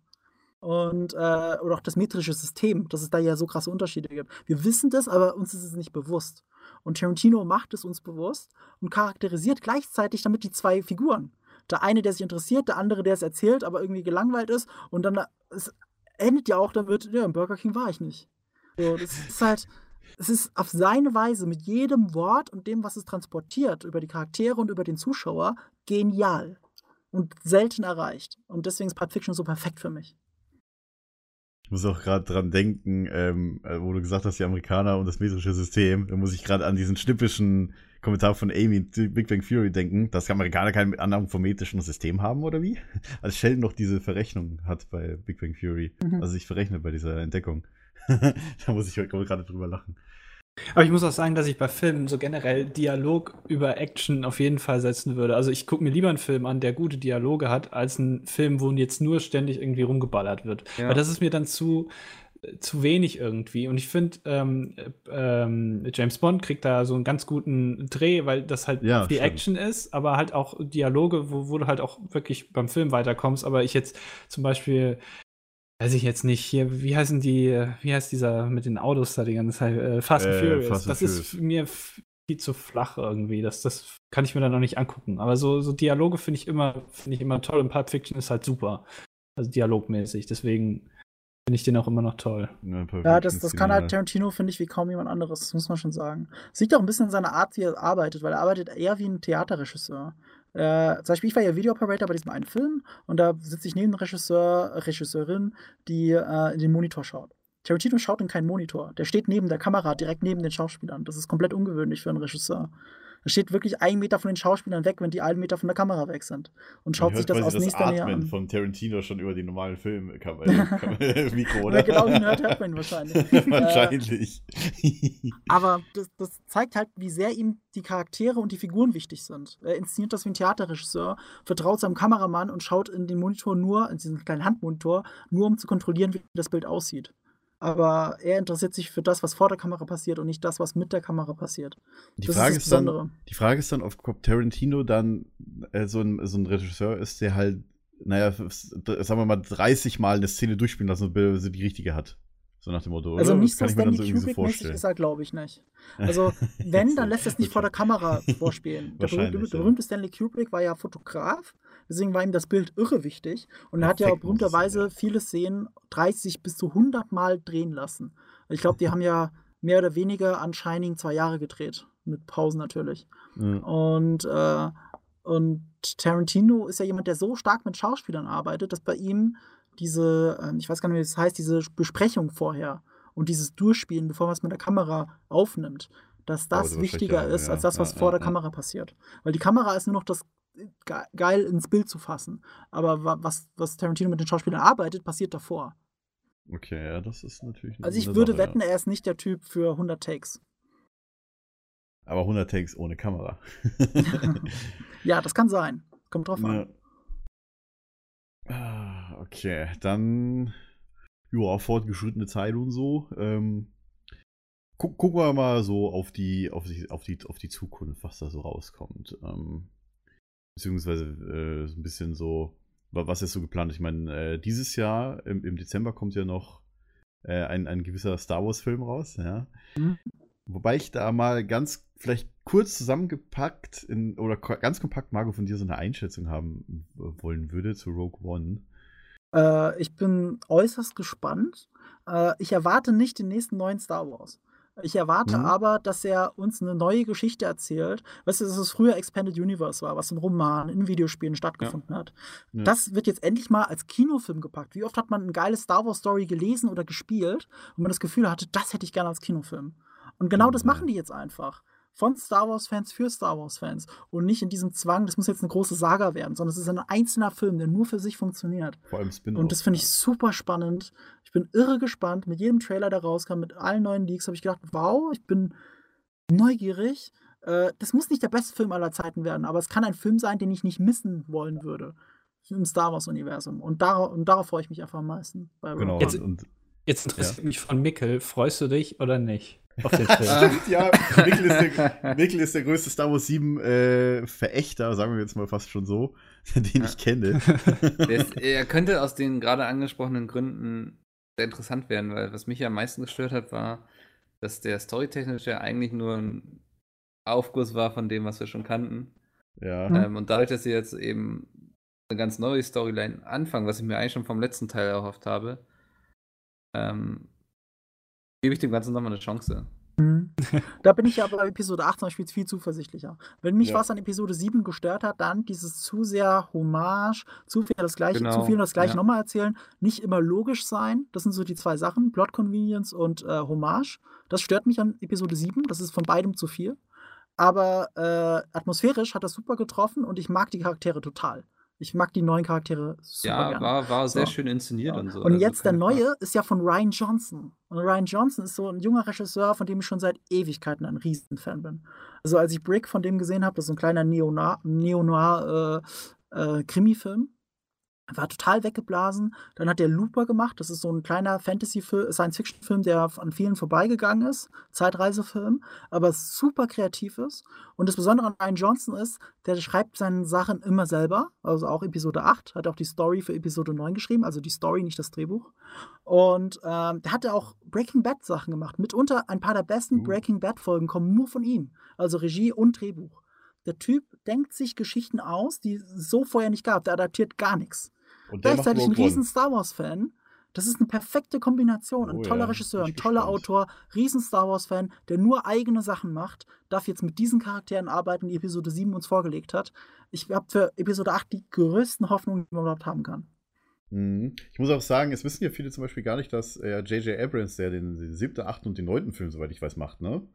Und, äh, oder auch das metrische System, dass es da ja so krasse Unterschiede gibt. Wir wissen das, aber uns ist es nicht bewusst. Und Tarantino macht es uns bewusst und charakterisiert gleichzeitig damit die zwei Figuren. Der eine, der sich interessiert, der andere, der es erzählt, aber irgendwie gelangweilt ist. Und dann, es endet ja auch damit, ja, im Burger King war ich nicht. So, das ist halt, es ist auf seine Weise mit jedem Wort und dem, was es transportiert, über die Charaktere und über den Zuschauer, genial. Und selten erreicht. Und deswegen ist Pulp Fiction so perfekt für mich. Ich muss auch gerade dran denken, ähm, äh, wo du gesagt hast, die Amerikaner und das metrische System. Da muss ich gerade an diesen schnippischen Kommentar von Amy zu Big Bang Theory denken, dass Amerikaner vom metrischen System haben, oder wie? Als Sheldon noch diese Verrechnung hat bei Big Bang Theory. Mhm. Also sich verrechnet bei dieser Entdeckung. da muss ich heute gerade drüber lachen. Aber ich muss auch sagen, dass ich bei Filmen so generell Dialog über Action auf jeden Fall setzen würde. Also ich gucke mir lieber einen Film an, der gute Dialoge hat, als einen Film, wo jetzt nur ständig irgendwie rumgeballert wird. Ja. Weil das ist mir dann zu, zu wenig irgendwie. Und ich finde, ähm, äh, ähm, James Bond kriegt da so einen ganz guten Dreh, weil das halt Ja, viel stimmt. Action ist, aber halt auch Dialoge, wo, wo du halt auch wirklich beim Film weiterkommst. Aber ich jetzt zum Beispiel Weiß ich jetzt nicht. Hier, wie heißen die, wie heißt dieser mit den Autos da die ganze Zeit? Äh, Fast and Äh, Furious. Fast das ist mir viel zu flach irgendwie. Das, das kann ich mir dann noch nicht angucken. Aber so, so Dialoge finde ich immer, finde ich immer toll und Pulp Fiction ist halt super. Also dialogmäßig. Deswegen finde ich den auch immer noch toll. Ja, Ja, das, das kann halt Tarantino, finde ich, wie kaum jemand anderes. Das muss man schon sagen. Es liegt auch ein bisschen in seiner Art, wie er arbeitet, weil er arbeitet eher wie ein Theaterregisseur. Äh, zum Beispiel, ich war ja Videooperator bei diesem einen Film und da sitze ich neben dem Regisseur, Regisseurin, die äh, in den Monitor schaut. Tarantino schaut in keinen Monitor. Der steht neben der Kamera, direkt neben den Schauspielern. Das ist komplett ungewöhnlich für einen Regisseur. Er steht wirklich einen Meter von den Schauspielern weg, wenn die einen Meter von der Kamera weg sind. Und schaut sich das aus nächster Nähe an. von Tarantino schon über die normalen Film kann, äh, Mikro, oder? Ja, genau wie Nerd hört man wahrscheinlich. Wahrscheinlich. Aber das, das zeigt halt, wie sehr ihm die Charaktere und die Figuren wichtig sind. Er inszeniert das wie ein Theaterregisseur, vertraut seinem Kameramann und schaut in den Monitor nur, in diesen kleinen Handmonitor, nur um zu kontrollieren, wie das Bild aussieht. Aber er interessiert sich für das, was vor der Kamera passiert und nicht das, was mit der Kamera passiert. Die das Frage, ist das ist dann, Besondere. die Frage ist dann, ob Tarantino dann äh, so, ein, so ein Regisseur ist, der halt, naja, sagen wir mal, 30 Mal eine Szene durchspielen lassen, bis er die richtige hat. So nach dem Motto. Also oder? nicht Das so Stanley so Kubrick-mäßig ist er, glaube ich, nicht. Also, wenn, dann lässt er es nicht vor der Kamera vorspielen. Der berühmte, ja. berühmte Stanley Kubrick war ja Fotograf, deswegen war ihm das Bild irre wichtig. Und er hat ja Perfekt es berühmterweise ja. viele Szenen 30 bis zu 100 Mal drehen lassen. Ich glaube, die haben ja mehr oder weniger an Shining zwei Jahre gedreht. Mit Pausen natürlich. Ja. Und, äh, und Tarantino ist ja jemand, der so stark mit Schauspielern arbeitet, dass bei ihm diese, ähm, ich weiß gar nicht, wie das heißt, diese Besprechung vorher und dieses Durchspielen, bevor man es mit der Kamera aufnimmt, dass das wichtiger ist ja. als das, was Ja, vor ja, der ja. Kamera passiert. Weil die Kamera ist nur noch das geil ins Bild zu fassen. Aber wa- was, was Tarantino mit den Schauspielern arbeitet, passiert davor. Okay, ja, das ist natürlich. eine Also ich würde Sache, wetten, er ist nicht der Typ für 100 Takes. Ja. Aber 100 Takes ohne Kamera. Ja, das kann sein. Kommt drauf an. Ja. Ah, Okay, dann ja, fortgeschrittene Zeit und so. Ähm, gu gucken wir mal so auf die, auf die, auf die, auf die Zukunft, was da so rauskommt. Ähm, beziehungsweise äh, so ein bisschen so, wa- was ist so geplant? Ich meine, äh, dieses Jahr im, im Dezember kommt ja noch äh, ein, ein gewisser Star Wars-Film raus, ja. Mhm. Wobei ich da mal ganz vielleicht kurz zusammengepackt in, oder ganz kompakt, Marco, von dir so eine Einschätzung haben wollen würde zu Rogue One. Äh, ich bin äußerst gespannt. Äh, ich erwarte nicht den nächsten neuen Star Wars. Ich erwarte Mhm. aber, dass er uns eine neue Geschichte erzählt. Weißt du, dass es früher Expanded Universe war, was in Romanen, in Videospielen stattgefunden hat. Ja. Das wird jetzt endlich mal als Kinofilm gepackt. Wie oft hat man eine geile Star Wars Story gelesen oder gespielt und man das Gefühl hatte, das hätte ich gerne als Kinofilm. Und genau das Ja. machen die jetzt einfach. Von Star Wars-Fans für Star Wars-Fans und nicht in diesem Zwang, das muss jetzt eine große Saga werden, sondern es ist ein einzelner Film, der nur für sich funktioniert. Vor allem spin Und das finde ich super spannend. Ich bin irre gespannt. Mit jedem Trailer, der rauskam, mit allen neuen Leaks, habe ich gedacht, wow, ich bin neugierig. Äh, das muss nicht der beste Film aller Zeiten werden, aber es kann ein Film sein, den ich nicht missen wollen würde im Star Wars-Universum. Und, dar und darauf freue ich mich einfach am meisten. Bei Genau. Jetzt- und, Jetzt interessiert mich von Mickel, freust du dich oder nicht auf den Film? Stimmt, ja. Mikkel ist, der, Mikkel ist der größte Star Wars 7 äh, Verächter, sagen wir jetzt mal fast schon so, den ich kenne. Ist, er könnte aus den gerade angesprochenen Gründen sehr interessant werden, weil was mich ja am meisten gestört hat, war, dass der storytechnisch ja eigentlich nur ein Aufguss war von dem, was wir schon kannten. ja. Mhm. Ähm, und dadurch, dass sie jetzt eben eine ganz neue Storyline anfangen, was ich mir eigentlich schon vom letzten Teil erhofft habe, ähm, gebe ich dem Ganzen nochmal eine Chance. Mhm. Da bin ich ja bei Episode 8 zum Beispiel viel zuversichtlicher. Wenn mich Ja. was an Episode 7 gestört hat, dann dieses zu sehr Hommage, zu viel das gleiche, Genau, zu viel das gleiche ja. nochmal erzählen, nicht immer logisch sein. Das sind so die zwei Sachen, Plot Convenience und äh, Hommage. Das stört mich an Episode 7. Das ist von beidem zu viel. Aber äh, atmosphärisch hat das super getroffen und ich mag die Charaktere total. Ich mag die neuen Charaktere super ja, gerne. war, war sehr So. schön inszeniert und so. Und also jetzt der keine Frage. neue ist ja von Ryan Johnson. Und Ryan Johnson ist so ein junger Regisseur, von dem ich schon seit Ewigkeiten ein Riesenfan bin. Also als ich Brick von dem gesehen habe, das ist so ein kleiner Neo-Noir- Neo-Noir äh, äh, Krimi-Film, war total weggeblasen. Dann hat der Looper gemacht. Das ist so ein kleiner Fantasy-Science-Fiction-Film, der an vielen vorbeigegangen ist. Zeitreisefilm, aber super kreativ ist. Und das Besondere an Ryan Johnson ist, der schreibt seine Sachen immer selber. Also auch Episode 8 hat auch die Story für Episode 9 geschrieben. Also die Story, nicht das Drehbuch. Und ähm, der hatte auch Breaking Bad Sachen gemacht. Mitunter ein paar der besten Uh. Breaking Bad Folgen kommen nur von ihm. Also Regie und Drehbuch. Der Typ denkt sich Geschichten aus, die es so vorher nicht gab. Der adaptiert gar nichts. Und Gleichzeitig ein riesen Star Wars-Fan. Das ist eine perfekte Kombination. Ein Oh toller ja, Regisseur, ein toller gespannt. Autor, riesen Star Wars-Fan, der nur eigene Sachen macht, darf jetzt mit diesen Charakteren arbeiten, die Episode 7 uns vorgelegt hat. Ich habe für Episode 8 die größten Hoffnungen, die man überhaupt haben kann. Mhm. Ich muss auch sagen, es wissen ja viele zum Beispiel gar nicht, dass äh, J.J. Abrams, der den, den siebten, achten und den neunten Film, soweit ich weiß, macht, ne?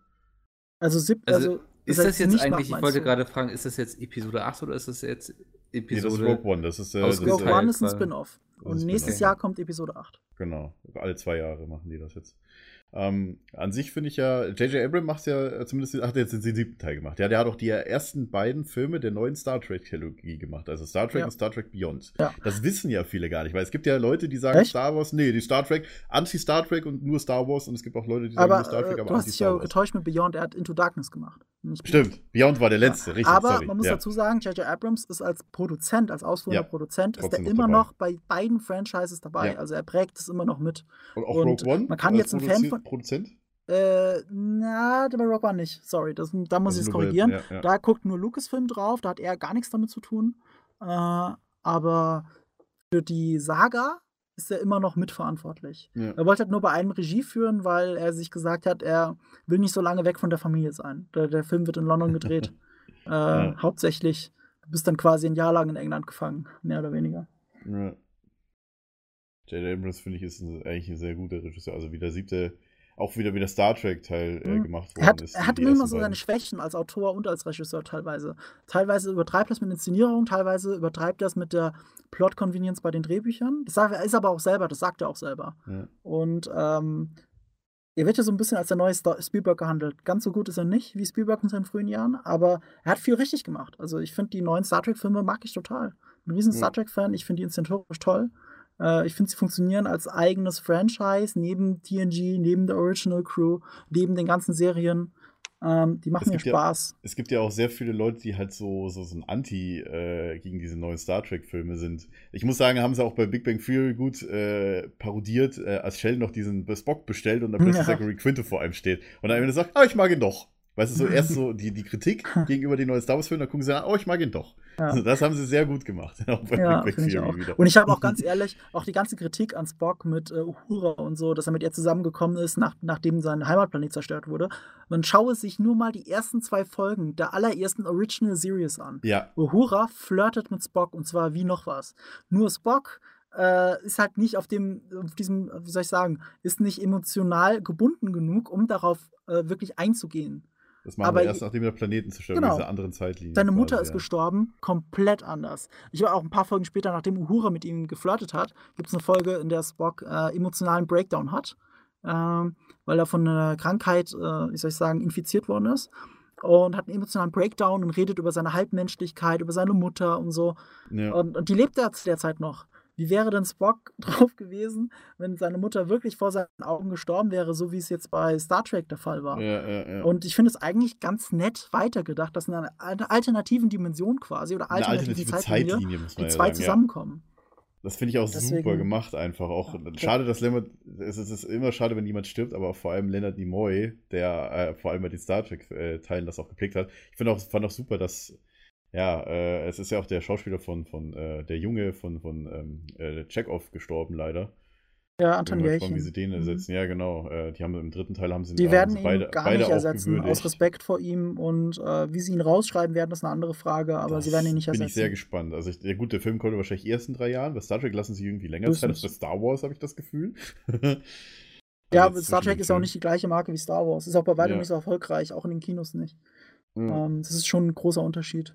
Also, sieb, Also, also Ist das sie jetzt nicht eigentlich, macht, ich wollte du? gerade fragen, ist das jetzt Episode 8 oder ist das jetzt Nee, das ist Episode? Rogue One, das ist, äh, das ist Rogue One ist ein. Spin-off. Und nächstes. Jahr kommt Episode 8. Genau, alle zwei Jahre machen die das jetzt. Ähm, an sich finde ich ja, J.J. Abrams macht ja äh, zumindest, hat jetzt den siebten Teil gemacht. Ja, der hat auch die ersten beiden Filme der neuen Star Trek-Trilogie gemacht. Also Star Trek Ja. und Star Trek Beyond. Ja. Das wissen ja viele gar nicht, weil es gibt ja Leute, die sagen Echt? Star Wars, nee, die Star Trek, Anti-Star Trek und nur Star Wars und es gibt auch Leute, die sagen Aber nur Star Trek, äh, aber du hast dich ja getäuscht mit Beyond, er hat Into Darkness gemacht. Stimmt, Beyond war der letzte, richtig, Aber sorry. man muss ja. dazu sagen, J.J. Abrams ist als Produzent, als ausführender Ja, Produzent, ist er immer dabei. noch bei beiden Franchises dabei. Ja. Also er prägt es immer noch mit. Und auch und Rogue One? man kann jetzt ein Fan von- Produzent? Äh, na, bei Rock One nicht. Sorry, das, da muss Also ich es korrigieren. ja, ja. Da guckt nur Lucasfilm drauf, da hat er gar nichts damit zu tun. Äh, aber für die Saga ist er immer noch mitverantwortlich. Ja. Er wollte halt nur bei einem Regie führen, weil er sich gesagt hat, er will nicht so lange weg von der Familie sein. Der, der Film wird in London gedreht. äh, Ja. Hauptsächlich. Du bist dann quasi ein Jahr lang in England gefangen, mehr oder weniger. Ja. J.J. Abrams, finde ich, ist eigentlich ein sehr guter Regisseur. Also wie der siebte, auch wieder wie der Star Trek-Teil äh, Mhm. gemacht worden Er hat, ist. er hat immer so seine. Schwächen als Autor und als Regisseur teilweise. Teilweise übertreibt er es mit Inszenierung, teilweise übertreibt er es mit der Plot-Convenience bei den Drehbüchern. Das sagt, er ist aber auch selber, das sagt er auch selber. Ja. Und ähm, er wird ja so ein bisschen als der neue Star Spielberg gehandelt. Ganz so gut ist er nicht wie Spielberg in seinen frühen Jahren, aber er hat viel richtig gemacht. Also ich finde die neuen Star Trek-Filme mag ich total. Ich bin ein riesen. Star Trek-Fan, ich finde die inszenatorisch toll. Äh, ich finde, sie funktionieren als eigenes Franchise, neben TNG, neben der Original Crew, neben den ganzen Serien. Ähm, die machen mir gibt ja- Spaß. Es gibt ja auch sehr viele Leute, die halt so, so, so ein Anti äh, gegen diese neuen Star Trek-Filme sind. Ich muss sagen, haben sie auch bei Big Bang Theory gut äh, parodiert, äh, als Sheldon noch diesen Spock bestellt und dann plötzlich Ja. Zachary Quinto vor einem steht. Und dann sagt, ah, ich mag ihn doch. Weißt du, so erst so die, die Kritik gegenüber den neuen Star Wars-Filmen, dann gucken sie oh, ich mag ihn doch. Ja. Also das haben sie sehr gut gemacht. Ja, ich auch. wieder. Und ich habe auch ganz ehrlich, auch die ganze Kritik an Spock mit äh, Uhura und so, dass er mit ihr zusammengekommen ist, nach, nachdem sein Heimatplanet zerstört wurde. Man schaue sich nur mal die ersten zwei Folgen der allerersten Original Series an. Ja, Uhura flirtet mit Spock und zwar wie noch was. Nur Spock äh, ist halt nicht auf dem, auf diesem, wie soll ich sagen, ist nicht emotional gebunden genug, um darauf äh, wirklich einzugehen. Das machen Aber wir erst, nachdem wir Planeten zerstören, Genau. in dieser anderen Zeitlinie. Seine Mutter quasi, ist ja. gestorben, komplett anders. Ich war auch ein paar Folgen später, nachdem Uhura mit ihm geflirtet hat, gibt es eine Folge, in der Spock äh, emotionalen Breakdown hat, ähm, weil er von einer Krankheit, äh, wie soll ich sagen, infiziert worden ist. Und hat einen emotionalen Breakdown und redet über seine Halbmenschlichkeit, über seine Mutter und so. Ja. Und, und die lebt er zu der Zeit noch. Wie wäre denn Spock drauf gewesen, wenn seine Mutter wirklich vor seinen Augen gestorben wäre, so wie es jetzt bei Star Trek der Fall war? Ja, ja, ja. Und ich finde es eigentlich ganz nett weitergedacht, dass in einer al- alternativen Dimension quasi oder alternativen alternative Zeitlinie, Zeitlinie, die zwei sagen. Zusammenkommen. Das finde ich auch Deswegen- super gemacht einfach. Auch schade, dass Leonard, es ist, immer schade, wenn jemand stirbt, aber vor allem Leonard Nimoy, der äh, vor allem bei den Star Trek-Teilen das auch geprägt hat. Ich finde auch, fand auch super, dass, ja, äh, es ist ja auch der Schauspieler von, von äh, der Junge von, von ähm, äh, Chekhov gestorben, leider. Ja, Anton Bin Jelchin. wie sie den Mhm. ersetzen. Ja, genau. Äh, die haben im dritten Teil haben sie Die werden sie ihn beide, gar beide nicht ersetzen, aus. Respekt vor ihm. Und äh, wie sie ihn rausschreiben werden, ist eine andere Frage, aber sie Das werden ihn nicht Bin ersetzen. ich sehr gespannt. Also, ich, ja gut, der Film kommt wahrscheinlich erst in drei Jahren. Bei Star Trek lassen sie irgendwie länger Zeit als bei. Star Wars, habe ich das Gefühl. ja, Also Star Trek ist auch nicht die gleiche Marke wie Star Wars. Ist auch bei weitem Ja. nicht so erfolgreich, auch in den Kinos nicht. Ja. Ähm, das ist schon ein großer Unterschied.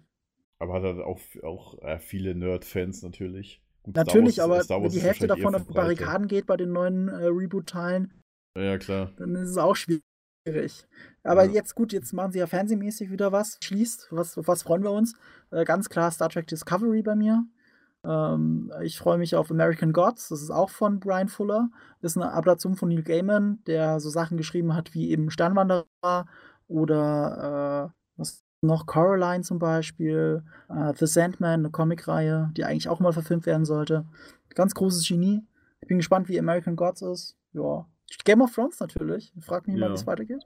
Aber hat er auch, auch äh, viele Nerd-Fans natürlich. Gut, Star Natürlich, Wars- aber Star wenn die Hälfte davon auf. Barrikaden geht bei den neuen äh, Reboot-Teilen, Ja, klar. dann ist es auch schwierig. Aber Ja. jetzt gut, jetzt machen sie ja fernsehmäßig wieder was. Schließt, was, auf was freuen wir uns? Äh, ganz klar Star Trek Discovery bei mir. Ähm, ich freue mich auf American Gods, das ist auch von Brian Fuller. Das ist eine Adaption von Neil Gaiman, der so Sachen geschrieben hat wie eben Sternwanderer oder äh, was noch Coraline zum Beispiel, äh, The Sandman, eine Comicreihe, die eigentlich auch mal verfilmt werden sollte. Ganz großes Genie. Ich bin gespannt, wie American Gods ist. Ja. Game of Thrones natürlich. Frag mich mal, Ja. wie es weitergeht.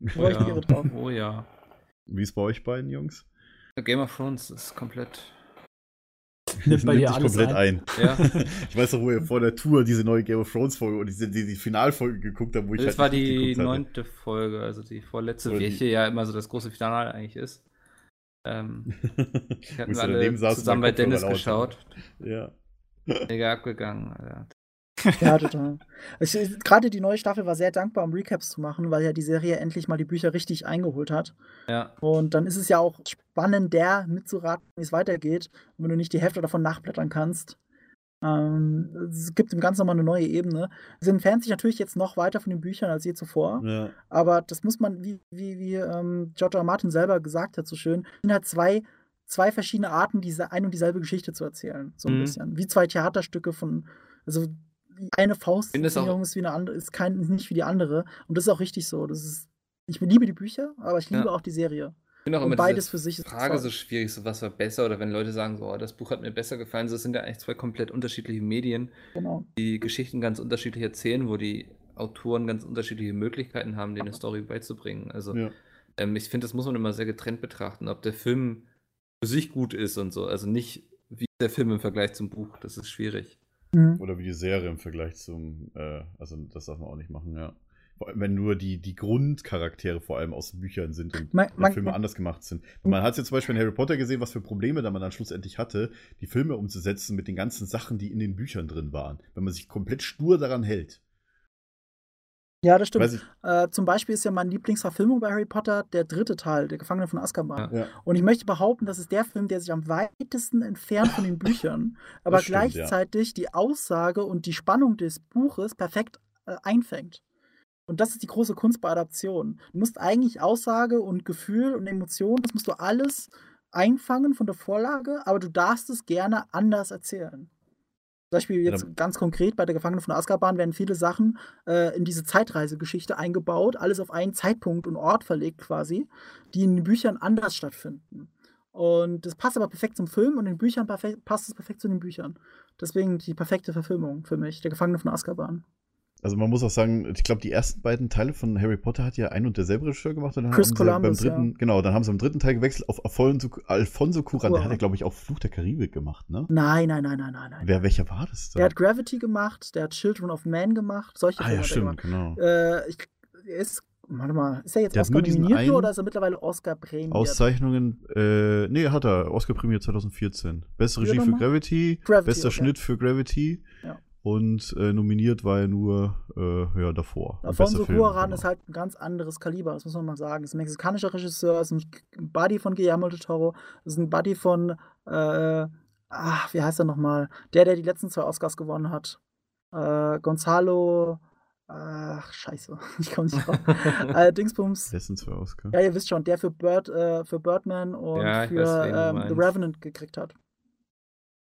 Oh drauf. Oh ja. Wie ist bei euch beiden, Jungs? Game of Thrones ist komplett. Nimmt bei dir alles komplett ein. ein. Ja. ich weiß noch, wo ihr vor der Tour diese neue Game of Thrones Folge und diese, die, die Finalfolge geguckt habt, wo ich Das halt war die hatte. neunte Folge, also die vorletzte, Oder die- welche ja immer so das große Finale eigentlich ist. Ähm, die ich daneben alle zusammen bei Dennis geschaut. Ja. Mega abgegangen. Alter. Ja, total. Gerade die neue Staffel war sehr dankbar, um Recaps zu machen, weil ja die Serie endlich mal die Bücher richtig eingeholt hat. Ja, Und dann ist es ja auch spannend, der mitzuraten, wie es weitergeht. Und wenn du nicht die Hälfte davon nachblättern kannst. Ähm, es gibt dem Ganzen nochmal eine neue Ebene. Sie entfernt sich natürlich jetzt noch weiter von den Büchern als je zuvor. ja. Aber das muss man, wie, wie, wie ähm, George R. R. Martin selber gesagt hat, so schön, sind halt zwei, zwei verschiedene Arten, diese ein und dieselbe Geschichte zu erzählen. So ein Mhm. bisschen. Wie zwei Theaterstücke von, also eine Faust ist wie eine andere, ist kein, nicht wie die andere. Und das ist auch richtig so. Das ist, ich liebe die Bücher, aber ich liebe Ja. auch die Serie. ich finde auch Und immer beides diese für sich ist Frage so schwierig, so was war besser oder wenn Leute sagen, so, oh, das Buch hat mir besser gefallen. So, Das sind ja eigentlich zwei komplett unterschiedliche Medien, Genau. die Geschichten ganz unterschiedlich erzählen, wo die Autoren ganz unterschiedliche Möglichkeiten haben, dir eine Story beizubringen. Also ja. ähm, ich finde, das muss man immer sehr getrennt betrachten, ob der Film für sich gut ist und so. Also nicht wie der Film im Vergleich zum Buch. Das ist schwierig. Mhm. Oder wie die Serie im Vergleich zum, äh, also das darf man auch nicht machen, ja. Wenn nur die, die Grundcharaktere vor allem aus den Büchern sind und Man- die man- Filme anders gemacht sind. Und man hat jetzt zum Beispiel in Harry Potter gesehen, was für Probleme da man dann schlussendlich hatte, die Filme umzusetzen mit den ganzen Sachen, die in den Büchern drin waren. Wenn man sich komplett stur daran hält. Ja, das stimmt. Äh, zum Beispiel ist ja meine Lieblingsverfilmung bei Harry Potter der dritte Teil, der Gefangene von Azkaban. ja. Und ich möchte behaupten, das ist der Film, der sich am weitesten entfernt von den Büchern, aber stimmt, ja. gleichzeitig die Aussage und die Spannung des Buches perfekt äh, einfängt. Und das ist die große Kunst bei Adaptionen. Du musst eigentlich Aussage und Gefühl und Emotion, das musst du alles einfangen von der Vorlage, aber du darfst es gerne anders erzählen. Zum Beispiel Ja, jetzt dann- ganz konkret bei der Gefangene von Azkaban werden viele Sachen äh, in diese Zeitreisegeschichte eingebaut, alles auf einen Zeitpunkt und Ort verlegt quasi, die in den Büchern anders stattfinden. Und das passt aber perfekt zum Film und in den Büchern passt es perfekt zu den Büchern. Deswegen die perfekte Verfilmung für mich, der Gefangene von Azkaban. Also man muss auch sagen, ich glaube, die ersten beiden Teile von Harry Potter hat ja ein und derselbe Regisseur gemacht. Und dann Chris haben Columbus, sie beim dritten, ja. Genau, dann haben sie im dritten Teil gewechselt auf Alfonso, Alfonso Cuarón. Der hat ja, glaube ich, auch Fluch der Karibik gemacht, ne? Nein, nein, nein, nein, nein. Wer, welcher war das Der hat Gravity gemacht, der hat Children of Man gemacht, solche ah Filme ja, hat er stimmt, genau. Äh, ich, ist, warte mal, ist er jetzt Der Oscar nominiert oder ist er mittlerweile Oscar prämiert? Auszeichnungen, äh, nee, hat er. Oscar prämiert 2014. Beste Regie für? Gravity, Gravity, bester okay. Schnitt für Gravity. Ja. Und äh, nominiert war er nur äh, ja, davor. Alfonso Cuarón genau. ist halt ein ganz anderes Kaliber, das muss man mal sagen. Ist ein mexikanischer Regisseur, ist ein Buddy von Guillermo del Toro, ist ein Buddy von, äh, ach, wie heißt er nochmal? Der, der die letzten zwei Oscars gewonnen hat. Äh, Gonzalo, ach, scheiße, ich komme nicht drauf. äh, Dingsbums. Letzten zwei Oscar. Ja, ihr wisst schon, der für, Bird, äh, für Birdman und Ja, für weiß, ähm, The. Revenant gekriegt hat.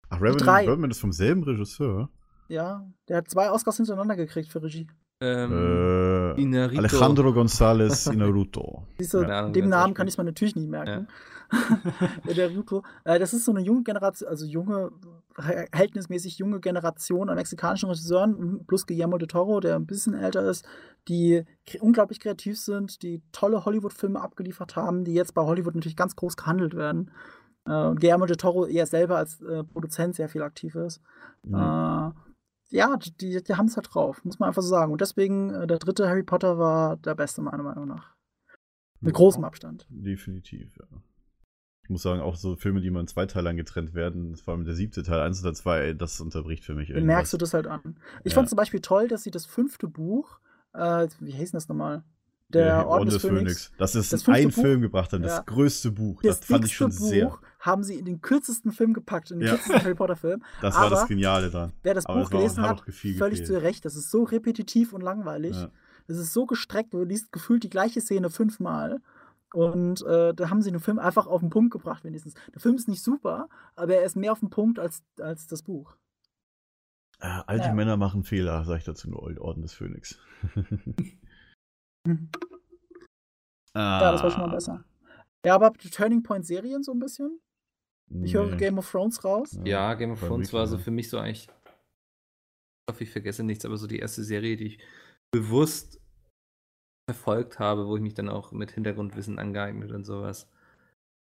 Ach, Revenant drei. Birdman ist vom selben Regisseur. Ja, der hat zwei Oscars hintereinander gekriegt für Regie. Ähm, Äh, Inarito. Alejandro González Inarritu. Siehst du, wie dem Namen kann ich mir natürlich nicht merken. der Ruto. Äh, das ist so eine junge Generation, also junge, verhältnismäßig junge Generation an mexikanischen Regisseuren, plus Guillermo de Toro, der ein bisschen älter ist, die unglaublich kreativ sind, die tolle Hollywood-Filme abgeliefert haben, die jetzt bei Hollywood natürlich ganz groß gehandelt werden. Äh, und Guillermo de Toro eher selber als äh, Produzent sehr viel aktiv ist. Mhm. Ja, die, die haben es halt drauf, muss man einfach so sagen. Und deswegen, äh, der dritte Harry Potter war der beste, meiner Meinung nach. Mit großem Abstand. Definitiv, ja. Ich muss sagen, auch so Filme, die mal in zwei Teilern getrennt werden, vor allem der siebte Teil, eins oder zwei, das unterbricht für mich Dann irgendwas. merkst du das halt an. Ich Ja. fand zum Beispiel toll, dass sie das fünfte Buch, äh, wie hieß denn das nochmal? Der Orden des Phönix. Das ist Das in fünfte einen Buch? Film gebracht haben, das Ja. größte Buch. Das, Das, fand ich schon Buch sehr. haben sie in den kürzesten Film gepackt, in den Ja. kürzesten Harry Potter Film. Das war das Aber Geniale dran. Wer das Aber Buch war- gelesen hat völlig gefehlt. zu Recht. Das ist so repetitiv und langweilig. Ja. Es ist so gestreckt, du liest gefühlt die gleiche Szene fünfmal. Und äh, da haben sie den Film einfach auf den Punkt gebracht, wenigstens. Der Film ist nicht super, aber er ist mehr auf den Punkt als, als das Buch. Äh, alte Ja. Männer machen Fehler, sag ich dazu nur Orden des Phönix. Mhm. ah, Ja, das war schon mal besser. Ja, aber die Turning Point Serien so ein bisschen? Ich höre nee. Game of Thrones raus. Ja, Game of Thrones war so für mich so eigentlich. Ich hoffe, ich vergesse nichts, aber so die erste Serie, die ich bewusst verfolgt habe, wo ich mich dann auch mit Hintergrundwissen angeeignet und sowas.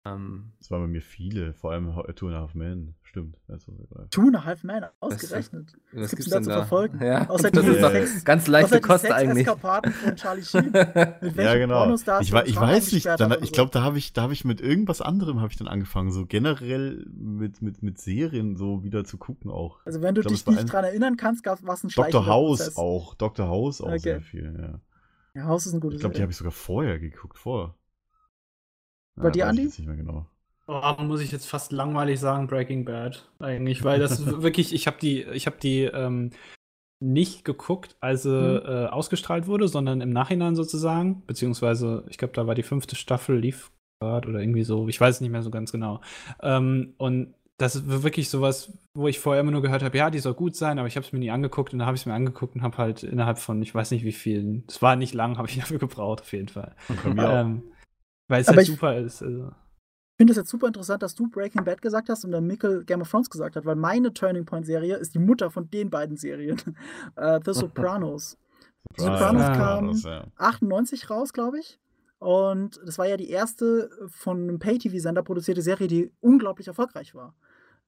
Ähm, Das waren bei mir viele, vor allem Two and a Half Men, stimmt. Also, Two and a Half Men, ausgerechnet. was gibt's gibt's da denn zu da? verfolgen? Ja, Außer das die ist doch Sex- ganz leichte Kost eigentlich. Von Charlie Sheen. Mit ja, welchen genau. Ich, ich weiß nicht, dann, ich glaube, da habe ich, da hab ich mit irgendwas anderem habe ich dann angefangen, so generell mit, mit, mit Serien so wieder zu gucken auch. Also wenn du glaub, dich es nicht ein- dran erinnern kannst, gab es ein Dr. House Prozess. auch, Dr. House auch Okay. sehr viel, ja. Ja, House ist eine gute Ich glaube, die habe ich sogar vorher geguckt, vor. Bei dir, weiß ich Andi? nicht mehr genau. Oh, muss ich jetzt fast langweilig sagen, Breaking Bad eigentlich, weil das wirklich, ich habe die, ich habe die ähm, nicht geguckt, als sie Mhm. äh, ausgestrahlt wurde, sondern im Nachhinein sozusagen, beziehungsweise ich glaube, da war die fünfte Staffel lief gerade oder irgendwie so, ich weiß es nicht mehr so ganz genau. Ähm, und das ist wirklich sowas, wo ich vorher immer nur gehört habe, ja, die soll gut sein, aber ich habe es mir nie angeguckt und dann habe ich es mir angeguckt und habe halt innerhalb von, ich weiß nicht wie vielen, es war nicht lang, habe ich dafür gebraucht auf jeden Fall, Bei mir auch. Weil es Aber halt ich- super ist. Also. Ich finde es jetzt super interessant, dass du Breaking Bad gesagt hast und dann Mikkel Game of Thrones gesagt hat, weil meine Turning Point Serie ist die Mutter von den beiden Serien. äh, The Sopranos. Sopranos kam- ja. 98 raus, glaube ich. Und das war ja die erste von einem Pay-TV-Sender produzierte Serie, die unglaublich erfolgreich war.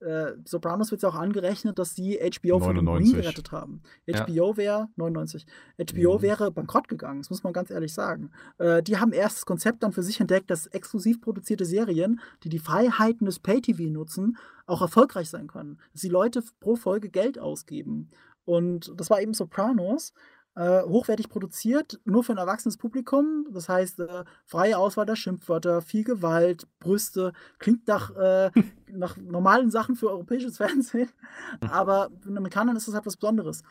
Äh, Sopranos wird ja auch angerechnet, dass sie HBO von dem Ruin 99. gerettet haben. Ja. HBO wäre 99. HBO Mhm. wäre bankrott gegangen, das muss man ganz ehrlich sagen. Äh, die haben erst das Konzept dann für sich entdeckt, dass exklusiv produzierte Serien, die die Freiheiten des Pay-TV nutzen, auch erfolgreich sein können. Dass die Leute pro Folge Geld ausgeben. Und das war eben Sopranos. Äh, hochwertig produziert, nur für ein erwachsenes Publikum. Das heißt, äh, freie Auswahl der Schimpfwörter, viel Gewalt, Brüste. Klingt nach, äh, nach normalen Sachen für europäisches Fernsehen. Aber für den Amerikanern ist das halt was Besonderes.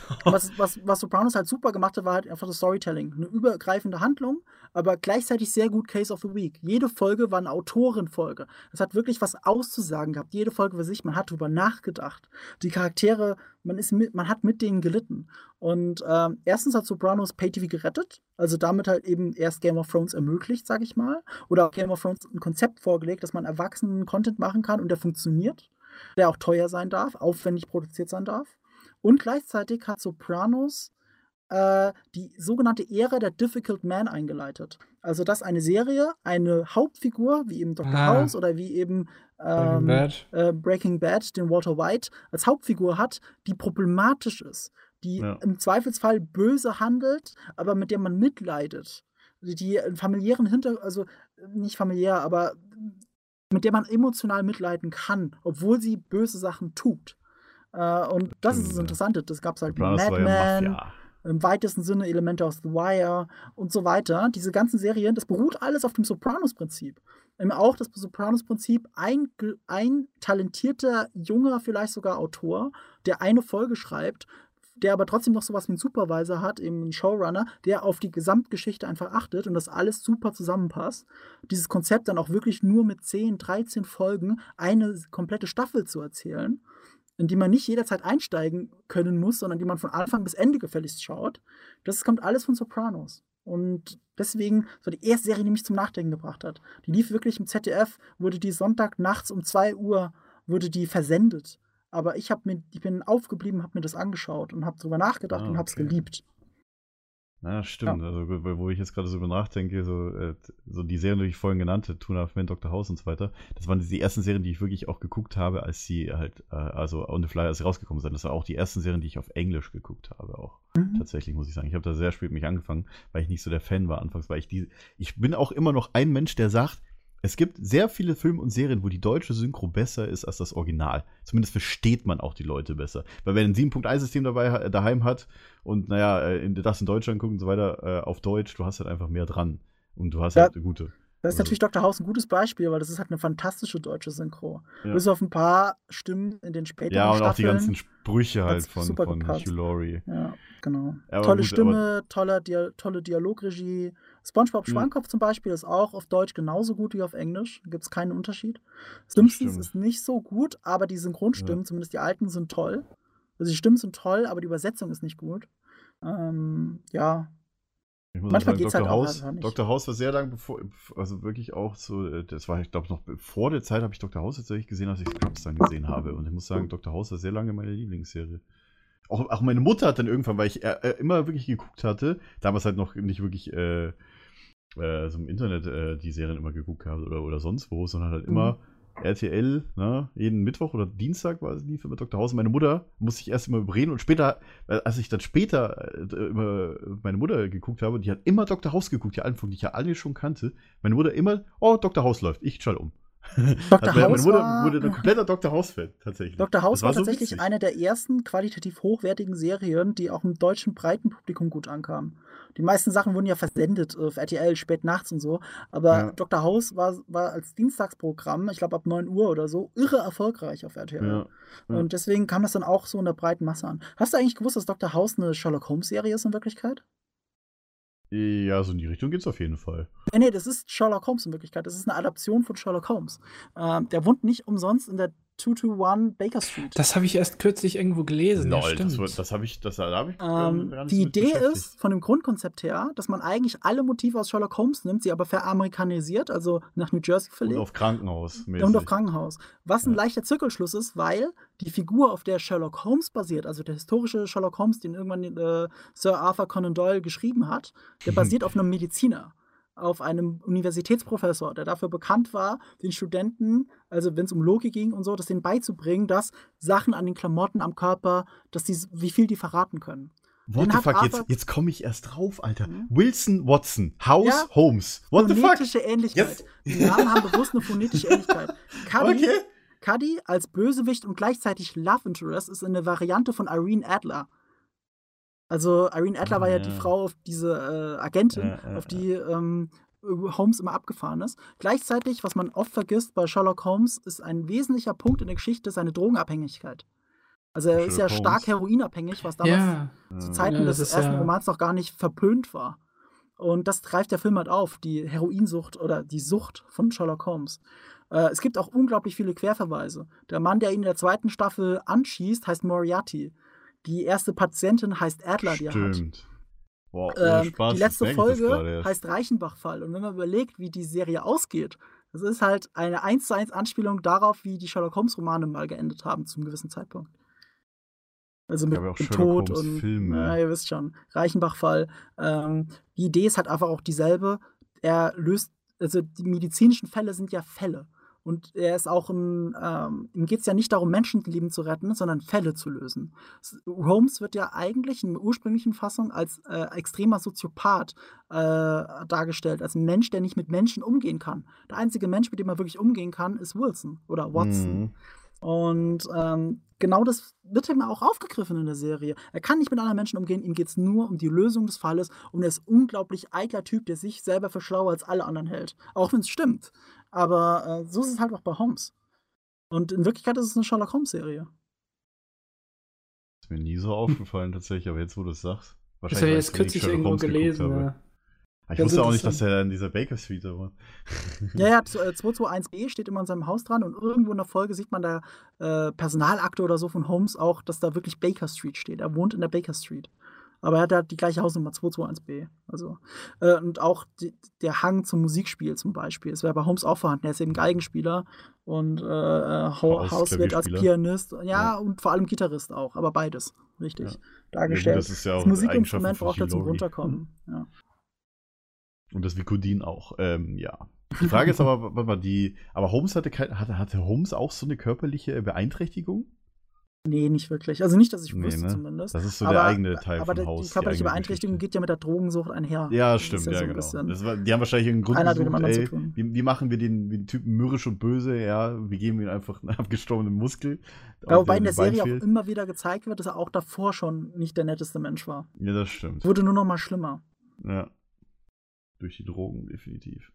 Was, was, was Sopranos halt super gemacht hat, war halt einfach das Storytelling. Eine übergreifende Handlung, aber gleichzeitig sehr gut Case of the Week. Jede Folge war eine Autorenfolge. Es hat wirklich was auszusagen gehabt. Jede Folge für sich. Man hat drüber nachgedacht. Die Charaktere, man, ist mit, man hat mit denen gelitten. Und ähm, erstens hat Sopranos Pay-TV gerettet. Also damit halt eben erst Game of Thrones ermöglicht, sag ich mal. Oder auch Game of Thrones ein Konzept vorgelegt, dass man erwachsenen Content machen kann und der funktioniert. Der auch teuer sein darf, aufwendig produziert sein darf. Und gleichzeitig hat Sopranos äh, die sogenannte Ära der Difficult Man eingeleitet. Also, dass eine Serie eine Hauptfigur, wie eben Dr. Ah. House oder wie eben Breaking ähm, Bad. äh, Breaking Bad, den Walter White, als Hauptfigur hat, die problematisch ist, die Ja. im Zweifelsfall böse handelt, aber mit der man mitleidet. Die, einen familiären Hinter, also nicht familiär, aber mit der man emotional mitleiden kann, obwohl sie böse Sachen tut. Äh, und das ist das ja. Interessante. Das gab es halt war Mad Men, im weitesten Sinne Elemente aus The Wire und so weiter. Diese ganzen Serien, das beruht alles auf dem Sopranos-Prinzip. Ähm, Auch das Sopranos-Prinzip, ein, ein talentierter, junger, vielleicht sogar Autor, der eine Folge schreibt, der aber trotzdem noch sowas wie einen Supervisor hat, eben einen Showrunner, der auf die Gesamtgeschichte einfach achtet und das alles super zusammenpasst. Dieses Konzept dann auch wirklich nur mit 10, 13 Folgen eine komplette Staffel zu erzählen in die man nicht jederzeit einsteigen können muss, sondern die man von Anfang bis Ende gefälligst schaut. Das kommt alles von Sopranos. Und deswegen, war die erste Serie, die mich zum Nachdenken gebracht hat. Die lief wirklich im ZDF, wurde die Sonntag nachts um 2 Uhr, wurde die versendet. Aber ich, hab mir, ich bin aufgeblieben, habe mir das angeschaut und habe drüber nachgedacht Ah, und habe es okay. geliebt. Ja, stimmt. Also, wo ich jetzt gerade so drüber nachdenke, so, äh, so die Serien, die ich vorhin genannt habe, Tuna of Men, Dr. House und so weiter, das waren die ersten Serien, die ich wirklich auch geguckt habe, als sie halt, äh, also on the fly, als sie rausgekommen sind. Das waren auch die ersten Serien, die ich auf Englisch geguckt habe, auch. Mhm. Tatsächlich, muss ich sagen. Ich habe da sehr spät mich angefangen, weil ich nicht so der Fan war anfangs, weil ich die, ich bin auch immer noch ein Mensch, der sagt, es gibt sehr viele Filme und Serien, wo die deutsche Synchro besser ist als das Original. Zumindest versteht man auch die Leute besser. Weil wenn ein 7.1-System dabei ha- daheim hat und naja, äh, das in Deutschland guckt und so weiter, äh, auf Deutsch, du hast halt einfach mehr dran. Und du hast Ja. halt eine gute. Das ist Also- natürlich Dr. House ein gutes Beispiel, weil das ist halt eine fantastische deutsche Synchro. Ja. Bis auf ein paar Stimmen in den späteren Ja, und auch die Staffeln. ganzen Sprüche halt von, von gepasst. Hugh Laurie. Ja, genau. Aber tolle gut, Stimme, toller Dia tolle Dialogregie. SpongeBob Mhm. Schwammkopf zum Beispiel ist auch auf Deutsch genauso gut wie auf Englisch. Da gibt es keinen Unterschied. Simpsons ist nicht so gut, aber die Synchronstimmen, zumindest die alten, sind toll. Also die Stimmen sind toll, aber die Übersetzung ist nicht gut. Ähm, ja, Ich muss Manchmal sagen, Dr. halt auch House, nicht. Dr. House war sehr lang bevor, also wirklich auch so, äh, das war, ich glaube, noch vor der Zeit habe ich Dr. House tatsächlich gesehen, als ich Scrubs dann gesehen habe. Und ich muss sagen, Dr. House war sehr lange meine Lieblingsserie. Auch, auch meine Mutter hat dann irgendwann, weil ich äh, äh, immer wirklich geguckt hatte, damals halt noch nicht wirklich äh, äh, so im Internet äh, die Serien immer geguckt habe oder, oder sonst wo, sondern halt immer RTL, ne, jeden Mittwoch oder Dienstag war es lief immer Dr. House. Und Meine Mutter musste ich erst immer überreden und später, äh, als ich dann später äh, immer meine Mutter geguckt habe, die hat immer Dr. House geguckt, die Folgen, die ich ja alle schon kannte. Meine Mutter immer, oh, Dr. House läuft, ich schalte um. Dr. Meine, meine House Mutter war- wurde ein kompletter Dr. House-Fan, tatsächlich. Dr. House Das war, so tatsächlich witzig. eine der ersten qualitativ hochwertigen Serien, die auch im deutschen breiten Publikum gut ankamen. Die meisten Sachen wurden ja versendet auf RTL, spät nachts und so. Aber Ja. Dr. House war, war als Dienstagsprogramm, ich glaube ab 9 Uhr oder so, irre erfolgreich auf RTL. Ja. ja. Und deswegen kam das dann auch so in der breiten Masse an. Hast du eigentlich gewusst, dass Dr. House eine Sherlock Holmes-Serie ist in Wirklichkeit? Ja, so in die Richtung geht's auf jeden Fall. Nee, nee, das ist Sherlock Holmes in Wirklichkeit. Das ist eine Adaption von Sherlock Holmes. Ähm, der wohnt nicht umsonst in der 221 Baker Street. Das habe ich erst kürzlich irgendwo gelesen. ja, Lol, das, stimmt. war- das habe ich, das da habe ich Ähm, nicht die Idee ist von dem Grundkonzept her, dass man eigentlich alle Motive aus Sherlock Holmes nimmt, sie aber veramerikanisiert, also nach New Jersey Und verlegt. auf Krankenhaus. Und auf Krankenhaus. Was ein Ja. leichter Zirkelschluss ist, weil die Figur, auf der Sherlock Holmes basiert, also der historische Sherlock Holmes, den irgendwann äh, Sir Arthur Conan Doyle geschrieben hat, der basiert auf einem Mediziner, auf einem Universitätsprofessor, der dafür bekannt war, den Studenten, also wenn es um Logik ging und so, das denen beizubringen, dass Sachen an den Klamotten, am Körper, dass die, wie viel die verraten können. What Den the fuck, jetzt, jetzt komme ich erst drauf, Alter. Mhm. Wilson Watson, House Ja. Holmes. What the fuck? Phonetische Ähnlichkeit. Yes. Die Namen haben bewusst eine phonetische Ähnlichkeit. Cuddy, Okay. Cuddy als Bösewicht und gleichzeitig Love Interest ist eine Variante von Irene Adler. Also Irene Adler war ja, ja. die Frau, auf diese äh, Agentin, Ja, ja, auf die ähm, Holmes immer abgefahren ist. Gleichzeitig, was man oft vergisst bei Sherlock Holmes, ist ein wesentlicher Punkt in der Geschichte seine Drogenabhängigkeit. Also er ist ja Sherlock stark Holmes. heroinabhängig, was damals zu. Zeiten des ist ersten ja- Romans noch gar nicht verpönt war. Und das greift der Film halt auf, die Heroinsucht oder die Sucht von Sherlock Holmes. Äh, es gibt auch unglaublich viele Querverweise. Der Mann, der ihn in der zweiten Staffel anschießt, heißt Moriarty. Die erste Patientin heißt Adler, die er hat. Stimmt. Boah, ohne Ähm, Spaß, die letzte Folge heißt Reichenbach-Fall. Und wenn man überlegt, wie die Serie ausgeht, das ist halt eine 1 zu 1 Anspielung darauf, wie die Sherlock Holmes-Romane mal geendet haben, zum gewissen Zeitpunkt. Also mit Sherlock Tod und Filme. ja, ihr wisst schon, Reichenbach-Fall. Ähm, die Idee ist halt einfach auch dieselbe. Er löst, also die medizinischen Fälle sind ja Fälle. Und er ist auch ein, ähm, ihm geht es ja nicht darum, Menschenleben zu retten, sondern Fälle zu lösen. Holmes wird ja eigentlich in der ursprünglichen Fassung als äh, extremer Soziopath äh, dargestellt, als ein Mensch, der nicht mit Menschen umgehen kann. Der einzige Mensch, mit dem er wirklich umgehen kann, ist Wilson oder Watson. Mhm. Und ähm, genau das wird ihm auch aufgegriffen in der Serie. Er kann nicht mit anderen Menschen umgehen, ihm geht es nur um die Lösung des Falles und er ist unglaublich eitler Typ, der sich selber für schlauer als alle anderen hält. Auch wenn es stimmt. Aber äh, so ist es halt auch bei Holmes. Und in Wirklichkeit ist es eine Sherlock Holmes-Serie. Ist mir nie so aufgefallen tatsächlich, aber jetzt, wo du es sagst. Das habe ich jetzt wenig kürzlich irgendwo Holmes gelesen. Ja. Ich Ganz wusste auch nicht, dass er in dieser Baker Street da war. Ja, ja, z- äh, 221b steht immer in seinem Haus dran und irgendwo in der Folge sieht man da äh, Personalakte oder so von Holmes auch, dass da wirklich Baker Street steht. Er wohnt in der Baker Street. Aber er hat halt die gleiche Hausnummer, 221b. Also, äh, und auch die, der Hang zum Musikspiel zum Beispiel. Es wäre bei Holmes auch vorhanden. Er ist eben Geigenspieler und äh, äh, Ho- Haus- Hauswirt als. Pianist. Ja, Ja. und vor allem Gitarrist auch. Aber beides. Richtig. Ja. Dargestellt. das ist ja auch das Musikinstrument braucht er zum. Runterkommen. Ja. Und das Vikodin auch. Ähm, ja. Die Frage ist aber, warte mal, die. Aber Holmes hatte, kein, hatte, hatte Holmes auch so eine körperliche Beeinträchtigung? Nee, nicht wirklich. Also nicht, dass ich Nee, wüsste ne? zumindest. Das ist so der eigene Teil aber der- Haus. Die körperliche Beeinträchtigung geht ja mit der Drogensucht einher. Ja, stimmt, ist ja, so genau. war, die haben wahrscheinlich einen Grund Einer gesucht, ey, zu tun. wie, wie machen wir den, den Typen mürrisch und böse, ja, wir geben ihm einfach einen abgestorbenen Muskel. Ja, wobei in der Serie auch fehlt. immer wieder gezeigt wird, dass er auch davor schon nicht der netteste Mensch war. Ja, das stimmt. Wurde nur noch mal schlimmer. Ja. Durch die Drogen, definitiv.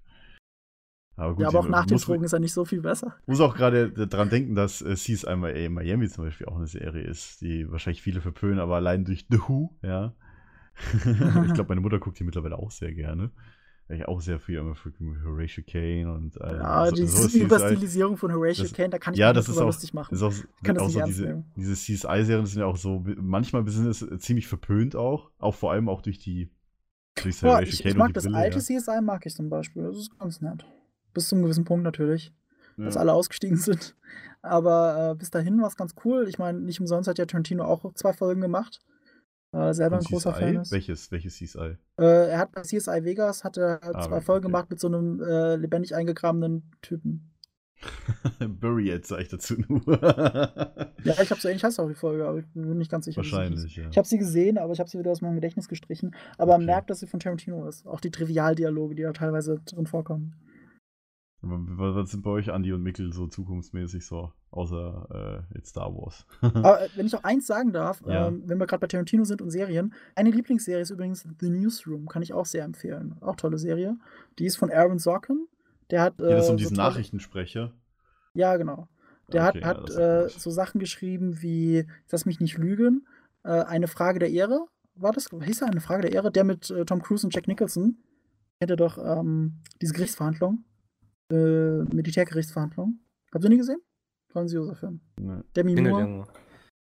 Aber gut, ja, aber auch die- nach den muss, Drogen ist er nicht so viel besser. muss auch gerade daran denken, dass äh, CSI in Miami zum Beispiel auch eine Serie ist, die wahrscheinlich viele verpönen, aber allein durch The Who, ja. ich glaube, meine Mutter guckt die mittlerweile auch sehr gerne. Weil ich auch sehr viel immer für Horatio Kane und äh, Ja, so- die so. Überstilisierung von Horatio Das- Kane, da kann ich ja, mich das ist auch- lustig machen. Ist auch, kann das auch so diese, diese CSI-Serien sind ja auch so, manchmal sind es ziemlich verpönt auch, auch vor allem auch durch die durch Boah, Horatio ich, Kane ich mag das Brille, alte ja. CSI, mag ich zum Beispiel. Das ist ganz nett. Bis zu einem gewissen Punkt natürlich, dass Ja. alle ausgestiegen sind. Aber äh, bis dahin war es ganz cool. Ich meine, nicht umsonst hat ja Tarantino auch zwei Folgen gemacht. Äh, selber ein Und großer CSI? Fan ist. Welches, welches CSI? Äh, er hat bei CSI Vegas hat er Ah, zwei okay. Folgen gemacht mit so einem äh, lebendig eingegrabenen Typen. Bury It, sag ich dazu nur. Ja, ich habe so ähnlich heißt auch die Folge, aber ich bin mir nicht ganz sicher. Wahrscheinlich, ja. Ich habe sie gesehen, aber ich habe sie wieder aus meinem Gedächtnis gestrichen. Aber man Okay. merkt, dass sie von Tarantino ist. Auch die Trivialdialoge, die da teilweise drin vorkommen. Was sind bei euch Andy und Mikkel so zukunftsmäßig so, außer äh, jetzt Star Wars? Aber äh, wenn ich auch eins sagen darf, Ja. ähm, wenn wir gerade bei Tarantino sind und Serien, eine Lieblingsserie ist übrigens The Newsroom, kann ich auch sehr empfehlen. Auch tolle Serie. Die ist von Aaron Sorkin. Der hat. Geht es äh, um so diesen tolle- Nachrichtensprecher? Ja, genau. Der Okay, ja, hat, hat das äh, so Sachen geschrieben wie, lass mich nicht lügen, äh, eine Frage der Ehre. War das? Hieß er eine Frage der Ehre? Der mit äh, Tom Cruise und Jack Nicholson. Kennt ihr doch ähm, diese Gerichtsverhandlung? Äh, Militärgerichtsverhandlung. Habt ihr nie gesehen? Französischer Film. Ne. Demi Moore.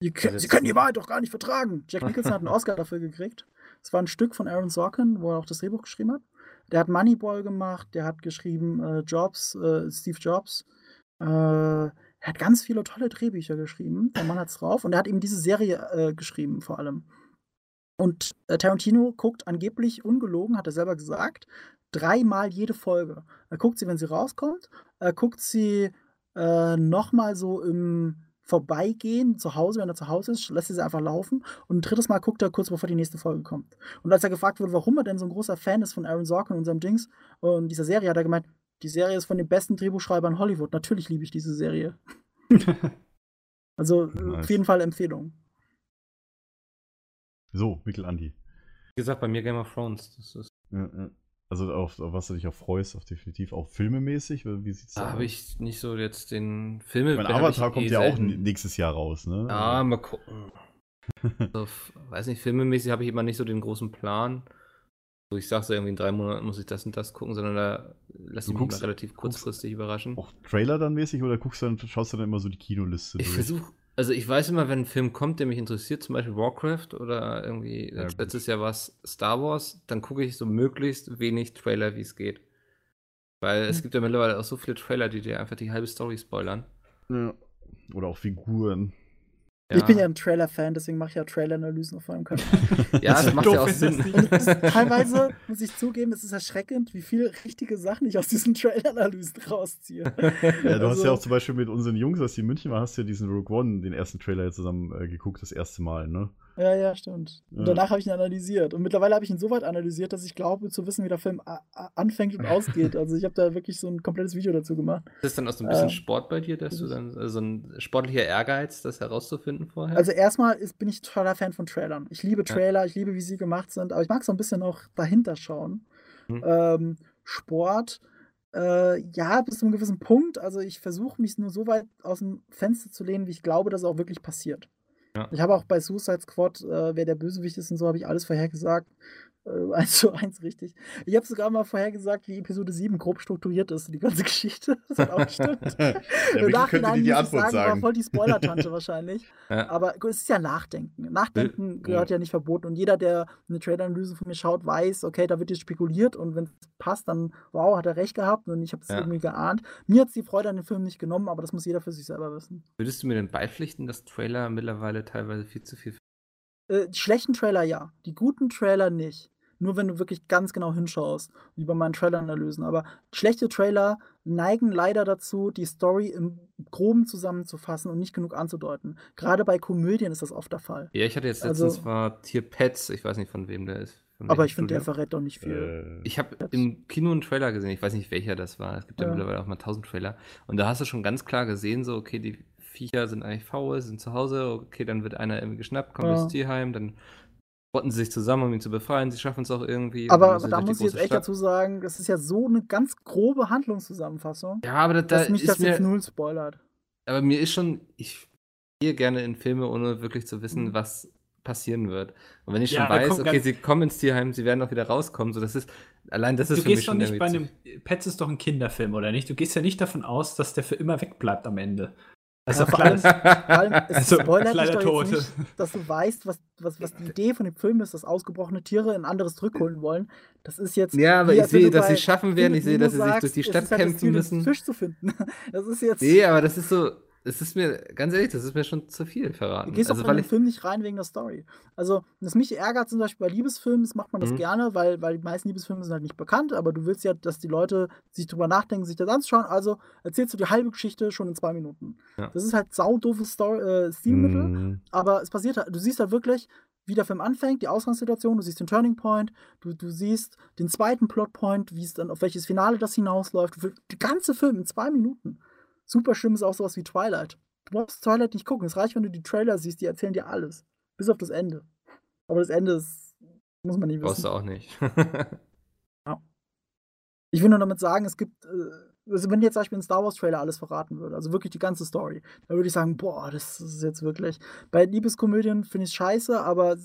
Sie, können- ist- können die Wahrheit doch gar nicht vertragen. Jack Nicholson hat einen Oscar dafür gekriegt. Es war ein Stück von Aaron Sorkin, wo er auch das Drehbuch geschrieben hat. Der hat Moneyball gemacht, der hat geschrieben äh, Jobs, äh, Steve Jobs. Äh, er hat ganz viele tolle Drehbücher geschrieben. Der Mann hat's drauf. Und er hat eben diese Serie äh, geschrieben, vor allem. Und äh, Tarantino guckt angeblich, ungelogen, hat er selber gesagt, dreimal jede Folge. Er guckt sie, wenn sie rauskommt. Er guckt sie äh, nochmal so im Vorbeigehen zu Hause, wenn er zu Hause ist, lässt er sie einfach laufen. Und ein drittes Mal guckt er kurz, bevor die nächste Folge kommt. Und als er gefragt wurde, warum er denn so ein großer Fan ist von Aaron Sorkin und seinem Dings und dieser Serie, hat er gemeint, die Serie ist von den besten Drehbuchschreibern Hollywood. Natürlich liebe ich diese Serie. also Nice. auf jeden Fall Empfehlung. So, Mikkel Andi. Wie gesagt, bei mir Game of Thrones. Das ist, Ja, ja. Also auf, auf was du dich auch freust, auf definitiv auch filmemäßig. Wie sieht's da aus? habe ich nicht so jetzt den Filme. Mein Avatar ich kommt eh ja auch nächstes Jahr raus, ne? Ja, mal gucken. so, f- weiß nicht, filmemäßig habe ich immer nicht so den großen Plan. So, ich sage so irgendwie in drei Monaten muss ich das und das gucken, sondern da lasse Du ich mich guckst- mal relativ kurzfristig überraschen. Auch Trailer dann mäßig oder guckst du dann, schaust du dann immer so die Kinoliste Ich durch? versuche, also ich weiß immer, wenn ein Film kommt, der mich interessiert, zum Beispiel Warcraft oder irgendwie Ja, letztes Jahr war es Star Wars, dann gucke ich so möglichst wenig Trailer, wie es geht. Weil es Hm. gibt ja mittlerweile auch so viele Trailer, die dir einfach die halbe Story spoilern. Ja. Oder auch Figuren. Ich bin ja ein Trailer-Fan, deswegen mache ich ja Trailer-Analysen auf meinem Kanal. Ja, das macht ja auch Sinn. ist teilweise, muss ich zugeben, es ist erschreckend, wie viele richtige Sachen ich aus diesen Trailer-Analysen rausziehe. Ja, du hast Also- ja auch zum Beispiel mit unseren Jungs, als die in München waren, hast du ja diesen Rogue One, den ersten Trailer ja zusammen äh, geguckt, das erste Mal, ne? Ja, ja, stimmt. Und Ja. danach habe ich ihn analysiert. Und mittlerweile habe ich ihn so weit analysiert, dass ich glaube zu wissen, wie der Film anfängt und ausgeht. Also ich habe da wirklich so ein komplettes Video dazu gemacht. Ist das dann auch so ein bisschen Ähm, Sport bei dir, dass du dann also so ein sportlicher Ehrgeiz, das herauszufinden vorher? Also erstmal ist, bin ich totaler Fan von Trailern. Ich liebe Trailer, ich liebe, wie sie gemacht sind, aber ich mag so ein bisschen auch dahinter schauen. Mhm. Ähm, Sport, äh, ja, bis zu einem gewissen Punkt. Also ich versuche mich nur so weit aus dem Fenster zu lehnen, wie ich glaube, dass es auch wirklich passiert. Ja. Ich habe auch bei Suicide Squad, äh, wer der Bösewicht ist und so, habe ich alles vorhergesagt. Äh, eins zu eins richtig. Ich habe sogar mal vorhergesagt, wie Episode 7 grob strukturiert ist, die ganze Geschichte. Das hat auch gestimmt. Könnte Nachhinein die Antwort War sagen. voll die Spoiler-Tante wahrscheinlich. Ja. Aber gut, es ist ja Nachdenken. Nachdenken gehört ja. nicht verboten. Und jeder, der eine Trailer-Analyse von mir schaut, weiß, okay, da wird jetzt spekuliert und wenn es passt, dann, wow, hat er recht gehabt und ich habe es Ja. irgendwie geahnt. Mir hat es die Freude an dem Film nicht genommen, aber das muss jeder für sich selber wissen. Würdest du mir denn beipflichten, dass Trailer mittlerweile teilweise viel zu viel Äh, die schlechten Trailer ja, die guten Trailer nicht. Nur wenn du wirklich ganz genau hinschaust, wie bei meinen Trailer-Analysen. Aber schlechte Trailer neigen leider dazu, die Story im Groben zusammenzufassen und nicht genug anzudeuten. Gerade bei Komödien ist das oft der Fall. Ja, ich hatte jetzt Also- letztens war Tier Pets, ich weiß nicht von wem der ist. Aber ich finde, der verrät doch nicht viel. Äh, Ich habe im Kino einen Trailer gesehen, ich weiß nicht welcher das war. Es gibt ja, Ja. mittlerweile auch mal tausend Trailer. Und da hast du schon ganz klar gesehen, so, okay, die Viecher sind eigentlich faul, sind zu Hause, okay, dann wird einer irgendwie geschnappt, kommt Ja. ins Tierheim, dann rotten sie sich zusammen, um ihn zu befreien, sie schaffen es auch irgendwie. Aber, aber da durch muss ich jetzt echt Stadt. dazu sagen, das ist ja so eine ganz grobe Handlungszusammenfassung, Ja, aber da, da dass mich ist das mir, jetzt null spoilert. aber mir ist schon, ich gehe gerne in Filme, ohne wirklich zu wissen, Mhm. was passieren wird. Und wenn ich Ja, schon weiß, okay, sie kommen ins Tierheim, sie werden auch wieder rauskommen, so das ist, allein das ist Du für mich gehst doch schon nicht bei einem. Pets ist doch ein Kinderfilm, oder nicht? Du gehst ja nicht davon aus, dass der für immer wegbleibt am Ende. Also Ja, vor allem- Vor allem, es Also, spoilert dich doch Tote. jetzt nicht, dass du weißt, was, was, was die Idee von dem Film ist, dass ausgebrochene Tiere ein anderes zurückholen wollen. Das ist jetzt. Ja, aber wie, ich sehe, dass sie es schaffen werden, ich sehe, dass sie sich durch die es Stadt ist halt das kämpfen müssen. Fisch zu finden. Das ist jetzt. Nee, aber das ist so, es ist mir, ganz ehrlich, das ist mir schon zu viel verraten. Du gehst also, auch in den Film nicht rein wegen der Story. Also, das mich ärgert zum Beispiel bei Liebesfilmen, das macht man das Mhm. gerne, weil, weil die meisten Liebesfilme sind halt nicht bekannt, aber du willst ja, dass die Leute sich drüber nachdenken, sich das anzuschauen. Also erzählst du die halbe Geschichte schon in zwei Minuten. Ja. Das ist halt saudoofes äh, Stilmittel, mm, aber es passiert halt, du siehst halt wirklich, wie der Film anfängt, die Ausgangssituation, du siehst den Turning Point, du, du siehst den zweiten Plotpoint, wie es dann, auf welches Finale das hinausläuft. Der ganze Film in zwei Minuten. Super schlimm ist auch sowas wie Twilight. Du brauchst Twilight nicht gucken. Es reicht, wenn du die Trailer siehst, die erzählen dir alles. Bis auf das Ende. Aber das Ende ist, muss man nicht brauchst wissen. du auch nicht. Ich will nur damit sagen, es gibt, äh, also wenn jetzt zum Beispiel ein Star Wars Trailer alles verraten würde, also wirklich die ganze Story, dann würde ich sagen, boah, das ist jetzt wirklich. Bei Liebeskomödien finde ich es scheiße, aber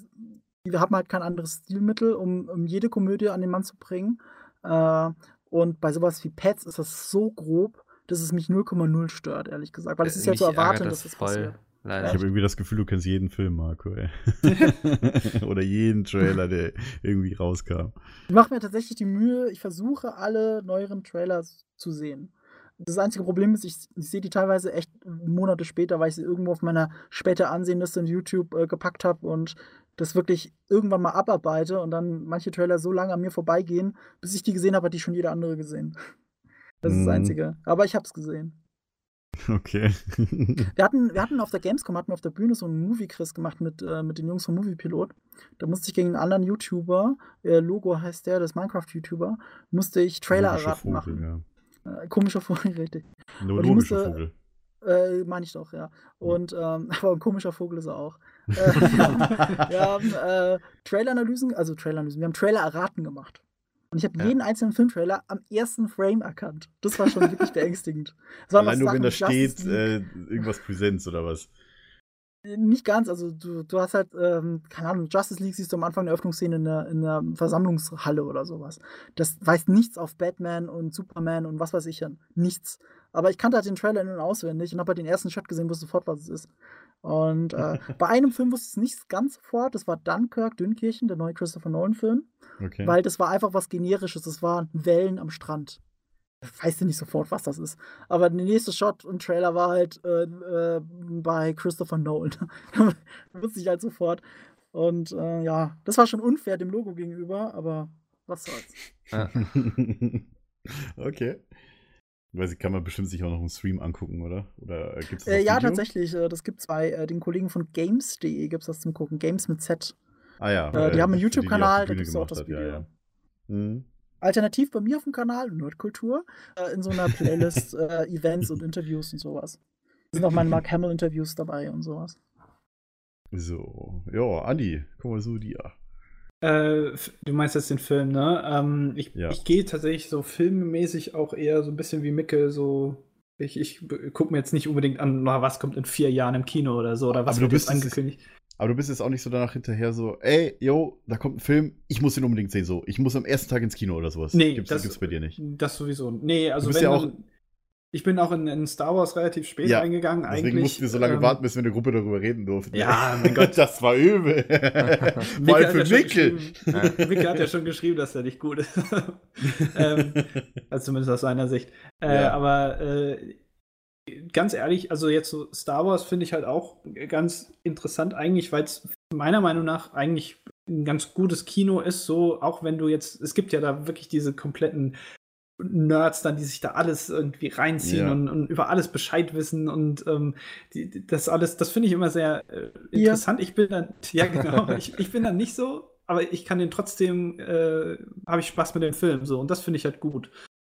wir haben halt kein anderes Stilmittel, um, um jede Komödie an den Mann zu bringen. Äh, und bei sowas wie Pets ist das so grob, dass es mich 0,0 stört, ehrlich gesagt. Weil es ist ja zu erwarten, dass das voll, passiert. Leider. ich habe irgendwie das Gefühl, du kennst jeden Film, Marco. Ey. Oder jeden Trailer, der irgendwie rauskam. Ich mache mir tatsächlich die Mühe, ich versuche alle neueren Trailers zu sehen. Das einzige Problem ist, ich, ich sehe die teilweise echt Monate später, weil ich sie irgendwo auf meiner später Ansehenliste in YouTube äh, gepackt habe und das wirklich irgendwann mal abarbeite und dann manche Trailer so lange an mir vorbeigehen, bis ich die gesehen habe, hat die schon jeder andere gesehen. Das ist das Mhm. Einzige. Aber ich habe es gesehen. Okay. Wir hatten, wir hatten auf der Gamescom, hatten wir auf der Bühne so einen Movie-Quiz gemacht mit, äh, mit den Jungs vom Moviepilot. Da musste ich gegen einen anderen YouTuber, äh, Logo heißt der, das Minecraft-YouTuber, musste ich Trailer Komischer erraten Vogel, machen. Ja. Äh, komischer Vogel, richtig. Nur Und musste- Vogel. Äh, meine ich doch, ja. Und, ähm, aber ein komischer Vogel ist er auch. Äh, wir haben, wir haben äh, Trailer-Analysen, also Trailer-Analysen, wir haben Trailer erraten gemacht. Und ich habe Ja. jeden einzelnen Filmtrailer am ersten Frame erkannt. Das war schon wirklich beängstigend. Waren Allein nur, wenn da Sachen wie Justice steht, äh, irgendwas Präsenz oder was. Nicht ganz, also du, du hast halt, ähm, keine Ahnung, Justice League siehst du am Anfang der Öffnungsszene in der, in der Versammlungshalle oder sowas. Das weist nichts auf Batman und Superman und was weiß ich an. Nichts. Aber ich kannte halt den Trailer in- und auswendig und habe halt den ersten Shot gesehen, wusste sofort, was es ist. Und äh, bei einem Film wusste ich es nicht ganz sofort, das war Dunkirk, Dünkirchen, der neue Christopher Nolan-Film, Okay. weil das war einfach was Generisches, das waren Wellen am Strand. Weißt du nicht sofort, was das ist. Aber der nächste Shot im Trailer war halt äh, äh, bei Christopher Nolan. wusste ich halt sofort. Und äh, ja, das war schon unfair dem Logo gegenüber, aber was soll's. Ja. okay. Weiß ich, kann man bestimmt sich auch noch im Stream angucken, oder? Oder gibt es Äh, ja, tatsächlich. Äh, das gibt's bei äh, den Kollegen von Games.de gibt's das zum Gucken. Games mit Z. Ah ja. Äh, die haben einen YouTube-Kanal, da gibt's auch das hat, Ja, Video. ja. Mhm. Alternativ bei mir auf dem Kanal, Nerdkultur, äh, in so einer Playlist äh, Events und Interviews und sowas. Da sind auch meine Mark Hamill-Interviews dabei und sowas. So. Ja, Andi, komm mal zu dir. Äh, du meinst jetzt den Film, ne? Ähm, ich Ja. ich gehe tatsächlich so filmmäßig auch eher so ein bisschen wie Micke, so. Ich, ich gucke mir jetzt nicht unbedingt an, na, was kommt in vier Jahren im Kino oder so, oder was Aber du wird jetzt angekündigt. Aber du bist jetzt auch nicht so danach hinterher so, ey, yo, da kommt ein Film, ich muss den unbedingt sehen, so. Ich muss am ersten Tag ins Kino oder sowas. Nee, gibt's, das- gibt's bei dir nicht. Das sowieso. Nee, also wenn ja dann- ich bin auch in, in Star Wars relativ spät Ja, eingegangen. Deswegen eigentlich, mussten wir so lange ähm, warten, bis wir in der Gruppe darüber reden durften. Ja, mein Gott. das war übel. Mal hat für ja schon Mikkel. geschrieben- Mikkel hat ja schon geschrieben, dass er nicht gut ist. ähm, also zumindest aus seiner Sicht. Äh, Ja. Aber äh, ganz ehrlich, also jetzt so Star Wars finde ich halt auch ganz interessant eigentlich, weil es meiner Meinung nach eigentlich ein ganz gutes Kino ist, so auch wenn du jetzt, es gibt ja da wirklich diese kompletten Nerds dann, die sich da alles irgendwie reinziehen Ja. und, und über alles Bescheid wissen und ähm, die, das alles, das finde ich immer sehr äh, Ja. interessant. Ich bin dann, ja genau, ich, ich bin dann nicht so, aber ich kann den trotzdem, äh, habe ich Spaß mit dem Film so und das finde ich halt gut.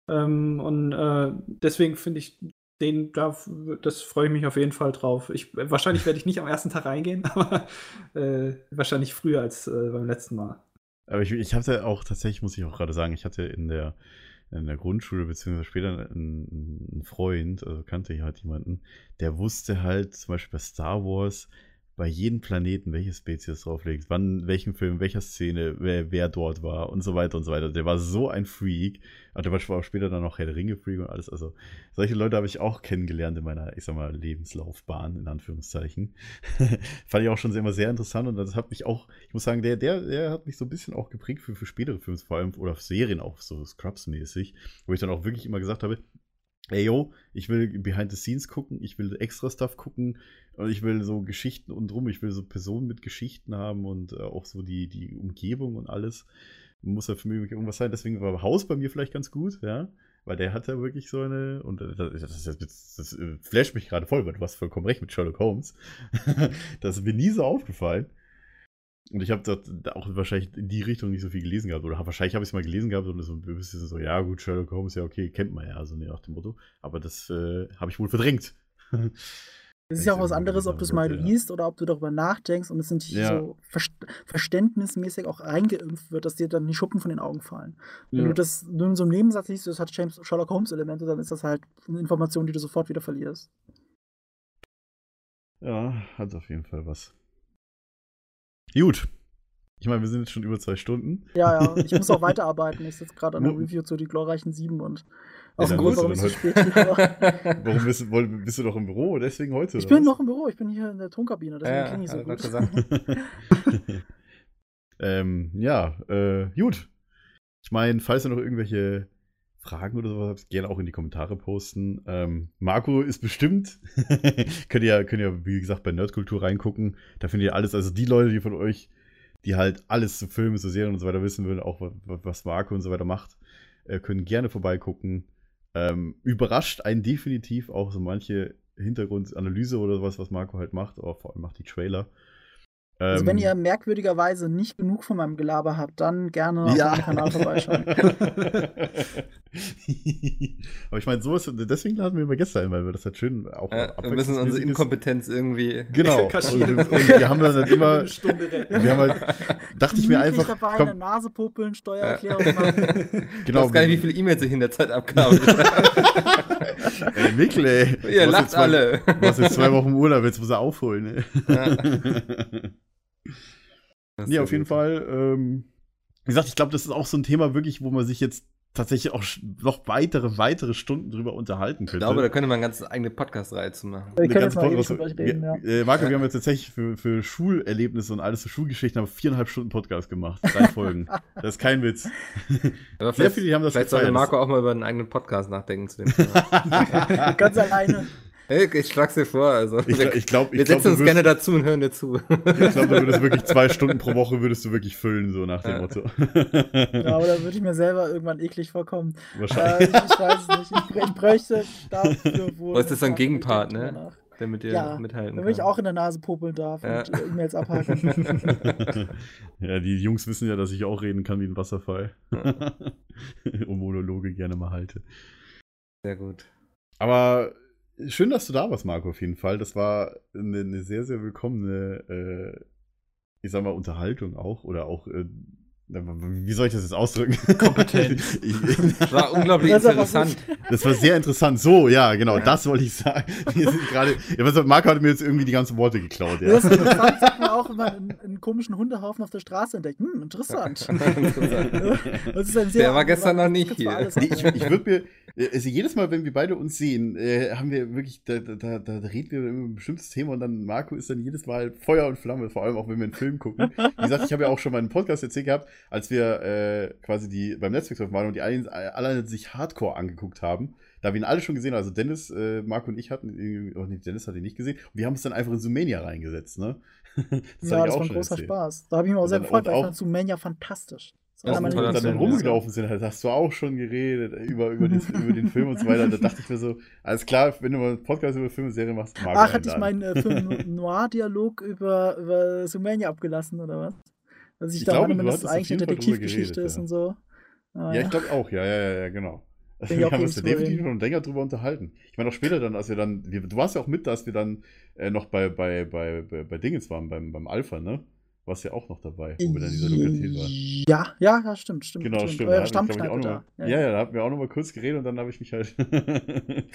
Ähm, und äh, deswegen finde ich den, da, das freue ich mich auf jeden Fall drauf. Ich, wahrscheinlich werde ich nicht am ersten Tag reingehen, aber äh, wahrscheinlich früher als äh, beim letzten Mal. Aber ich, ich hatte auch tatsächlich, muss ich auch gerade sagen, ich hatte in der, in der Grundschule, beziehungsweise später einen, einen Freund, also kannte ich halt jemanden, der wusste halt zum Beispiel bei Star Wars bei jedem Planeten, welche Spezies drauflegt, wann, welchen Film, welcher Szene, wer, wer dort war und so weiter und so weiter. Der war so ein Freak. Und der war auch später dann noch Herr der Ringe-Freak und alles. Also, solche Leute habe ich auch kennengelernt in meiner, ich sag mal, Lebenslaufbahn, in Anführungszeichen. Fand ich auch schon immer sehr interessant und das hat mich auch, ich muss sagen, der, der, der hat mich so ein bisschen auch geprägt für, für spätere Filme, vor allem, oder Serien auch, so Scrubs-mäßig, wo ich dann auch wirklich immer gesagt habe, ey yo, ich will behind the scenes gucken, ich will extra Stuff gucken und ich will so Geschichten und drum, ich will so Personen mit Geschichten haben und äh, auch so die, die Umgebung und alles. Muss ja für mich irgendwas sein, deswegen war Haus bei mir vielleicht ganz gut, ja. Weil der hat ja wirklich so eine, und das, das, das, das, das äh, flasht mich gerade voll, weil du hast vollkommen recht mit Sherlock Holmes. das ist mir nie so aufgefallen. Und ich habe dort auch wahrscheinlich in die Richtung nicht so viel gelesen gehabt. Oder wahrscheinlich habe ich es mal gelesen gehabt und so ein bisschen so, ja gut, Sherlock Holmes, ja okay, kennt man ja, so nach dem Motto. Aber das äh, habe ich wohl verdrängt. Es ist ja auch was anderes, ob du es mal ja. liest oder ob du darüber nachdenkst und es nicht Ja. so verst verständnismäßig auch reingeimpft wird, dass dir dann die Schuppen von den Augen fallen. Wenn du das nur in so einem Nebensatz liest, das hat James Sherlock Holmes Elemente, dann ist das halt eine Information, die du sofort wieder verlierst. Ja, hat auf jeden Fall was. Gut. Ich meine, wir sind jetzt schon über zwei Stunden. Ja, ja, ich muss auch weiterarbeiten. Ich sitze gerade an der Review zu die glorreichen Sieben und Ja, dem dann Grund, warum ich dann so spät. Warum bist du, bist du doch im Büro? Deswegen heute? Ich bin was? noch im Büro, ich bin hier in der Tonkabine, deswegen Ja, klinge ich so gut. gesagt. ähm, ja, äh, gut. Ich meine, falls ihr noch irgendwelche Fragen oder sowas habt, gerne auch in die Kommentare posten. Ähm, Marco ist bestimmt. könnt, ihr, könnt ihr, wie gesagt, bei Nerdkultur reingucken. Da findet ihr alles. Also die Leute, die von euch, die halt alles zu Filmen, zu Serien und so weiter wissen wollen, auch wa- wa- was Marco und so weiter macht, äh, können gerne vorbeigucken. Ähm, überrascht einen definitiv auch so manche Hintergrundanalyse oder sowas, was Marco halt macht, aber vor allem macht die Trailer. Also wenn Ähm, ihr merkwürdigerweise nicht genug von meinem Gelaber habt, dann gerne auf Ja. meinem Kanal vorbeischauen. Aber ich meine, sowas, deswegen laden wir immer Gäste ein, weil wir das halt schön auch Ja, wir müssen unsere abwechslungsmäßig ist. Inkompetenz irgendwie. Genau. Und, kaschieren. und wir haben dann halt immer, Eine wir haben halt, dachte ich mir einfach, dabei, eine komm, Nase popeln, Steuererklärung machen. Ich genau, weiß gar nicht, wie viele E-Mails ich in der Zeit abkabel. ey, Mikkel, ey. Ihr lacht jetzt zwei- alle. Du hast jetzt zwei Wochen Urlaub, jetzt muss er aufholen, ne? Das sehr auf jeden gut. Fall. Ähm, wie gesagt, ich glaube, das ist auch so ein Thema wirklich, wo man sich jetzt tatsächlich auch noch weitere, weitere Stunden drüber unterhalten Ich könnte. glaube, da könnte man eine ganz eigene Podcast-Reihe zu machen. Können jetzt ganze Podcast- reden, ja. äh, Marco, wir haben jetzt tatsächlich für, für Schulerlebnisse und alles für Schulgeschichten haben wir viereinhalb Stunden Podcast gemacht. Drei Folgen. Das ist kein Witz. Aber Sehr vielleicht, viele haben das vielleicht sollte. Marco auch mal über einen eigenen Podcast nachdenken zu dem Thema. Ganz alleine. Hey, ich schlag's dir vor. Also, Ich, wir, ich glaube, wir ich glaub, setzen du uns würdest- gerne dazu und hören dir zu. Ich glaube, du würdest wirklich zwei Stunden pro Woche würdest du wirklich füllen, so nach dem Ja. Motto. Ja, aber da würde ich mir selber irgendwann eklig vorkommen. Äh, Wahrscheinlich. ich, ich weiß es nicht. Ich, ich bräuchte dafür wohl. Was ist so ein noch- Gegenpart, ich ne? drüber nach. Der mit dir Ja, mithalten Damit ich kann. auch in der Nase popeln darf Ja. und äh, E-Mails abhaken. ja, die Jungs wissen ja, dass ich auch reden kann wie ein Wasserfall. und Monologe gerne mal halte. Sehr gut. Aber schön, dass du da warst, Marco, auf jeden Fall. Das war eine, eine sehr, sehr willkommene, äh, ich sag mal, Unterhaltung auch. Oder auch, äh, wie soll ich das jetzt ausdrücken? Kompetent. Ich- War unglaublich Das interessant. Das war sehr interessant. So, ja, genau, das wollte ich sagen. Wir sind gerade, ja, was, Marco hat mir jetzt irgendwie die ganzen Worte geklaut. Ja. Das ist interessant, sagt man auch, wenn man einen, einen komischen Hundehaufen auf der Straße entdeckt. Hm, interessant. Das ist ein sehr Der war gestern noch nicht das hier. ich, ich würde mir, also jedes Mal, wenn wir beide uns sehen, äh, haben wir wirklich, da, da, da, da reden wir über ein bestimmtes Thema und dann Marco ist dann jedes Mal Feuer und Flamme, vor allem auch wenn wir einen Film gucken. Wie gesagt, ich habe ja auch schon mal einen Podcast erzählt gehabt, als wir äh, quasi die beim Netflix waren und die einen, alle sich Hardcore angeguckt haben. Da wir ihn alle schon gesehen haben, also Dennis, äh, Marco und ich hatten, oh nee, Dennis hat ihn nicht gesehen. Und wir haben es dann einfach in Sumania reingesetzt, ne? Das ja, das war ein schon großer erzählt. Spaß. Da habe ich mich auch Und sehr gefreut, weil auch- ich fand Sumania fantastisch. Das und meine Und dann rumgelaufen sind, halt, hast du auch schon geredet über, über, den, über den Film und so weiter. Da dachte ich mir so, alles klar, wenn du mal einen Podcast über Filme und Serien machst, mag Ach, hatte ich meinen äh, Film Noir-Dialog über, über Sumania abgelassen, oder was? Dass ich, Ich glaube, meine, du wenn das hattest auf eigentlich eine Detektivgeschichte geredet, ist ja. und so. Ah, Ja, ich glaube auch, ja, ja, ja, ja, genau. Ich wir haben uns da definitiv schon länger drüber unterhalten. Ich meine, auch später dann, als wir dann, wir, du warst ja auch mit, dass wir dann äh, noch bei, bei, bei, bei, bei Dingens waren, beim, beim Alpha, ne? Warst ja auch noch dabei, wo wir dann in dieser Lokalität waren. Ja, ja, ja, stimmt, stimmt. Genau, stimmt. Ich, auch Stammkneipe da. mal, ja, ja, da hatten wir auch noch mal kurz geredet und dann habe ich mich halt.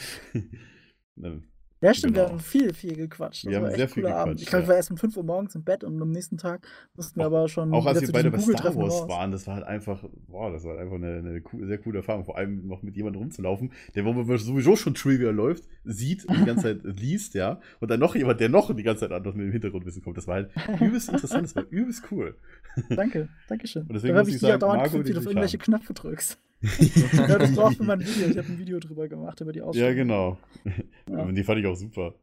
Ja, stimmt, Genau. wir haben viel, viel gequatscht. Wir haben sehr viel Abend. gequatscht, Ich glaube, ja. war erst um 5 Uhr morgens im Bett und am nächsten Tag mussten wir aber schon. Auch als wir beide bei Star Wars waren, das war halt einfach, boah, das war halt einfach eine, eine cool, sehr coole Erfahrung. Vor allem noch mit jemandem rumzulaufen, der, wo man sowieso schon Trivia läuft, sieht und die ganze Zeit liest, ja. Und dann noch jemand, der noch die ganze Zeit anders mit dem Hintergrundwissen kommt. Das war halt übelst interessant, das war übelst cool. Danke, danke schön. Und deswegen da muss habe ich ich sagen, dauernd Marco, wie du auf irgendwelche Knöpfe drückst. Ja, das braucht für mein Video. Ich habe ein Video drüber gemacht, über die Ausstellung. Ja, genau. Ja. Und die fand ich auch super.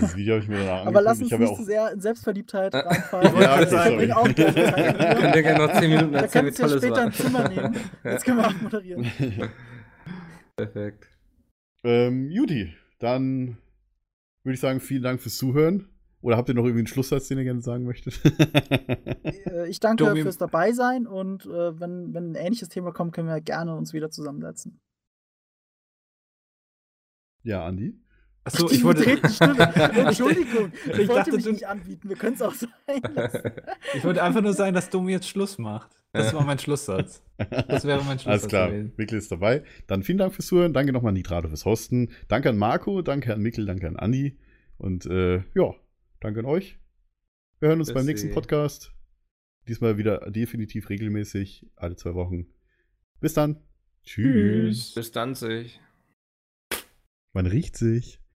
Das Video habe ich mir danach angeguckt. Aber lass uns ich habe nicht zu sehr in Selbstverliebtheit Ja. reinfallen. Ja, das sorry. verbringe auch gerne darüber. wir gerne noch 10 Minuten Da erzählen, wie kannst du toll es später war. ein Zimmer nehmen. Jetzt können wir auch moderieren. Perfekt. ähm, Judy, dann würde ich sagen, vielen Dank fürs Zuhören. Oder habt ihr noch irgendwie einen Schlusssatz, den ihr gerne sagen möchtet? Äh, Ich danke Domi- fürs Dabeisein und äh, wenn, wenn ein ähnliches Thema kommt, können wir gerne uns wieder zusammensetzen. ja, Andi? Achso, ich wollte. Entschuldigung, ich, Ich wollte dachte, mich nicht anbieten. Wir können es auch sein lassen. ich wollte einfach nur sagen, dass Domi jetzt Schluss macht. Das war mein Schlusssatz. Das wäre mein Schlusssatz Alles klar, gewesen. Mikkel ist dabei. Dann vielen Dank fürs Zuhören. Danke nochmal an Nitrado fürs Hosten. Danke an Marco, danke an Mikkel, danke an Andi. Und äh, ja, danke an euch. Wir hören uns beim Merci. nächsten Podcast. Diesmal wieder definitiv regelmäßig, alle zwei Wochen. Bis dann. Tschüss. Tschüss. Bis dann, sich. Man riecht sich.